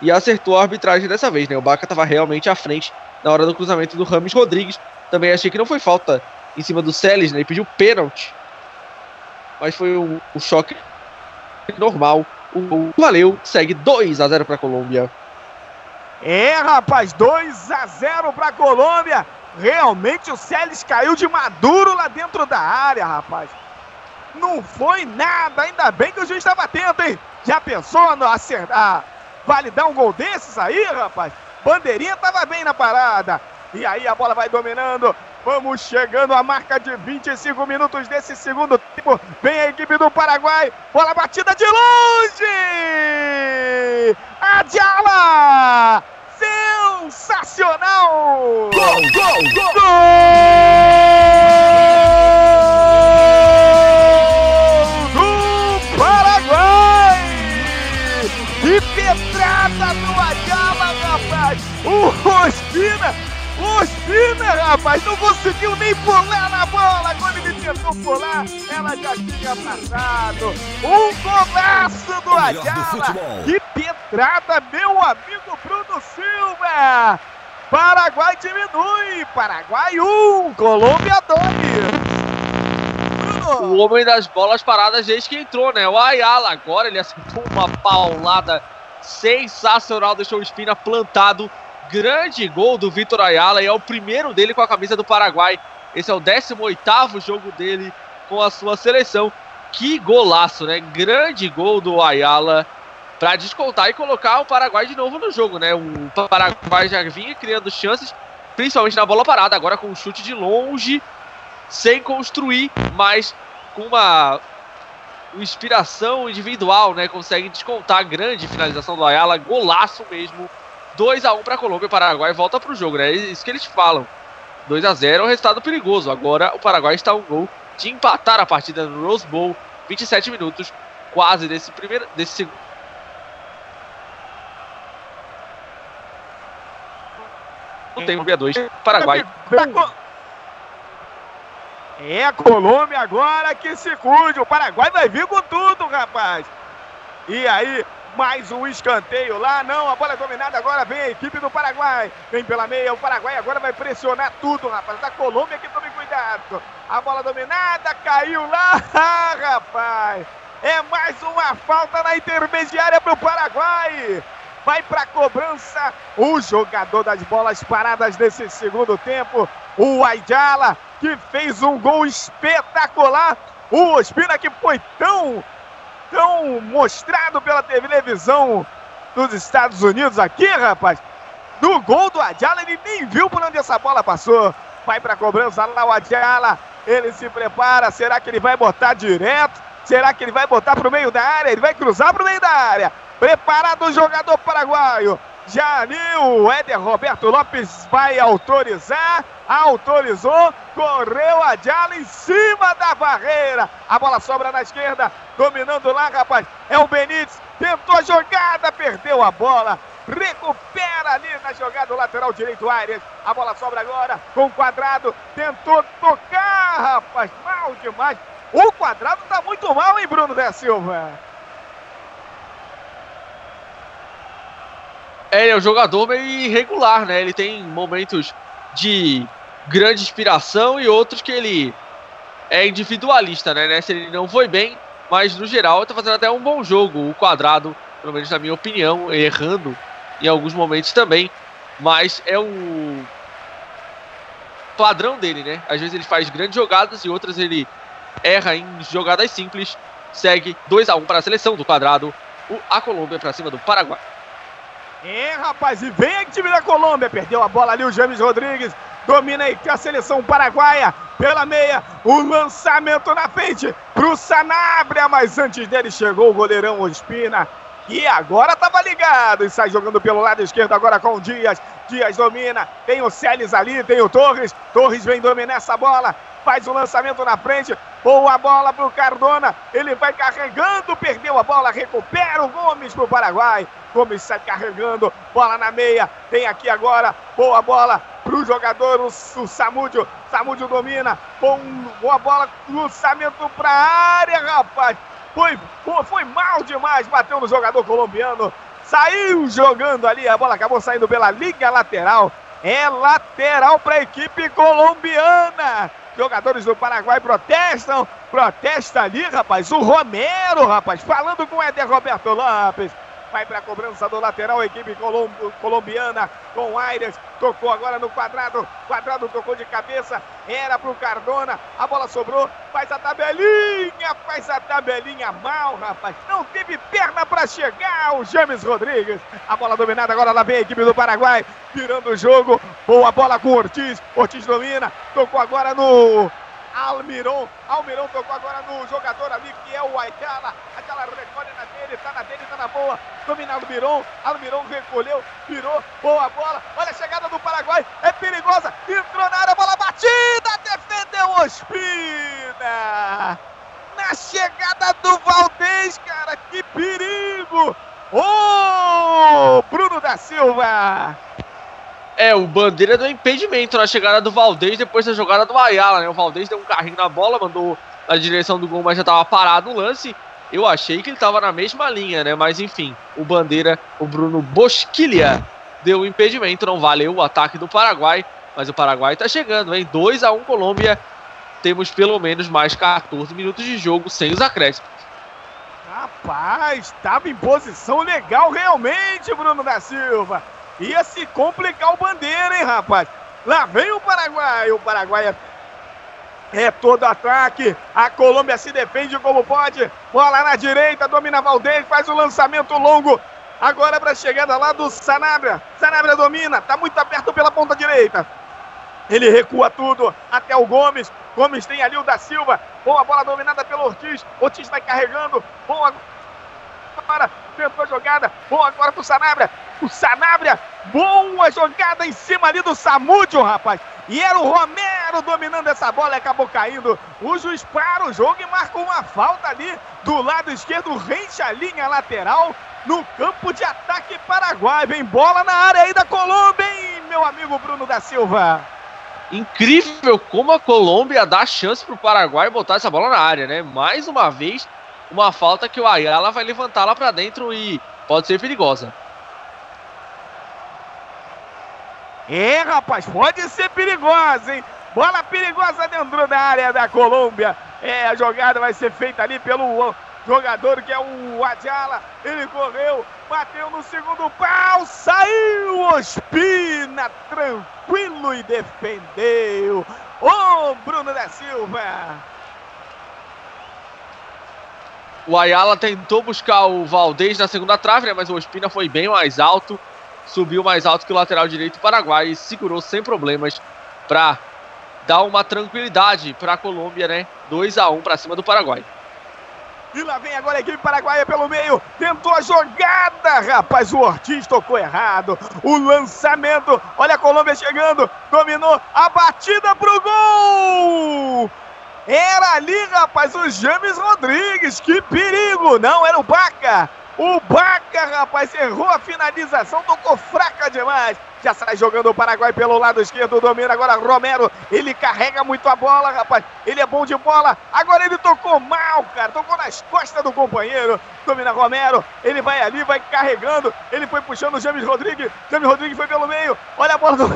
e acertou a arbitragem dessa vez, né? O Baca estava realmente à frente na hora do cruzamento do Rames Rodrigues. Também achei que não foi falta em cima do Celes, né? Ele pediu pênalti. Mas foi um, um choque normal o valeu, segue 2 a 0 para a Colômbia. É, rapaz, 2 a 0 para a Colômbia. Realmente o Celes caiu de maduro lá dentro da área, rapaz. Não foi nada, ainda bem que o juiz estava atento, hein? Já pensou no acertar, validar um gol desses aí, rapaz? Bandeirinha estava bem na parada. E aí a bola vai dominando. Vamos chegando à marca de 25 minutos desse segundo tempo. Vem a equipe do Paraguai. Bola batida de longe! A Diala! Sensacional! Gol, gol, gol! gol! Rapaz, não conseguiu nem pular na bola. Quando ele tentou pular, ela já tinha passado. Um golaço do Ajala. Que pedrada, meu amigo Bruno Silva. Paraguai diminui. Paraguai 1, Colômbia 2. O homem das bolas paradas desde que entrou, né? O Ayala agora ele acertou uma paulada sensacional, deixou o Espina plantado. Grande gol do Vitor Ayala e é o primeiro dele com a camisa do Paraguai. Esse é o 18 jogo dele com a sua seleção. Que golaço, né? Grande gol do Ayala para descontar e colocar o Paraguai de novo no jogo, né? O Paraguai já vinha criando chances, principalmente na bola parada, agora com um chute de longe sem construir, mas com uma inspiração individual, né? Consegue descontar a grande finalização do Ayala, golaço mesmo. 2 a 1 para a Colômbia, o Paraguai volta para o jogo, né? É isso que eles falam. 2 a 0 é um resultado perigoso. Agora o Paraguai está um gol de empatar a partida no Rose Bowl, 27 minutos, quase desse primeiro desse segundo tempo, 2 Paraguai. É a Colômbia agora que se cuide. O Paraguai vai vir com tudo, rapaz. E aí, mais um escanteio lá. Não, a bola é dominada agora. Vem a equipe do Paraguai. Vem pela meia. O Paraguai agora vai pressionar tudo, rapaz. Da Colômbia que tome cuidado. A bola dominada caiu lá. Ah, rapaz. É mais uma falta na intermediária para o Paraguai. Vai para a cobrança o jogador das bolas paradas nesse segundo tempo, o Aijala que fez um gol espetacular. O Ospina que foi tão, tão mostrado pela televisão dos Estados Unidos aqui, rapaz. No gol do Adjala, ele nem viu por onde essa bola passou. Vai para cobrança lá o Adjala. Ele se prepara. Será que ele vai botar direto? Será que ele vai botar para o meio da área? Ele vai cruzar para o meio da área. Preparado o jogador paraguaio. Já ali o Éder Roberto Lopes vai autorizar. Autorizou. Correu a Diala em cima da barreira. A bola sobra na esquerda. Dominando lá, rapaz. É o Benítez. Tentou a jogada. Perdeu a bola. Recupera ali na jogada o lateral direito Aires. A bola sobra agora com o quadrado. Tentou tocar, rapaz. Mal demais. O quadrado tá muito mal, hein, Bruno da Silva? É, é um jogador meio irregular, né? Ele tem momentos de grande inspiração e outros que ele é individualista, né? Nessa ele não foi bem, mas no geral está fazendo até um bom jogo. O quadrado, pelo menos na minha opinião, errando em alguns momentos também, mas é o padrão dele, né? Às vezes ele faz grandes jogadas e outras ele erra em jogadas simples. Segue 2 a 1 para a seleção do quadrado. A Colômbia para cima do Paraguai. É, rapaz, e vem a time da Colômbia. Perdeu a bola ali o James Rodrigues. Domina aí a seleção paraguaia pela meia. O lançamento na frente pro Sanabria. Mas antes dele chegou o goleirão Ospina. E agora tava ligado e sai jogando pelo lado esquerdo agora com o Dias. Dias domina. Tem o Celes ali, tem o Torres. Torres vem dominar essa bola. Faz o lançamento na frente. Boa bola pro Cardona. Ele vai carregando, perdeu a bola, recupera o Gomes pro Paraguai. Gomes sai carregando, bola na meia. Tem aqui agora, boa bola pro jogador, o, o Samúdio. Samúdio domina. Bom, boa bola, lançamento pra área, rapaz. Foi, foi, mal demais, bateu no jogador colombiano. Saiu jogando ali, a bola acabou saindo pela linha lateral. É lateral para a equipe colombiana. Jogadores do Paraguai protestam. Protesta ali, rapaz. O Romero, rapaz, falando com o Eder Roberto Lopes. Vai para a cobrança do lateral, a equipe colombiana com Aires. Tocou agora no quadrado. Quadrado tocou de cabeça. Era para o Cardona. A bola sobrou. Faz a tabelinha. Faz a tabelinha mal, rapaz. Não teve perna para chegar o James Rodrigues. A bola dominada agora. Lá vem a equipe do Paraguai. Virando o jogo. Boa bola com o Ortiz. Ortiz domina. Tocou agora no Almiron. Almiron tocou agora no jogador ali que é o Ayala. Ayala recolhe na dele, tá na dele, tá na boa. Domina Almiron. Almiron recolheu, virou. Boa bola. Olha a chegada do Paraguai. É perigosa. Entrou na área, bola batida. Defendeu Ospina. Na chegada do Valdez, cara. Que perigo. Ô, oh, Bruno da Silva. É, o Bandeira deu impedimento na chegada do Valdez depois da jogada do Ayala, né? O Valdez deu um carrinho na bola, mandou na direção do gol, mas já tava parado o lance. Eu achei que ele tava na mesma linha, né? Mas enfim, o Bandeira, o Bruno Bosquilha, deu o impedimento, não valeu o ataque do Paraguai, mas o Paraguai tá chegando, hein? 2 a 1 Colômbia. Temos pelo menos mais 14 minutos de jogo sem os acréscimos. Rapaz, estava em posição legal realmente, Bruno da Silva. Ia se complicar o bandeira, hein, rapaz? Lá vem o Paraguai. O Paraguai é, é todo ataque. A Colômbia se defende como pode. Bola na direita, domina Valdez, faz o lançamento longo. Agora para a chegada lá do Sanabria. Sanabria domina, tá muito aberto pela ponta direita. Ele recua tudo até o Gomes. Gomes tem ali o da Silva. Boa bola dominada pelo Ortiz. Ortiz vai carregando. Boa agora. Tentou a jogada. Boa agora pro Sanabria. O Sanabria. Boa jogada em cima ali do Samúdio, rapaz. E era o Romero dominando essa bola e acabou caindo. O juiz para o jogo e marca uma falta ali do lado esquerdo. Rente a linha lateral no campo de ataque paraguai. Vem bola na área aí da Colômbia, hein, meu amigo Bruno da Silva. Incrível como a Colômbia dá chance pro Paraguai botar essa bola na área, né? Mais uma vez, uma falta que o Ayala vai levantar lá para dentro e pode ser perigosa. É, rapaz, pode ser perigosa, hein? Bola perigosa dentro da área da Colômbia. É, a jogada vai ser feita ali pelo jogador que é o Adjala. Ele correu, bateu no segundo pau, saiu Ospina, tranquilo e defendeu. Ô, oh, Bruno da Silva. O Ayala tentou buscar o Valdez na segunda trave, né, mas o Ospina foi bem mais alto, subiu mais alto que o lateral direito Paraguai e segurou sem problemas para dar uma tranquilidade para a Colômbia, né? 2 a 1 para cima do Paraguai. E lá vem agora a equipe paraguaia pelo meio. Tentou a jogada, rapaz. O Ortiz tocou errado. O lançamento. Olha a Colômbia chegando. Dominou a batida pro gol. Era ali, rapaz, o James Rodrigues. Que perigo. Não, era o Baca. O Baca, rapaz, errou a finalização. Tocou fraca demais. Já sai jogando o Paraguai pelo lado esquerdo, domina agora Romero. Ele carrega muito a bola, rapaz. Ele é bom de bola. Agora ele tocou mal, cara. Tocou nas costas do companheiro. Domina Romero. Ele vai ali, vai carregando. Ele foi puxando o James Rodrigues. James Rodrigues foi pelo meio. Olha a bola do.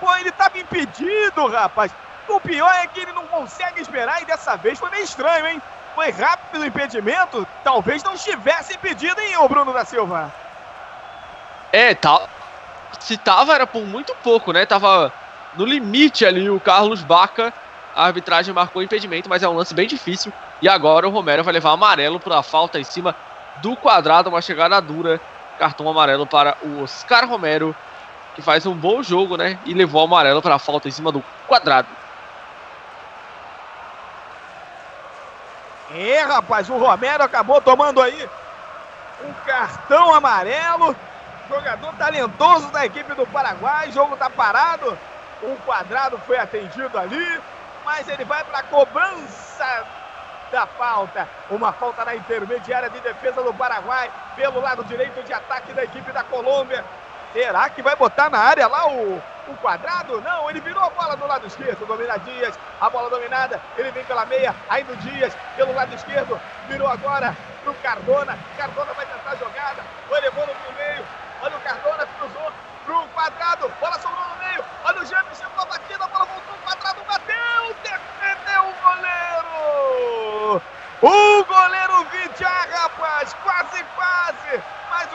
Pô, ele tava impedido, rapaz. O pior é que ele não consegue esperar e dessa vez foi meio estranho, hein? Foi rápido o impedimento, talvez não estivesse impedido, hein, o Bruno da Silva? É, tá. Se tava, era por muito pouco, né? Tava no limite ali o Carlos Baca. A arbitragem marcou impedimento, mas é um lance bem difícil. E agora o Romero vai levar amarelo por a falta em cima do quadrado, uma chegada dura. Cartão amarelo para o Oscar Romero, que faz um bom jogo, né? E levou o amarelo para a falta em cima do quadrado. É, rapaz, o Romero acabou tomando aí um cartão amarelo. Jogador talentoso da equipe do Paraguai. O jogo tá parado. Um quadrado foi atendido ali. Mas ele vai para a cobrança da falta. Uma falta na intermediária de defesa do Paraguai. Pelo lado direito de ataque da equipe da Colômbia. Será que vai botar na área lá o, o quadrado? Não, ele virou a bola do lado esquerdo. Domina Dias, a bola dominada. Ele vem pela meia, ainda o Dias pelo lado esquerdo. Virou agora pro Cardona. Cardona vai tentar a jogada. Foi levando pro meio. Olha o Cardona, cruzou pro quadrado. Bola sobrou no meio. Olha o James, chegou a batida. A bola voltou. O quadrado bateu. Defendeu o goleiro. O goleiro Vidjar, rapaz. Quase, quase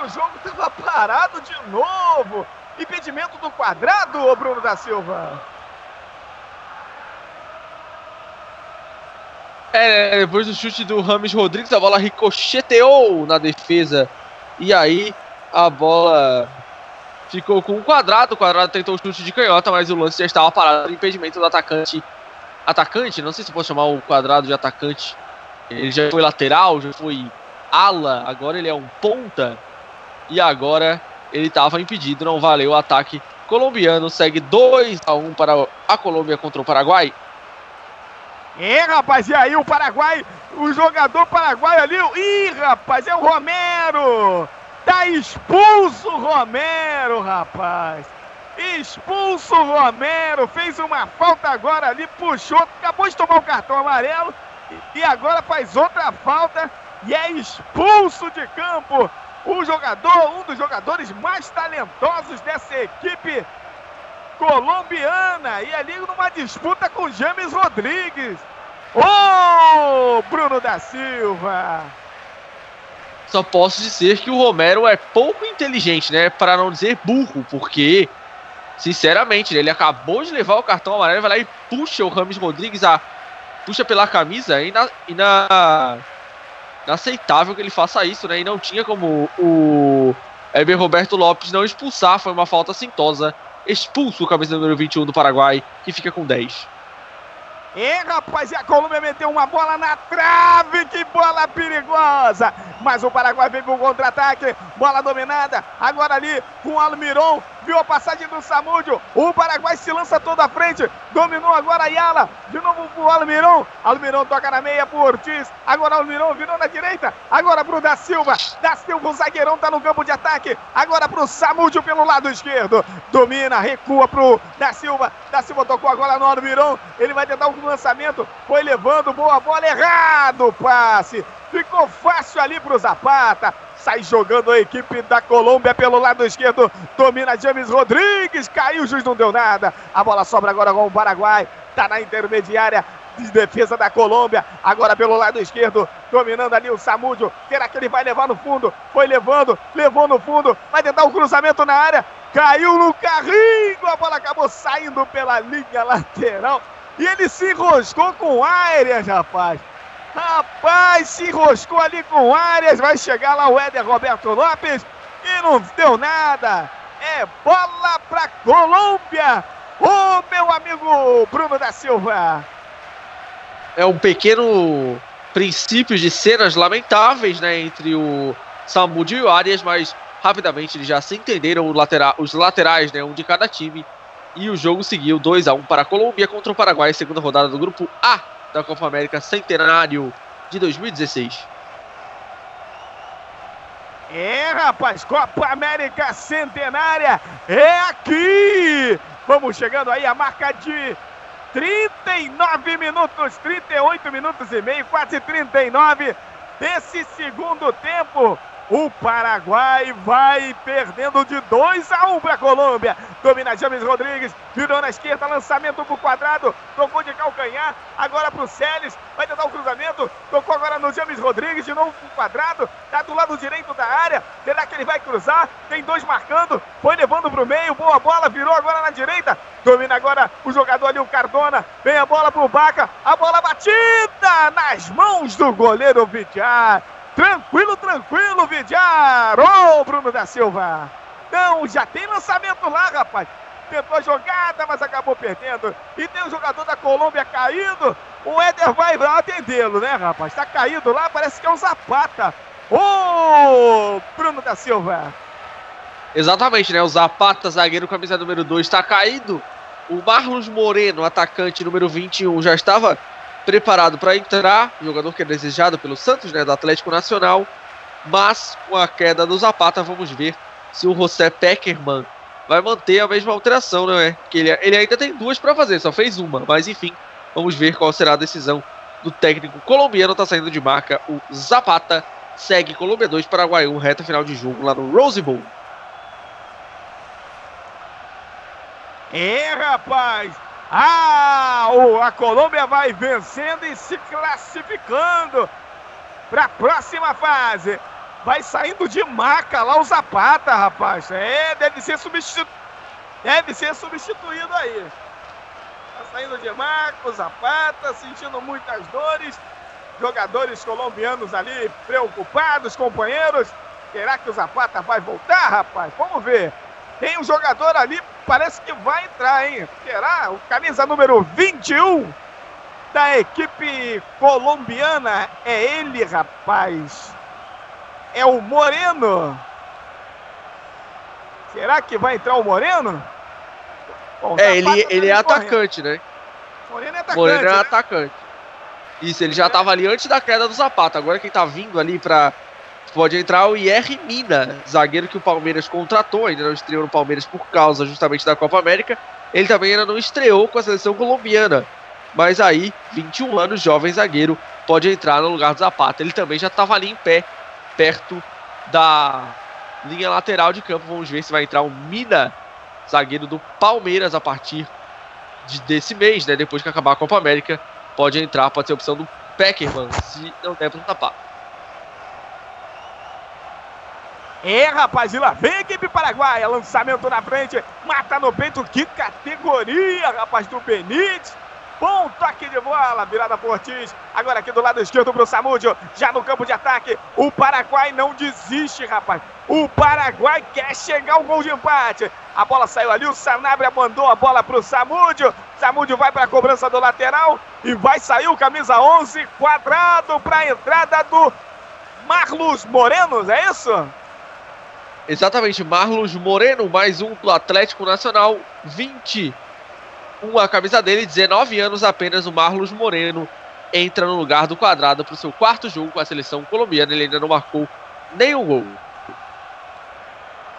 o jogo estava parado de novo. Impedimento do quadrado, ô Bruno da Silva. É, depois do chute do Rames Rodrigues, a bola ricocheteou na defesa. E aí a bola ficou com um quadrado. O quadrado tentou o chute de canhota, mas o lance já estava parado. Impedimento do atacante. Atacante, não sei se posso chamar o quadrado de atacante. Ele já foi lateral, já foi ala, agora ele é um ponta e agora ele estava impedido, não valeu o ataque colombiano, segue 2 a 1 para a Colômbia contra o Paraguai. É, rapaz, e aí o Paraguai, o jogador paraguaio ali, ih, rapaz, é o Romero! Tá expulso o Romero, rapaz! Expulso o Romero, fez uma falta agora ali, puxou, acabou de tomar o cartão amarelo e agora faz outra falta e é expulso de campo o jogador, um dos jogadores mais talentosos dessa equipe colombiana e ali numa disputa com James Rodrigues. Ô, oh, Bruno da Silva! Só posso dizer que o Romero é pouco inteligente, né? Para não dizer burro, porque, sinceramente, ele acabou de levar o cartão amarelo, vai lá e puxa o Rames Rodrigues, a, puxa pela camisa e na, e na inaceitável que ele faça isso, né? E não tinha como o Heber Roberto Lopes não expulsar, foi uma falta sintosa expulso o camisa número 21 do Paraguai, que fica com 10. E rapaz, e a Colômbia meteu uma bola na trave, que bola perigosa! Mas o Paraguai veio o contra-ataque, bola dominada, agora ali com o Almiron, viu a passagem do Samúdio, o Paraguai se lança toda a frente, dominou agora a Yala, de novo pro Almiron, Almiron toca na meia pro Ortiz, agora o Almiron virou na direita, agora pro Da Silva, Da Silva, o zagueirão tá no campo de ataque, agora pro Samúdio pelo lado esquerdo, domina, recua pro Da Silva, Da Silva tocou agora no Almiron, ele vai tentar um lançamento, foi levando, boa bola, errado passe, ficou fácil ali pro Zapata, sai jogando a equipe da Colômbia pelo lado esquerdo, domina James Rodrigues, caiu, o juiz não deu nada, a bola sobra agora com o Paraguai, tá na intermediária, de defesa da Colômbia, agora pelo lado esquerdo, dominando ali o Samúdio, será que ele vai levar no fundo? Foi levando, levou no fundo, vai tentar um cruzamento na área, caiu no carrinho, a bola acabou saindo pela linha lateral, e ele se enroscou com áreas, rapaz. Rapaz, se enroscou ali com áreas. Vai chegar lá o Éder Roberto Lopes. E não deu nada. É bola para Colômbia. Ô, meu amigo Bruno da Silva. É um pequeno princípio de cenas lamentáveis, né? Entre o Samudio e o Arias, mas rapidamente eles já se entenderam os laterais, né? Um de cada time e o jogo seguiu 2 a 1 para a Colômbia contra o Paraguai, segunda rodada do grupo A da Copa América Centenário de 2016. É, rapaz, Copa América Centenária é aqui! Vamos chegando aí a marca de 39 minutos, 38 minutos e meio, quase 39 desse segundo tempo. O Paraguai vai perdendo de 2 a 1 um para a Colômbia. Domina James Rodrigues, virou na esquerda, lançamento para o quadrado, tocou de calcanhar, agora para o Celes, vai tentar o cruzamento, tocou agora no James Rodrigues, de novo para o quadrado, está do lado direito da área, será que ele vai cruzar? Tem dois marcando, foi levando para o meio, boa bola, virou agora na direita, domina agora o jogador ali, o Cardona, vem a bola para o Baca, a bola batida nas mãos do goleiro Vidiar. Tranquilo, tranquilo, Vidiar. Ô, oh, Bruno da Silva. Não, já tem lançamento lá, rapaz. Tentou a jogada, mas acabou perdendo. E tem o jogador da Colômbia caído. O Éder vai atendê-lo, né, rapaz? Tá caído lá, parece que é o Zapata. Ô, oh, Bruno da Silva. Exatamente, né? O Zapata, zagueiro camisa número 2, está caído. O Marlos Moreno, atacante número 21, já estava preparado para entrar, jogador que é desejado pelo Santos, né, do Atlético Nacional, mas com a queda do Zapata, vamos ver se o José Peckerman vai manter a mesma alteração, não é? Porque ele, ele ainda tem duas para fazer, só fez uma, mas enfim, vamos ver qual será a decisão do técnico colombiano, tá saindo de marca o Zapata, segue Colômbia 2, Paraguai 1, reta final de jogo lá no Rose Bowl. É, rapaz, ah, a Colômbia vai vencendo e se classificando para a próxima fase. Vai saindo de maca lá o Zapata, rapaz. É, deve ser substituído. Deve ser substituído aí. Tá saindo de maca o Zapata, sentindo muitas dores. Jogadores colombianos ali preocupados, companheiros. Será que o Zapata vai voltar, rapaz? Vamos ver. Tem um jogador ali, parece que vai entrar, hein? Será? O camisa número 21 da equipe colombiana. É ele, rapaz. É o Moreno. Será que vai entrar o Moreno? Bom, é, ele, ele é atacante, né? Moreno é atacante. Moreno é né? atacante. Isso, ele já tava ali antes da queda do Zapata. Agora quem tá vindo ali pra. Pode entrar o IR Mina, zagueiro que o Palmeiras contratou, ainda não estreou no Palmeiras por causa justamente da Copa América. Ele também ainda não estreou com a seleção colombiana. Mas aí, 21 anos, jovem zagueiro, pode entrar no lugar do Zapata. Ele também já estava ali em pé, perto da linha lateral de campo. Vamos ver se vai entrar o Mina, zagueiro do Palmeiras, a partir de, desse mês, né? Depois que acabar a Copa América, pode entrar, pode ser opção do Peckerman, se não der para tapar. É, rapaz, e lá vem a equipe paraguaia. Lançamento na frente, mata no peito. Que categoria, rapaz, do Benítez. Bom toque de bola, virada por Ortiz. Agora aqui do lado esquerdo pro Samúdio, já no campo de ataque. O Paraguai não desiste, rapaz. O Paraguai quer chegar ao gol de empate. A bola saiu ali, o Sanabria mandou a bola pro Samúdio. Samúdio vai para a cobrança do lateral e vai sair o camisa 11 quadrado para a entrada do Marlos Moreno, é isso? Exatamente, Marlos Moreno, mais um do Atlético Nacional, 20 a camisa dele, 19 anos apenas, o Marlos Moreno entra no lugar do quadrado para o seu quarto jogo com a seleção colombiana. Ele ainda não marcou nenhum gol.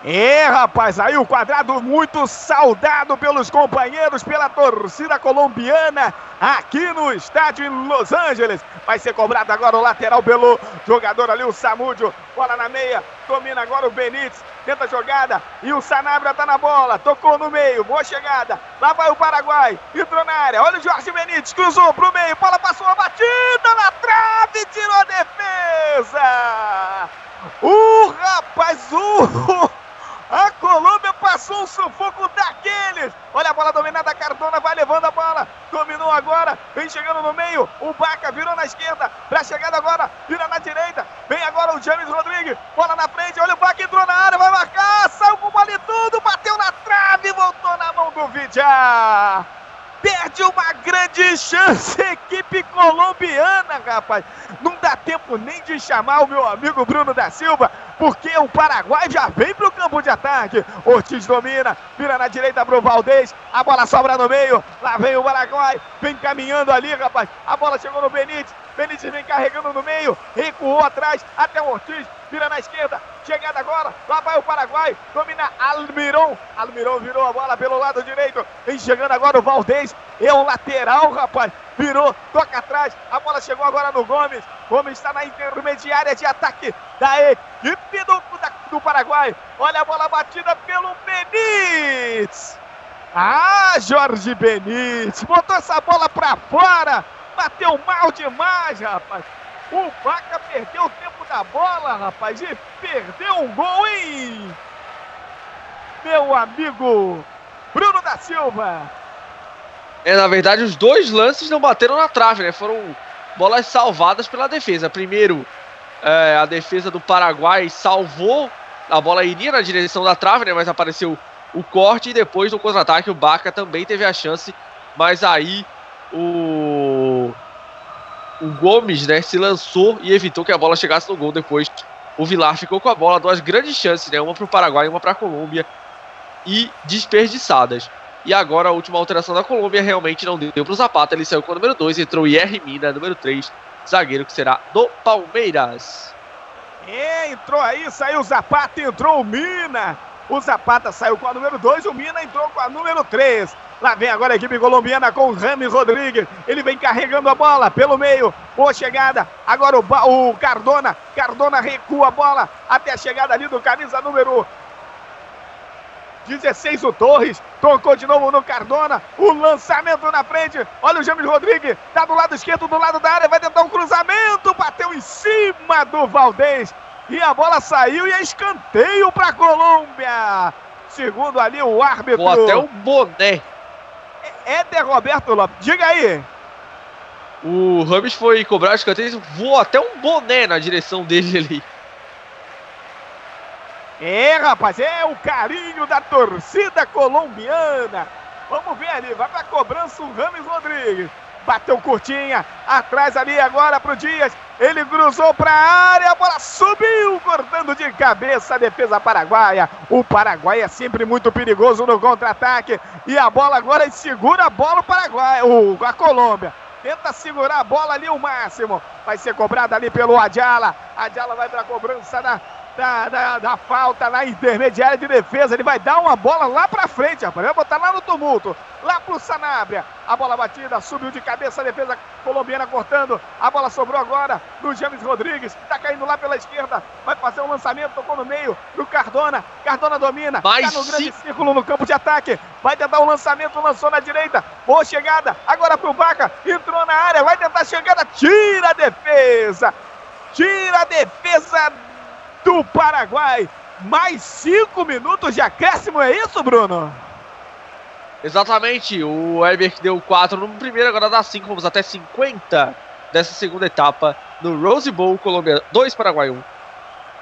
É, rapaz, aí o quadrado muito saudado pelos companheiros, pela torcida colombiana aqui no estádio em Los Angeles. Vai ser cobrado agora o lateral pelo jogador ali, o Samúdio. Bola na meia, domina agora o Benítez, tenta a jogada e o Sanabria tá na bola, tocou no meio, boa chegada. Lá vai o Paraguai, entrou na área. Olha o Jorge Benítez, cruzou pro meio, bola passou a batida na trave, tirou a defesa. O rapaz, o a Colômbia passou um sufoco daqueles. Olha a bola dominada, Cardona vai levando a bola. Dominou agora, vem chegando no meio. O Baca virou na esquerda. Pra chegada agora, vira na direita. Vem agora o James Rodrigues. Bola na frente, olha o Baca entrou na área, vai marcar. Saiu com bola e tudo, bateu na trave, voltou na mão do Vidja perde uma grande chance, equipe colombiana, rapaz. Não dá tempo nem de chamar o meu amigo Bruno da Silva, porque o Paraguai já vem pro campo de ataque. Ortiz domina, vira na direita pro Valdez, a bola sobra no meio, lá vem o Paraguai, vem caminhando ali, rapaz. A bola chegou no Benítez, Benítez vem carregando no meio, recuou atrás até o Ortiz, vira na esquerda, chegada agora, lá vai o Paraguai, domina Almiron, Almiron virou a bola pelo lado direito, vem chegando agora o Valdez, é o lateral, rapaz, virou, toca atrás, a bola chegou agora no Gomes, Gomes está na intermediária de ataque da equipe do, da, do Paraguai, olha a bola batida pelo Benítez, ah, Jorge Benítez, botou essa bola pra fora, bateu mal demais, rapaz. O Vaca perdeu o tempo da bola, rapaz, e perdeu um gol, hein? Meu amigo Bruno da Silva. É, na verdade, os dois lances não bateram na trave, né? Foram bolas salvadas pela defesa. Primeiro, é, a defesa do Paraguai salvou, a bola iria na direção da trave, né? Mas apareceu o corte e depois no contra-ataque o Baca também teve a chance, mas aí o o Gomes, né, se lançou e evitou que a bola chegasse no gol. Depois o Vilar ficou com a bola, duas grandes chances, né, uma para o Paraguai e uma para a Colômbia, e desperdiçadas. E agora a última alteração da Colômbia realmente não deu para o Zapata, ele saiu com o número 2, entrou o IR Mina, número 3, zagueiro que será do Palmeiras. É, entrou aí, saiu o Zapata, entrou o Mina. O Zapata saiu com a número 2, o Mina entrou com a número 3. Lá vem agora a equipe colombiana com o Rami Rodrigues. Ele vem carregando a bola pelo meio. Boa chegada. Agora o, o Cardona. Cardona recua a bola até a chegada ali do camisa número 16 o Torres, tocou de novo no Cardona, o lançamento na frente, olha o James Rodrigues, tá do lado esquerdo, do lado da área, vai tentar um cruzamento, bateu em cima do Valdez, e a bola saiu e é escanteio para Colômbia. Segundo ali o árbitro. Ou até o boné. Éder Roberto Lopes. Diga aí. O Ramos foi cobrar o escanteio voou até um boné na direção dele ali. É, rapaz, é o carinho da torcida colombiana. Vamos ver ali, vai pra cobrança o Rames Rodrigues. Bateu curtinha, atrás ali agora pro Dias. Ele cruzou para a área, a bola subiu, cortando de cabeça a defesa paraguaia. O Paraguai é sempre muito perigoso no contra-ataque. E a bola agora segura a bola o Paraguai, o, a Colômbia. tenta segurar a bola ali o máximo. Vai ser cobrada ali pelo Adjala. Adjala vai para a cobrança da, da, da, da, falta na intermediária de defesa. Ele vai dar uma bola lá para frente, rapaz. Vai botar lá no tumulto. Lá pro Sanabria. A bola batida, subiu de cabeça a defesa colombiana cortando. A bola sobrou agora no James Rodrigues. Tá caindo lá pela esquerda. Vai fazer um lançamento, tocou no meio pro Cardona. Cardona domina. Mais tá no grande círculo no campo de ataque. Vai tentar o um lançamento, lançou na direita. Boa chegada. Agora pro Baca. Entrou na área. Vai tentar a chegada. Tira a defesa. Tira a defesa do Paraguai. Mais cinco minutos de acréscimo, é isso, Bruno? Exatamente, o Herbert deu 4 no primeiro, agora dá 5, vamos até 50 dessa segunda etapa no Rose Bowl, Colômbia 2, Paraguai 1.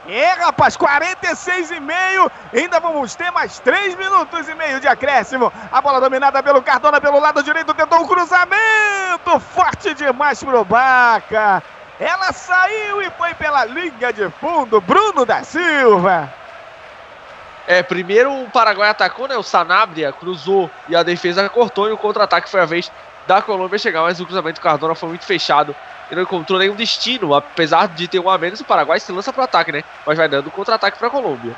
É, rapaz, 46 e meio, ainda vamos ter mais 3 minutos e meio de acréscimo. A bola dominada pelo Cardona pelo lado direito, tentou um cruzamento, forte demais pro Baca. Ela saiu e foi pela linha de fundo, Bruno da Silva. É, primeiro o Paraguai atacou, né? O Sanabria cruzou e a defesa cortou e o contra-ataque foi a vez da Colômbia chegar, mas o cruzamento do Cardona foi muito fechado e não encontrou nenhum destino. Apesar de ter um a menos, o Paraguai se lança para o ataque, né? Mas vai dando contra-ataque para a Colômbia.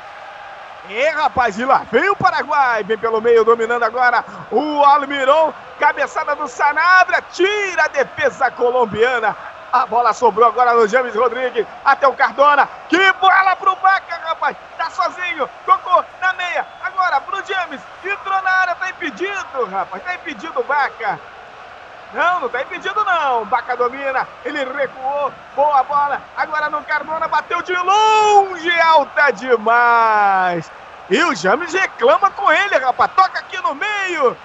É, rapaz, e lá vem o Paraguai, vem pelo meio, dominando agora o Almiron, cabeçada do Sanabria, tira a defesa colombiana. A bola sobrou agora no James Rodrigues. Até o Cardona. Que bola pro Baca, rapaz. Tá sozinho. Tocou na meia. Agora pro James. Entrou na área. Tá impedido, rapaz. Tá impedido o Baca. Não, não tá impedido não. Baca domina. Ele recuou. Boa bola. Agora no Cardona. Bateu de longe. Alta demais. E o James reclama com ele, rapaz. Toca aqui no meio.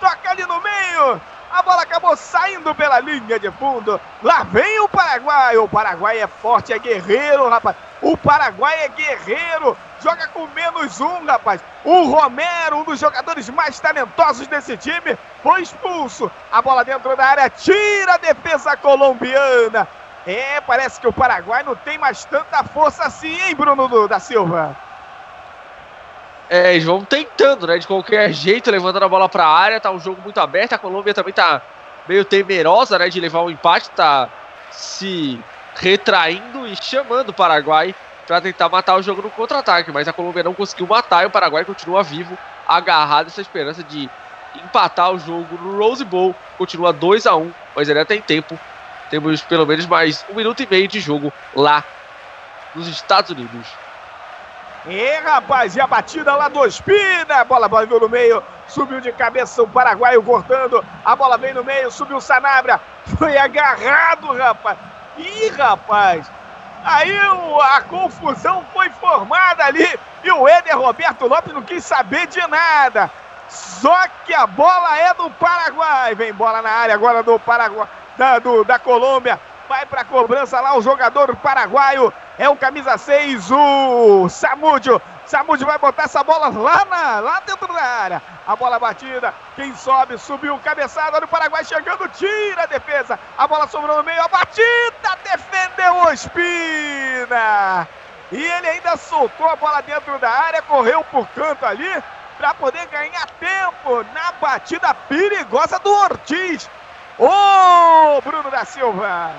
Toca ali no meio. A bola acabou saindo pela linha de fundo. Lá vem o Paraguai. O Paraguai é forte, é guerreiro, rapaz. O Paraguai é guerreiro. Joga com menos um, rapaz. O Romero, um dos jogadores mais talentosos desse time, foi expulso. A bola dentro da área tira a defesa colombiana. É, parece que o Paraguai não tem mais tanta força assim, hein, Bruno da Silva? É, eles vão tentando, né? De qualquer jeito, levantando a bola para a área. Tá um jogo muito aberto. A Colômbia também tá meio temerosa, né? De levar o um empate. Tá se retraindo e chamando o Paraguai para tentar matar o jogo no contra-ataque. Mas a Colômbia não conseguiu matar e o Paraguai continua vivo, agarrado essa esperança de empatar o jogo no Rose Bowl. Continua 2 a 1 um, mas ainda tem tempo. Temos pelo menos mais um minuto e meio de jogo lá nos Estados Unidos. É, rapaz, e a batida lá do Espina. A bola veio no meio, subiu de cabeça o paraguaio cortando. A bola veio no meio, subiu o Sanabria. Foi agarrado, rapaz. Ih, rapaz. Aí a confusão foi formada ali e o Éder Roberto Lopes não quis saber de nada. Só que a bola é do Paraguai. Vem bola na área agora do Paraguai, da, do, da Colômbia. Vai para cobrança lá o jogador paraguaio. É o camisa 6, o Samúdio. Samúdio vai botar essa bola lá, na, lá dentro da área. A bola batida. Quem sobe, subiu, cabeçada do Paraguai chegando, tira a defesa. A bola sobrou no meio, a batida defendeu o Espina. E ele ainda soltou a bola dentro da área, correu por canto ali para poder ganhar tempo na batida perigosa do Ortiz. Ô, oh, Bruno da Silva!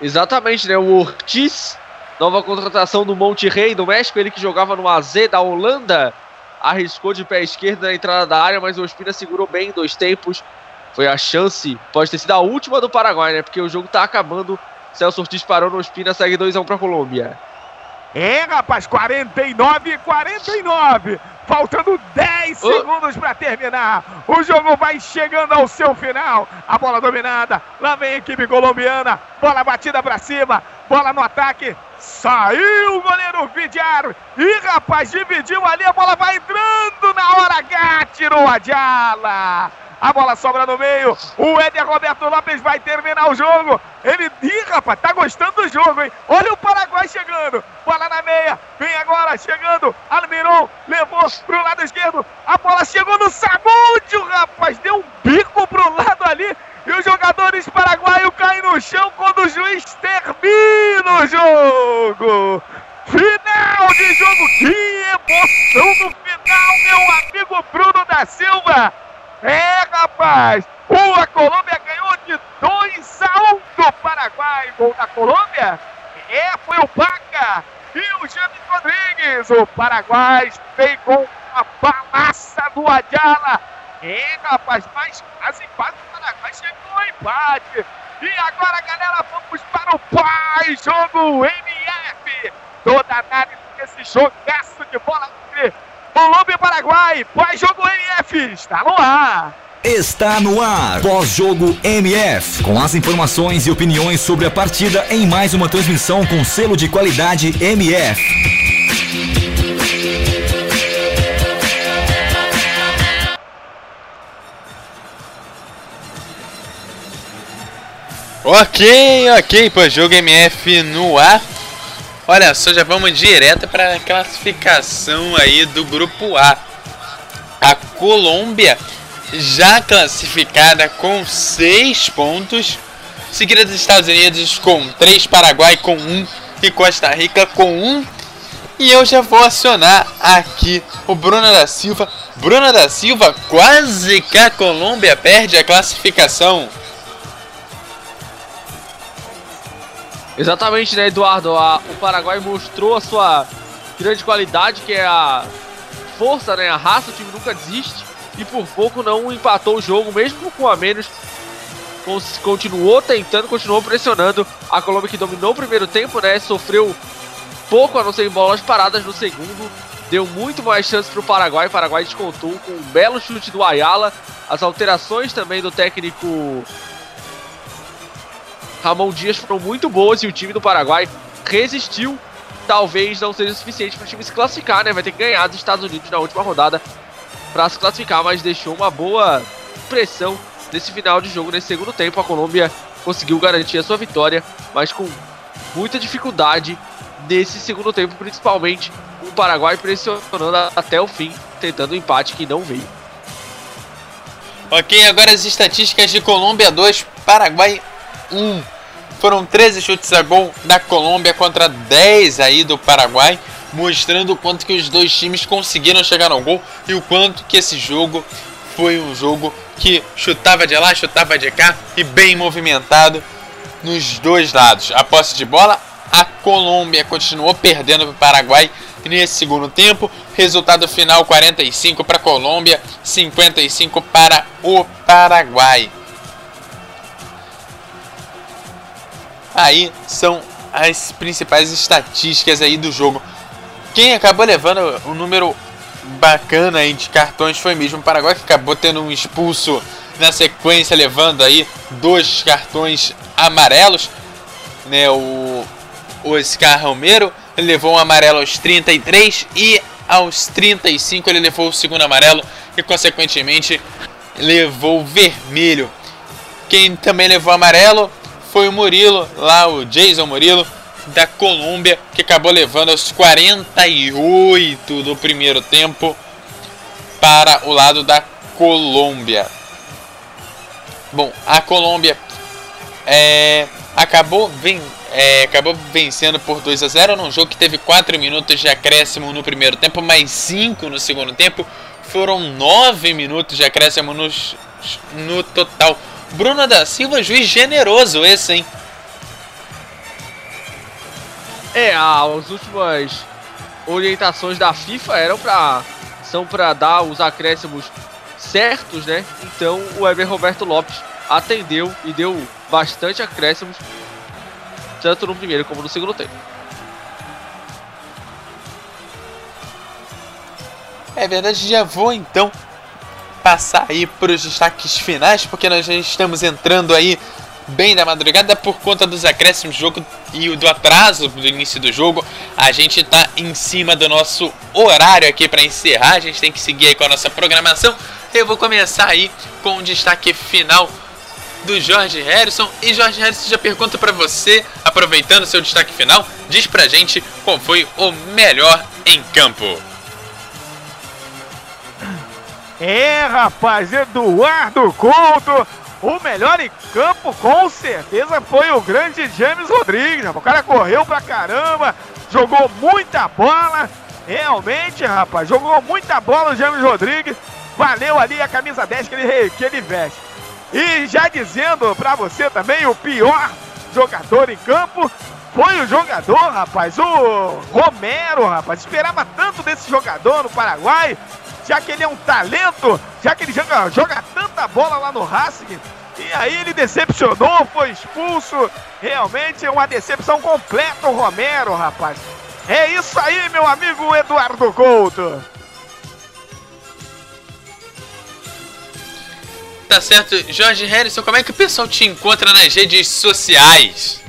Exatamente, né? O Ortiz, nova contratação do Monte Rei do México, ele que jogava no AZ da Holanda, arriscou de pé esquerdo na entrada da área, mas o Ospina segurou bem em dois tempos. Foi a chance, pode ter sido a última do Paraguai, né? Porque o jogo tá acabando. Celso Ortiz parou no Ospina, segue 2x1 para Colômbia. É, rapaz, 49 49. Faltando 10 oh. segundos para terminar. O jogo vai chegando ao seu final. A bola dominada. Lá vem a equipe colombiana. Bola batida para cima. Bola no ataque. Saiu o goleiro Vidiar. E rapaz, dividiu ali. A bola vai entrando na hora H. Tirou a Diala. A bola sobra no meio. O Éder Roberto Lopes vai terminar o jogo. Ele. Ih, rapaz, tá gostando do jogo, hein? Olha o Paraguai chegando. Bola na meia. Vem agora, chegando. Almiron levou pro lado esquerdo. A bola chegou no Samúdio, rapaz. Deu um bico pro lado ali. E os jogadores paraguaios caem no chão quando o juiz termina o jogo. Final de jogo. Que emoção no final, meu amigo Bruno da Silva. É, rapaz! O a Colômbia ganhou de 2 a 1 do Paraguai. Gol da Colômbia? É, foi o Paca e o James Rodrigues. O Paraguai fez com a balaça do Adjala. É, rapaz, mas quase quase o Paraguai chegou ao empate. E agora, galera, vamos para o pai, jogo MF. Toda análise desse jogaço de bola entre Colômbia e Paraguai. Pai jogo MF está no ar. Está no ar, pós-jogo MF, com as informações e opiniões sobre a partida em mais uma transmissão com selo de qualidade MF. Ok, ok, pós-jogo MF no ar. Olha só, já vamos direto para a classificação aí do grupo A. A Colômbia já classificada com 6 pontos, seguida dos Estados Unidos com 3, Paraguai com 1 e Costa Rica com 1. E eu já vou acionar aqui o Bruno da Silva. Bruno da Silva, quase que a Colômbia perde a classificação. Exatamente, né, Eduardo? A, o Paraguai mostrou a sua grande qualidade, que é a força, né, a raça, o time nunca desiste. E por pouco não empatou o jogo, mesmo com a menos. Continuou tentando, continuou pressionando. A Colômbia que dominou o primeiro tempo, né? Sofreu pouco, a não ser em bolas paradas no segundo. Deu muito mais chance para o Paraguai. O Paraguai descontou com um belo chute do Ayala. As alterações também do técnico Ramon Dias foram muito boas e o time do Paraguai resistiu. Talvez não seja suficiente para o time se classificar, né? Vai ter que ganhar dos Estados Unidos na última rodada para se classificar, mas deixou uma boa pressão nesse final de jogo, nesse segundo tempo. A Colômbia conseguiu garantir a sua vitória, mas com muita dificuldade nesse segundo tempo, principalmente o Paraguai pressionando até o fim, tentando o um empate que não veio. Ok, agora as estatísticas de Colômbia 2, Paraguai 1. Foram 13 chutes a gol da Colômbia contra 10 aí do Paraguai, mostrando o quanto que os dois times conseguiram chegar ao gol e o quanto que esse jogo foi um jogo que chutava de lá, chutava de cá e bem movimentado nos dois lados. A posse de bola, a Colômbia continuou perdendo para o Paraguai nesse segundo tempo. Resultado final 45 para a Colômbia, 55 para o Paraguai. Aí são as principais estatísticas aí do jogo. Quem acabou levando um número bacana aí de cartões foi mesmo o Paraguai, que acabou tendo um expulso na sequência, levando aí dois cartões amarelos. Né, o, Oscar Romero levou um amarelo aos 33 e aos 35 ele levou o segundo amarelo e consequentemente levou vermelho. Quem também levou amarelo foi o Murilo, lá o Jason Murilo, da Colômbia, que acabou levando aos 48 do primeiro tempo para o lado da Colômbia. Bom, a Colômbia é, acabou, é, acabou vencendo por 2 a 0 num jogo que teve 4 minutos de acréscimo no primeiro tempo, mais 5 no segundo tempo. Foram 9 minutos de acréscimo no, no total. Bruna da Silva, juiz generoso esse, hein? É, as últimas orientações da FIFA eram para são para dar os acréscimos certos, né? Então o Eber Roberto Lopes atendeu e deu bastante acréscimos tanto no primeiro como no segundo tempo. É verdade, já vou então passar aí para os destaques finais, porque nós já estamos entrando aí bem da madrugada por conta dos acréscimos do jogo e do atraso do início do jogo. A gente está em cima do nosso horário aqui para encerrar. A gente tem que seguir aí com a nossa programação. Eu vou começar aí com o destaque final do Jorge Harrison. E Jorge Harrison já pergunta para você, aproveitando seu destaque final, diz pra gente qual foi o melhor em campo. É, rapaz, Eduardo Couto. O melhor em campo, com certeza, foi o grande James Rodrigues. O cara correu pra caramba, jogou muita bola. Realmente, rapaz, jogou muita bola o James Rodrigues. Valeu ali a camisa 10 que ele, que ele veste. E já dizendo pra você também, o pior jogador em campo foi o jogador, rapaz, o Romero, rapaz. Esperava tanto desse jogador no Paraguai, já que ele é um talento, já que ele joga, joga tanta bola lá no Racing. E aí ele decepcionou, foi expulso. Realmente é uma decepção completa o Romero, rapaz. É isso aí, meu amigo Eduardo Couto. Tá certo. Jorge Harrison, como é que o pessoal te encontra nas redes sociais?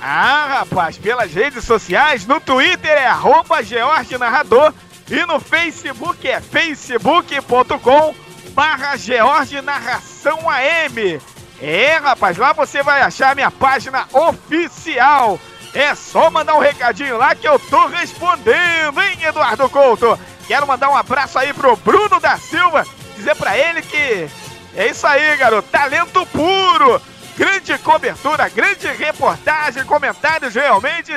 Ah, rapaz, pelas redes sociais, no Twitter é arroba George Narrador e no Facebook é facebook.com barra George Narração AM. É, rapaz, lá você vai achar minha página oficial. É só mandar um recadinho lá que eu tô respondendo, hein, Eduardo Couto? Quero mandar um abraço aí pro Bruno da Silva, dizer pra ele que é isso aí, garoto, talento puro. Grande cobertura, grande reportagem, comentários realmente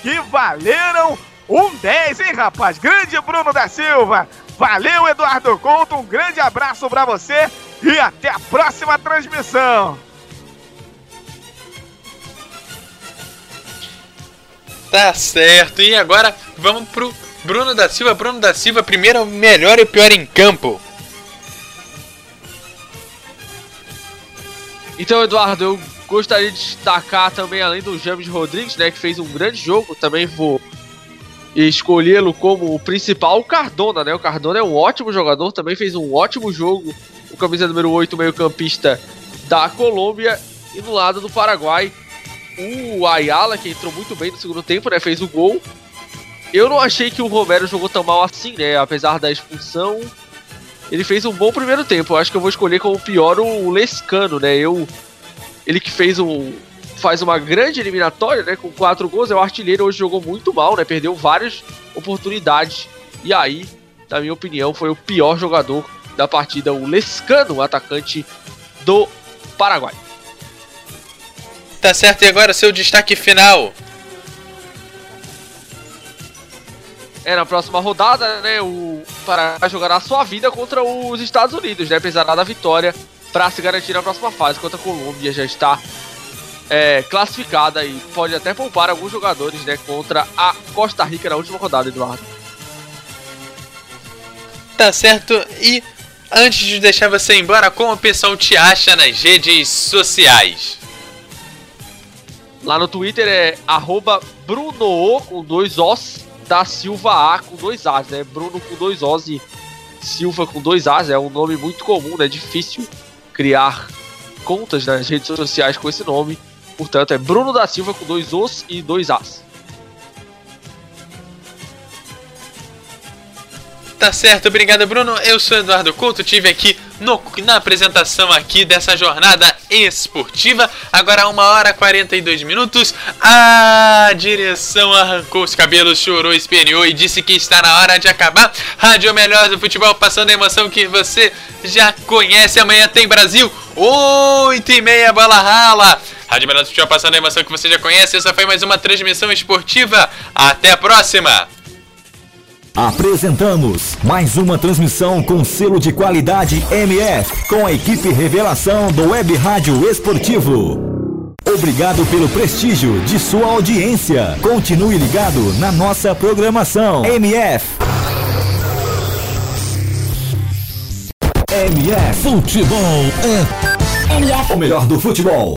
que valeram um 10, hein, rapaz? Grande Bruno da Silva. Valeu, Eduardo Couto. Um grande abraço para você e até a próxima transmissão. Tá certo. E agora vamos pro Bruno da Silva. Bruno da Silva, primeiro o melhor e o pior em campo. Então, Eduardo, eu gostaria de destacar também, além do James Rodrigues, né, que fez um grande jogo, também vou escolhê-lo como o principal, o Cardona, né? O Cardona é um ótimo jogador, também fez um ótimo jogo, o camisa número 8, meio-campista da Colômbia, e no lado do Paraguai, o Ayala, que entrou muito bem no segundo tempo, né? Fez o gol. Eu não achei que o Romero jogou tão mal assim, né? Apesar da expulsão, ele fez um bom primeiro tempo. Eu acho que eu vou escolher como pior o Lescano, né? Eu, ele que fez um, faz uma grande eliminatória, né? Com quatro gols, é o artilheiro. Hoje jogou muito mal, né? Perdeu várias oportunidades. E aí, na minha opinião, foi o pior jogador da partida, o Lescano, atacante do Paraguai. Tá certo, e agora seu destaque final? É, na próxima rodada, né, o Paraguai jogará a sua vida contra os Estados Unidos, né, apesar da vitória para se garantir na próxima fase, enquanto a Colômbia já está é, classificada e pode até poupar alguns jogadores, né, contra a Costa Rica na última rodada, Eduardo. Tá certo, e antes de deixar você embora, como o pessoal te acha nas redes sociais? Lá no Twitter é arroba Bruno com dois Os da Silva A com dois As, né? Bruno com dois Os e Silva com dois As. É um nome muito comum, né? Difícil criar contas nas redes sociais com esse nome. Portanto, é Bruno da Silva com dois Os e dois As. Tá certo, obrigado Bruno. Eu sou Eduardo Couto, tive aqui no, na apresentação aqui dessa jornada esportiva. Agora 1 hora 42 minutos. A direção arrancou os cabelos, chorou, esperneou e disse que está na hora de acabar. Rádio Melhor do Futebol, passando a emoção que você já conhece. Amanhã tem Brasil, 8 e meia, bola rala. Rádio Melhor do Futebol, passando a emoção que você já conhece. Essa foi mais uma transmissão esportiva. Até a próxima! Apresentamos mais uma transmissão com selo de qualidade MF, com a equipe Revelação do Web Rádio Esportivo. Obrigado pelo prestígio de sua audiência. Continue ligado na nossa programação. MF. MF. Futebol é MF, O melhor do futebol.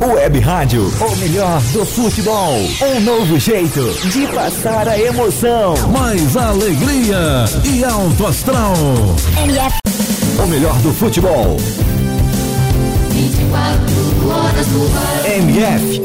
Web Rádio, o melhor do futebol. Um novo jeito de passar a emoção. mais alegria e alto astral. MF, O melhor do futebol. 24 horas ar. MF.